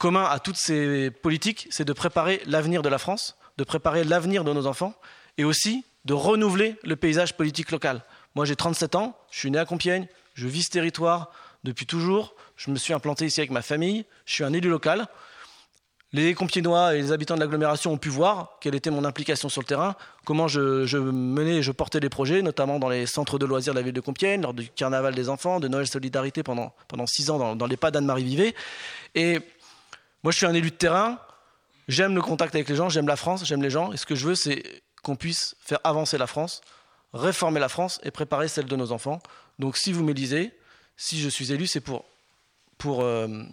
commun à toutes ces politiques, c'est de préparer l'avenir de la France, de préparer l'avenir de nos enfants et aussi de renouveler le paysage politique local. Moi, j'ai 37 ans, je suis né à Compiègne, je vis ce territoire depuis toujours, je me suis implanté ici avec ma famille, je suis un élu local. Les Compiègnois et les habitants de l'agglomération ont pu voir quelle était mon implication sur le terrain, comment je, menais et je portais des projets, notamment dans les centres de loisirs de la ville de Compiègne, lors du carnaval des enfants, de Noël Solidarité pendant, pendant six ans dans, dans les pas d'Anne-Marie Vivet. Et moi, je suis un élu de terrain. J'aime le contact avec les gens, j'aime la France, j'aime les gens. Et ce que je veux, c'est qu'on puisse faire avancer la France, réformer la France et préparer celle de nos enfants. Donc, si vous m'élisez, si je suis élu, c'est pour, euh,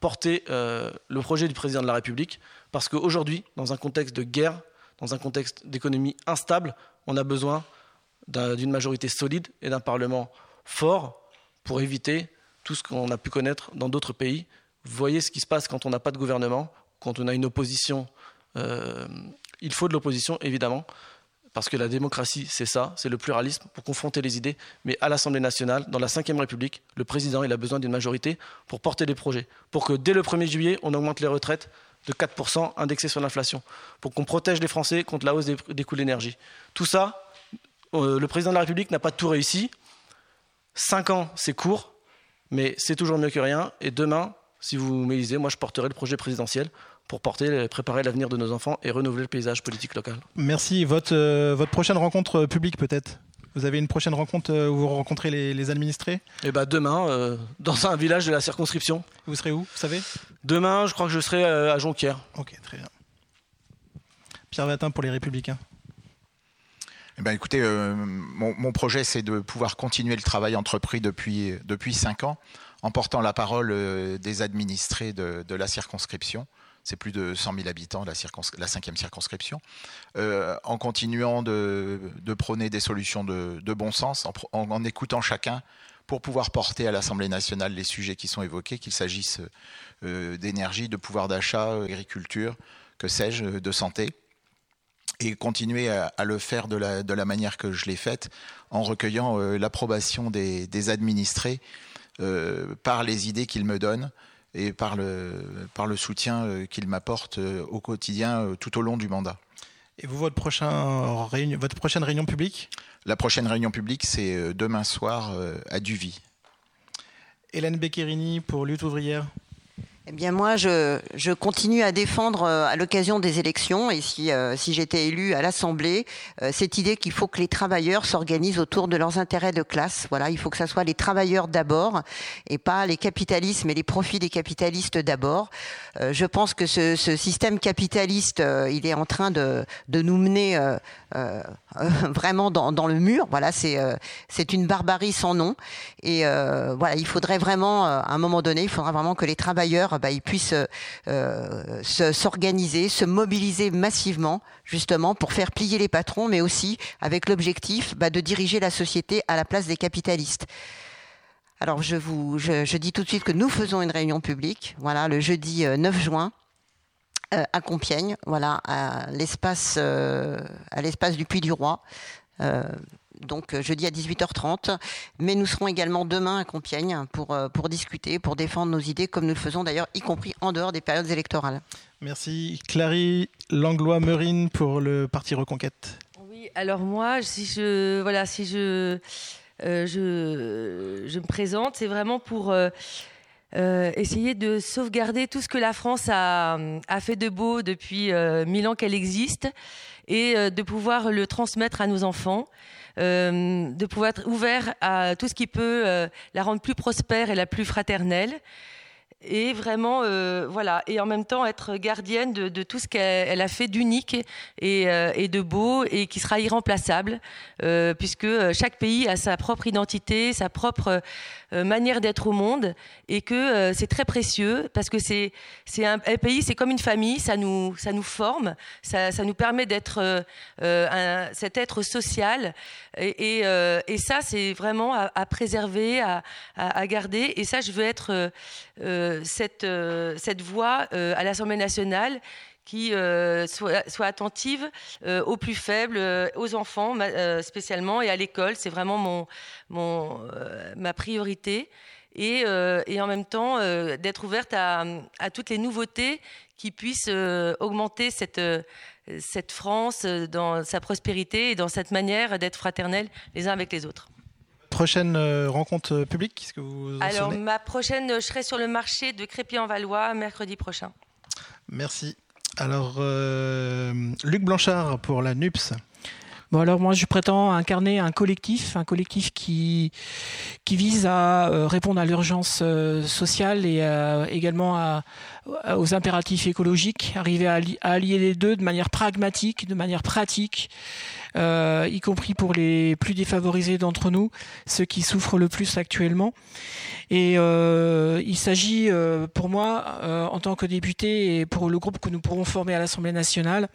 porter euh, le projet du président de la République. Parce qu'aujourd'hui, dans un contexte de guerre, dans un contexte d'économie instable, on a besoin d'une majorité solide et d'un Parlement fort pour éviter tout ce qu'on a pu connaître dans d'autres pays, voyez ce qui se passe quand on n'a pas de gouvernement, quand on a une opposition. Euh, il faut de l'opposition, évidemment, parce que la démocratie, c'est ça, c'est le pluralisme pour confronter les idées. Mais à l'Assemblée nationale, dans la Ve République, le président, il a besoin d'une majorité pour porter des projets, pour que dès le 1er juillet, on augmente les retraites de 4% indexées sur l'inflation, pour qu'on protège les Français contre la hausse des, coûts de l'énergie. Tout ça, euh, le président de la République n'a pas tout réussi. Cinq ans, c'est court, mais c'est toujours mieux que rien. Et demain, si vous m'élisez, moi je porterai le projet présidentiel pour porter, préparer l'avenir de nos enfants et renouveler le paysage politique local. Merci. Votre, euh, votre prochaine rencontre publique peut-être? Vous avez une prochaine rencontre où vous rencontrez les, administrés? Eh ben demain, dans un village de la circonscription. Vous serez où, vous savez? Demain, je crois que je serai à Jonquière. Ok, très bien. Pierre Vatin pour les Républicains. Eh ben, écoutez, mon, projet, c'est de pouvoir continuer le travail entrepris depuis, depuis cinq ans en portant la parole des administrés de la circonscription. C'est plus de 100 000 habitants, la, cinquième circonscription, euh, en continuant de, prôner des solutions de, bon sens, en, écoutant chacun pour pouvoir porter à l'Assemblée nationale les sujets qui sont évoqués, qu'il s'agisse euh, d'énergie, de pouvoir d'achat, d'agriculture, que sais-je, de santé. Et continuer à, le faire de la, manière que je l'ai faite, en recueillant euh, l'approbation des, administrés par les idées qu'ils me donnent, et par le, par le soutien euh, qu'il m'apporte euh, au quotidien euh, tout au long du mandat. Et vous, votre, prochain réunion, votre prochaine réunion publique? La prochaine réunion publique, c'est demain soir à Duvy. Hélène Beccherini pour Lutte ouvrière. Eh bien moi, je, je, continue à défendre euh, à l'occasion des élections, et si, euh, si j'étais élu à l'Assemblée, euh, cette idée qu'il faut que les travailleurs s'organisent autour de leurs intérêts de classe. Voilà, il faut que ça soit les travailleurs d'abord, et pas les capitalistes, mais les profits des capitalistes d'abord. je pense que ce, ce, système capitaliste, il est en train de, de nous mener vraiment dans, le mur. Voilà, c'est c'est une barbarie sans nom. Et voilà, il faudrait vraiment, à un moment donné, il faudra vraiment que les travailleurs bah, ils puissent euh, s'organiser, se, mobiliser massivement, justement, pour faire plier les patrons, mais aussi avec l'objectif bah, de diriger la société à la place des capitalistes. Alors, je, vous, je, dis tout de suite que nous faisons une réunion publique, voilà, le jeudi 9 euh, juin euh, à Compiègne, voilà, à l'espace, à l'espace du Puy du Roi donc euh, jeudi à 18h30. Mais nous serons également demain à Compiègne pour, euh, pour discuter, pour défendre nos idées, comme nous le faisons d'ailleurs, y compris en dehors des périodes électorales. Merci. Clary Langlois-Merine pour le Parti Reconquête. Oui, alors moi, si je, voilà, si je, euh, je, je, me présente, c'est vraiment pour... essayer de sauvegarder tout ce que la France a, a fait de beau depuis mille ans qu'elle existe et de pouvoir le transmettre à nos enfants. Euh, de pouvoir être ouvert à tout ce qui peut euh, la rendre plus prospère et la plus fraternelle et vraiment, euh, voilà, et en même temps être gardienne de, tout ce qu'elle a fait d'unique et, euh, et, de beau et qui sera irremplaçable, euh, puisque chaque pays a sa propre identité, sa propre manière d'être au monde, et que c'est très précieux parce que c'est un, pays, c'est comme une famille, ça nous forme, ça, nous permet d'être cet être social, et, ça c'est vraiment à, préserver, à, garder, et ça je veux être cette, euh, cette voix euh, à l'Assemblée nationale qui euh, soit, attentive aux plus faibles, aux enfants spécialement et à l'école. C'est vraiment mon, ma priorité. Et, en même temps d'être ouverte à, à, toutes les nouveautés qui puissent augmenter cette, cette France dans sa prospérité et dans cette manière d'être fraternelle les uns avec les autres prochaine euh, rencontre euh, publique que vous Alors, ma prochaine, je serai sur le marché de Crépy-en-Valois mercredi prochain. Merci. Alors, euh, Luc Blanchard pour la NUPS. Bon alors moi je prétends incarner un collectif, un collectif qui qui vise à répondre à l'urgence sociale et également à, aux impératifs écologiques, arriver à, allier les deux de manière pragmatique, de manière pratique, euh, y compris pour les plus défavorisés d'entre nous, ceux qui souffrent le plus actuellement. Et euh, il s'agit euh, pour moi, en tant que député et pour le groupe que nous pourrons former à l'Assemblée nationale,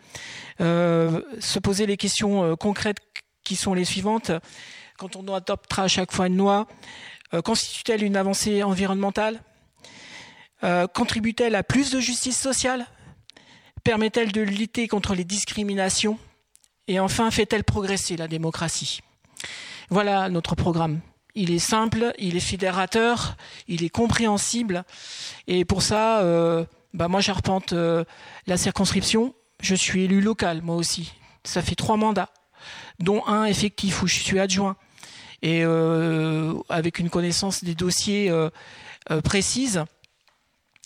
se poser les questions concrètes qui sont les suivantes. Quand on adoptera à chaque fois une loi, constitue-t-elle une avancée environnementale? Contribue-t-elle à plus de justice sociale? Permet-elle de lutter contre les discriminations? Et enfin, fait-elle progresser la démocratie? Voilà notre programme. Il est simple, il est fédérateur, il est compréhensible. Et pour ça, euh, bah moi j'arpente euh, la circonscription. Je suis élu local, moi aussi. Ça fait trois mandats, dont un effectif où je suis adjoint. Et euh, avec une connaissance des dossiers précise.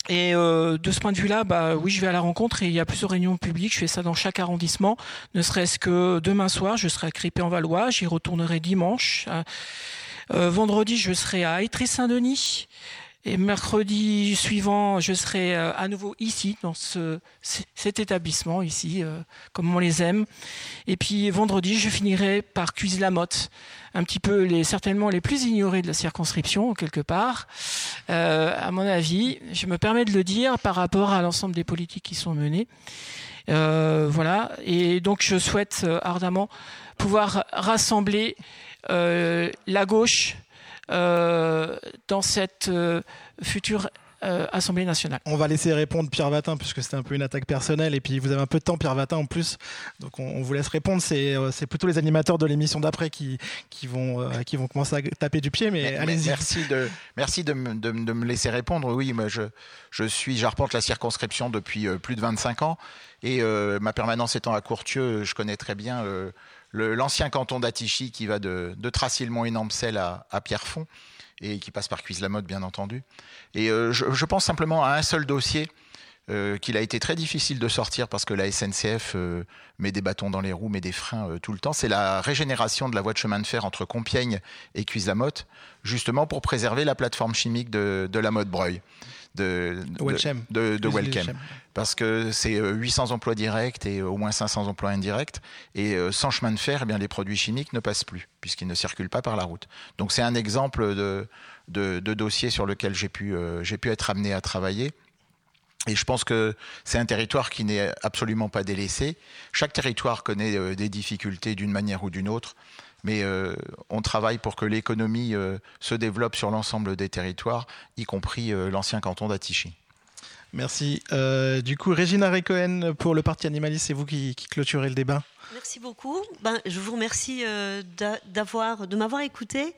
Et euh, de ce point de vue-là, bah oui, je vais à la rencontre et il y a plusieurs réunions publiques. Je fais ça dans chaque arrondissement. Ne serait-ce que demain soir, je serai à Crépé-en-Valois. J'y retournerai dimanche. Euh, vendredi, je serai à Étry-Saint-Denis. Et mercredi suivant, je serai euh, à nouveau ici, dans ce, cet établissement, ici, euh, comme on les aime. Et puis vendredi, je finirai par Cuise-la-Motte, un petit peu certainement les plus ignorés de la circonscription, quelque part. Euh, à mon avis, je me permets de le dire par rapport à l'ensemble des politiques qui sont menées. Voilà. Et donc, je souhaite ardemment pouvoir rassembler la gauche, dans cette euh, future euh, Assemblée nationale. On va laisser répondre Pierre Vatin, puisque c'était un peu une attaque personnelle, et puis vous avez un peu de temps, Pierre Vatin, en plus, donc on, vous laisse répondre. C'est, plutôt les animateurs de l'émission d'après qui, qui, vont, qui vont commencer à taper du pied, mais, allez-y. Merci, de, merci de, me, de, me laisser répondre. Oui, moi, je, je suis, j'arpente la circonscription depuis plus de 25 ans, et ma permanence étant à Courtieux, je connais très bien l'ancien canton d'Atichy qui va de, de Tracy-le-Mont et Nampcel à, à, Pierrefonds et qui passe par Cuise-la-Motte, bien entendu. Et euh, je, pense simplement à un seul dossier euh, qu'il a été très difficile de sortir parce que la SNCF euh, met des bâtons dans les roues, met des freins tout le temps. C'est la régénération de la voie de chemin de fer entre Compiègne et Cuise-la-Motte, justement pour préserver la plateforme chimique de, de la Motte Breuil de, de, de, Welcome. Parce que c'est 800 euh, emplois directs et au moins 500 emplois indirects. Et euh, sans chemin de fer, eh bien, les produits chimiques ne passent plus, puisqu'ils ne circulent pas par la route. Donc c'est un exemple de, de, dossier sur lequel j'ai pu, euh, j'ai pu être amené à travailler. Et je pense que c'est un territoire qui n'est absolument pas délaissé. Chaque territoire connaît des difficultés d'une manière ou d'une autre mais euh, on travaille pour que l'économie euh, se développe sur l'ensemble des territoires, y compris euh, l'ancien canton d'Atichy. Merci. du coup, Régina Recohen pour le Parti animaliste, c'est vous qui, clôturez le débat. Merci beaucoup. Ben, je vous remercie d'avoir, de m'avoir écouté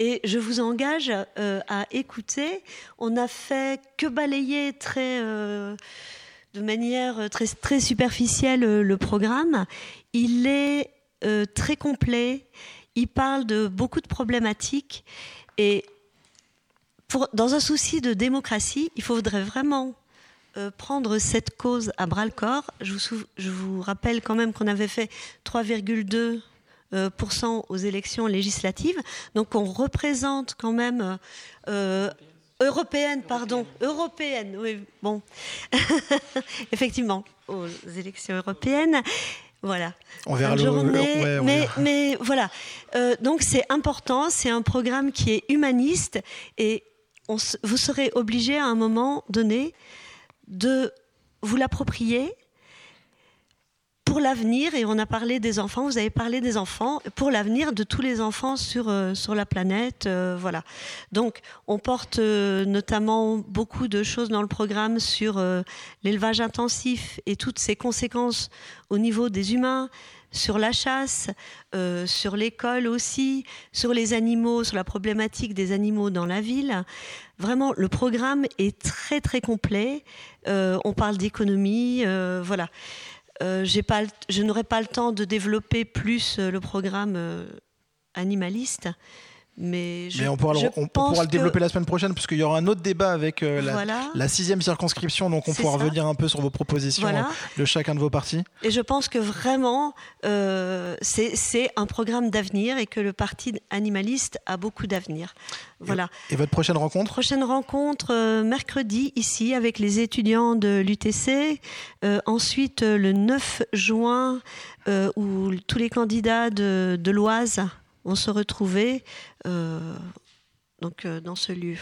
et je vous engage à écouter. On n'a fait que balayer très, de manière très, très superficielle le programme. Il est euh, très complet. Il parle de beaucoup de problématiques. Et dans un souci de démocratie, il faudrait vraiment euh, prendre cette cause à bras le corps. Je vous, rappelle quand même qu'on avait fait 3,2% euh, aux élections législatives. Donc on représente quand même euh, européenne, pardon, européenne, oui, bon, effectivement, aux élections européennes. Voilà. On verra le journée. mais, mais voilà. Euh, donc c'est important. C'est un programme qui est humaniste et on, vous serez obligé à un moment donné de vous l'approprier pour l'avenir, et on a parlé des enfants, vous avez parlé des enfants, pour l'avenir de tous les enfants sur, euh, sur la planète. Euh, voilà. Donc, on porte euh, notamment beaucoup de choses dans le programme sur l'élevage intensif et toutes ses conséquences au niveau des humains, sur la chasse, sur l'école aussi, sur les animaux, sur la problématique des animaux dans la ville. Vraiment, le programme est très très complet. on parle d'économie, voilà. Euh, je n'aurai pas le temps de développer plus euh, le programme euh, animaliste. Mais, on pourra, le, on, pourra le développer la semaine prochaine puisqu'il y aura un autre débat avec la, sixième circonscription, donc on pourra revenir un peu sur vos propositions de chacun de vos partis. Et je pense que vraiment c'est un programme d'avenir et que le parti animaliste a beaucoup d'avenir. Voilà. Et, votre prochaine rencontre? Prochaine rencontre euh, mercredi ici avec les étudiants de l'UTC. Euh, ensuite euh, le 9 juin où tous les candidats de, de l'Oise vont se retrouver donc dans ce lieu.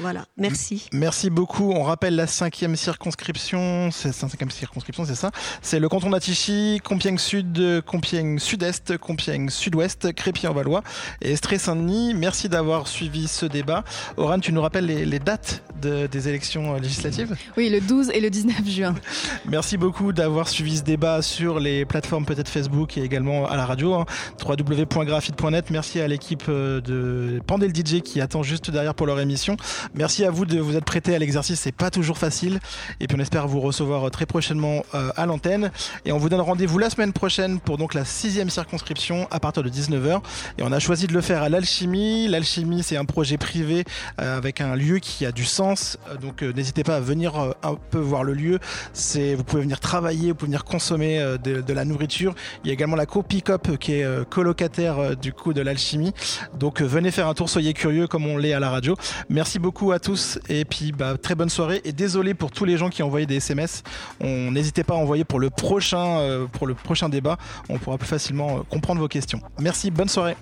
Voilà, merci. Merci beaucoup. On rappelle la cinquième circonscription. C'est cinquième circonscription, c'est ça. C'est le canton d'Atichy, Compiègne Sud, Compiègne Sud-Est, Compiègne Sud-Ouest, Crépy-en-Valois et Estrée-Saint-Denis. Merci d'avoir suivi ce débat. Oran, tu nous rappelles les, dates des élections législatives? Oui, le 12 et le 19 juin. Merci beaucoup d'avoir suivi ce débat sur les plateformes peut-être Facebook et également à la radio. Hein. www.graphite.net. Merci à l'équipe euh, de Pandel DJ qui attend juste derrière pour leur émission. Merci à vous de vous être prêté à l'exercice, c'est pas toujours facile. Et puis on espère vous recevoir euh, très prochainement euh, à l'antenne. Et on vous donne rendez-vous la semaine prochaine pour donc la sixième circonscription à partir de 19h. Et on a choisi de le faire à l'Alchimie. L'Alchimie, c'est un projet privé euh, avec un lieu qui a du sens. Donc n'hésitez pas à venir un peu voir le lieu. Vous pouvez venir travailler, vous pouvez venir consommer de, la nourriture. Il y a également la Copicop qui est colocataire du coup de l'alchimie. Donc venez faire un tour, soyez curieux comme on l'est à la radio. Merci beaucoup à tous et puis bah, très bonne soirée et désolé pour tous les gens qui ont envoyé des SMS. On n'hésitez pas à envoyer pour le prochain pour le prochain débat. On pourra plus facilement comprendre vos questions. Merci, bonne soirée.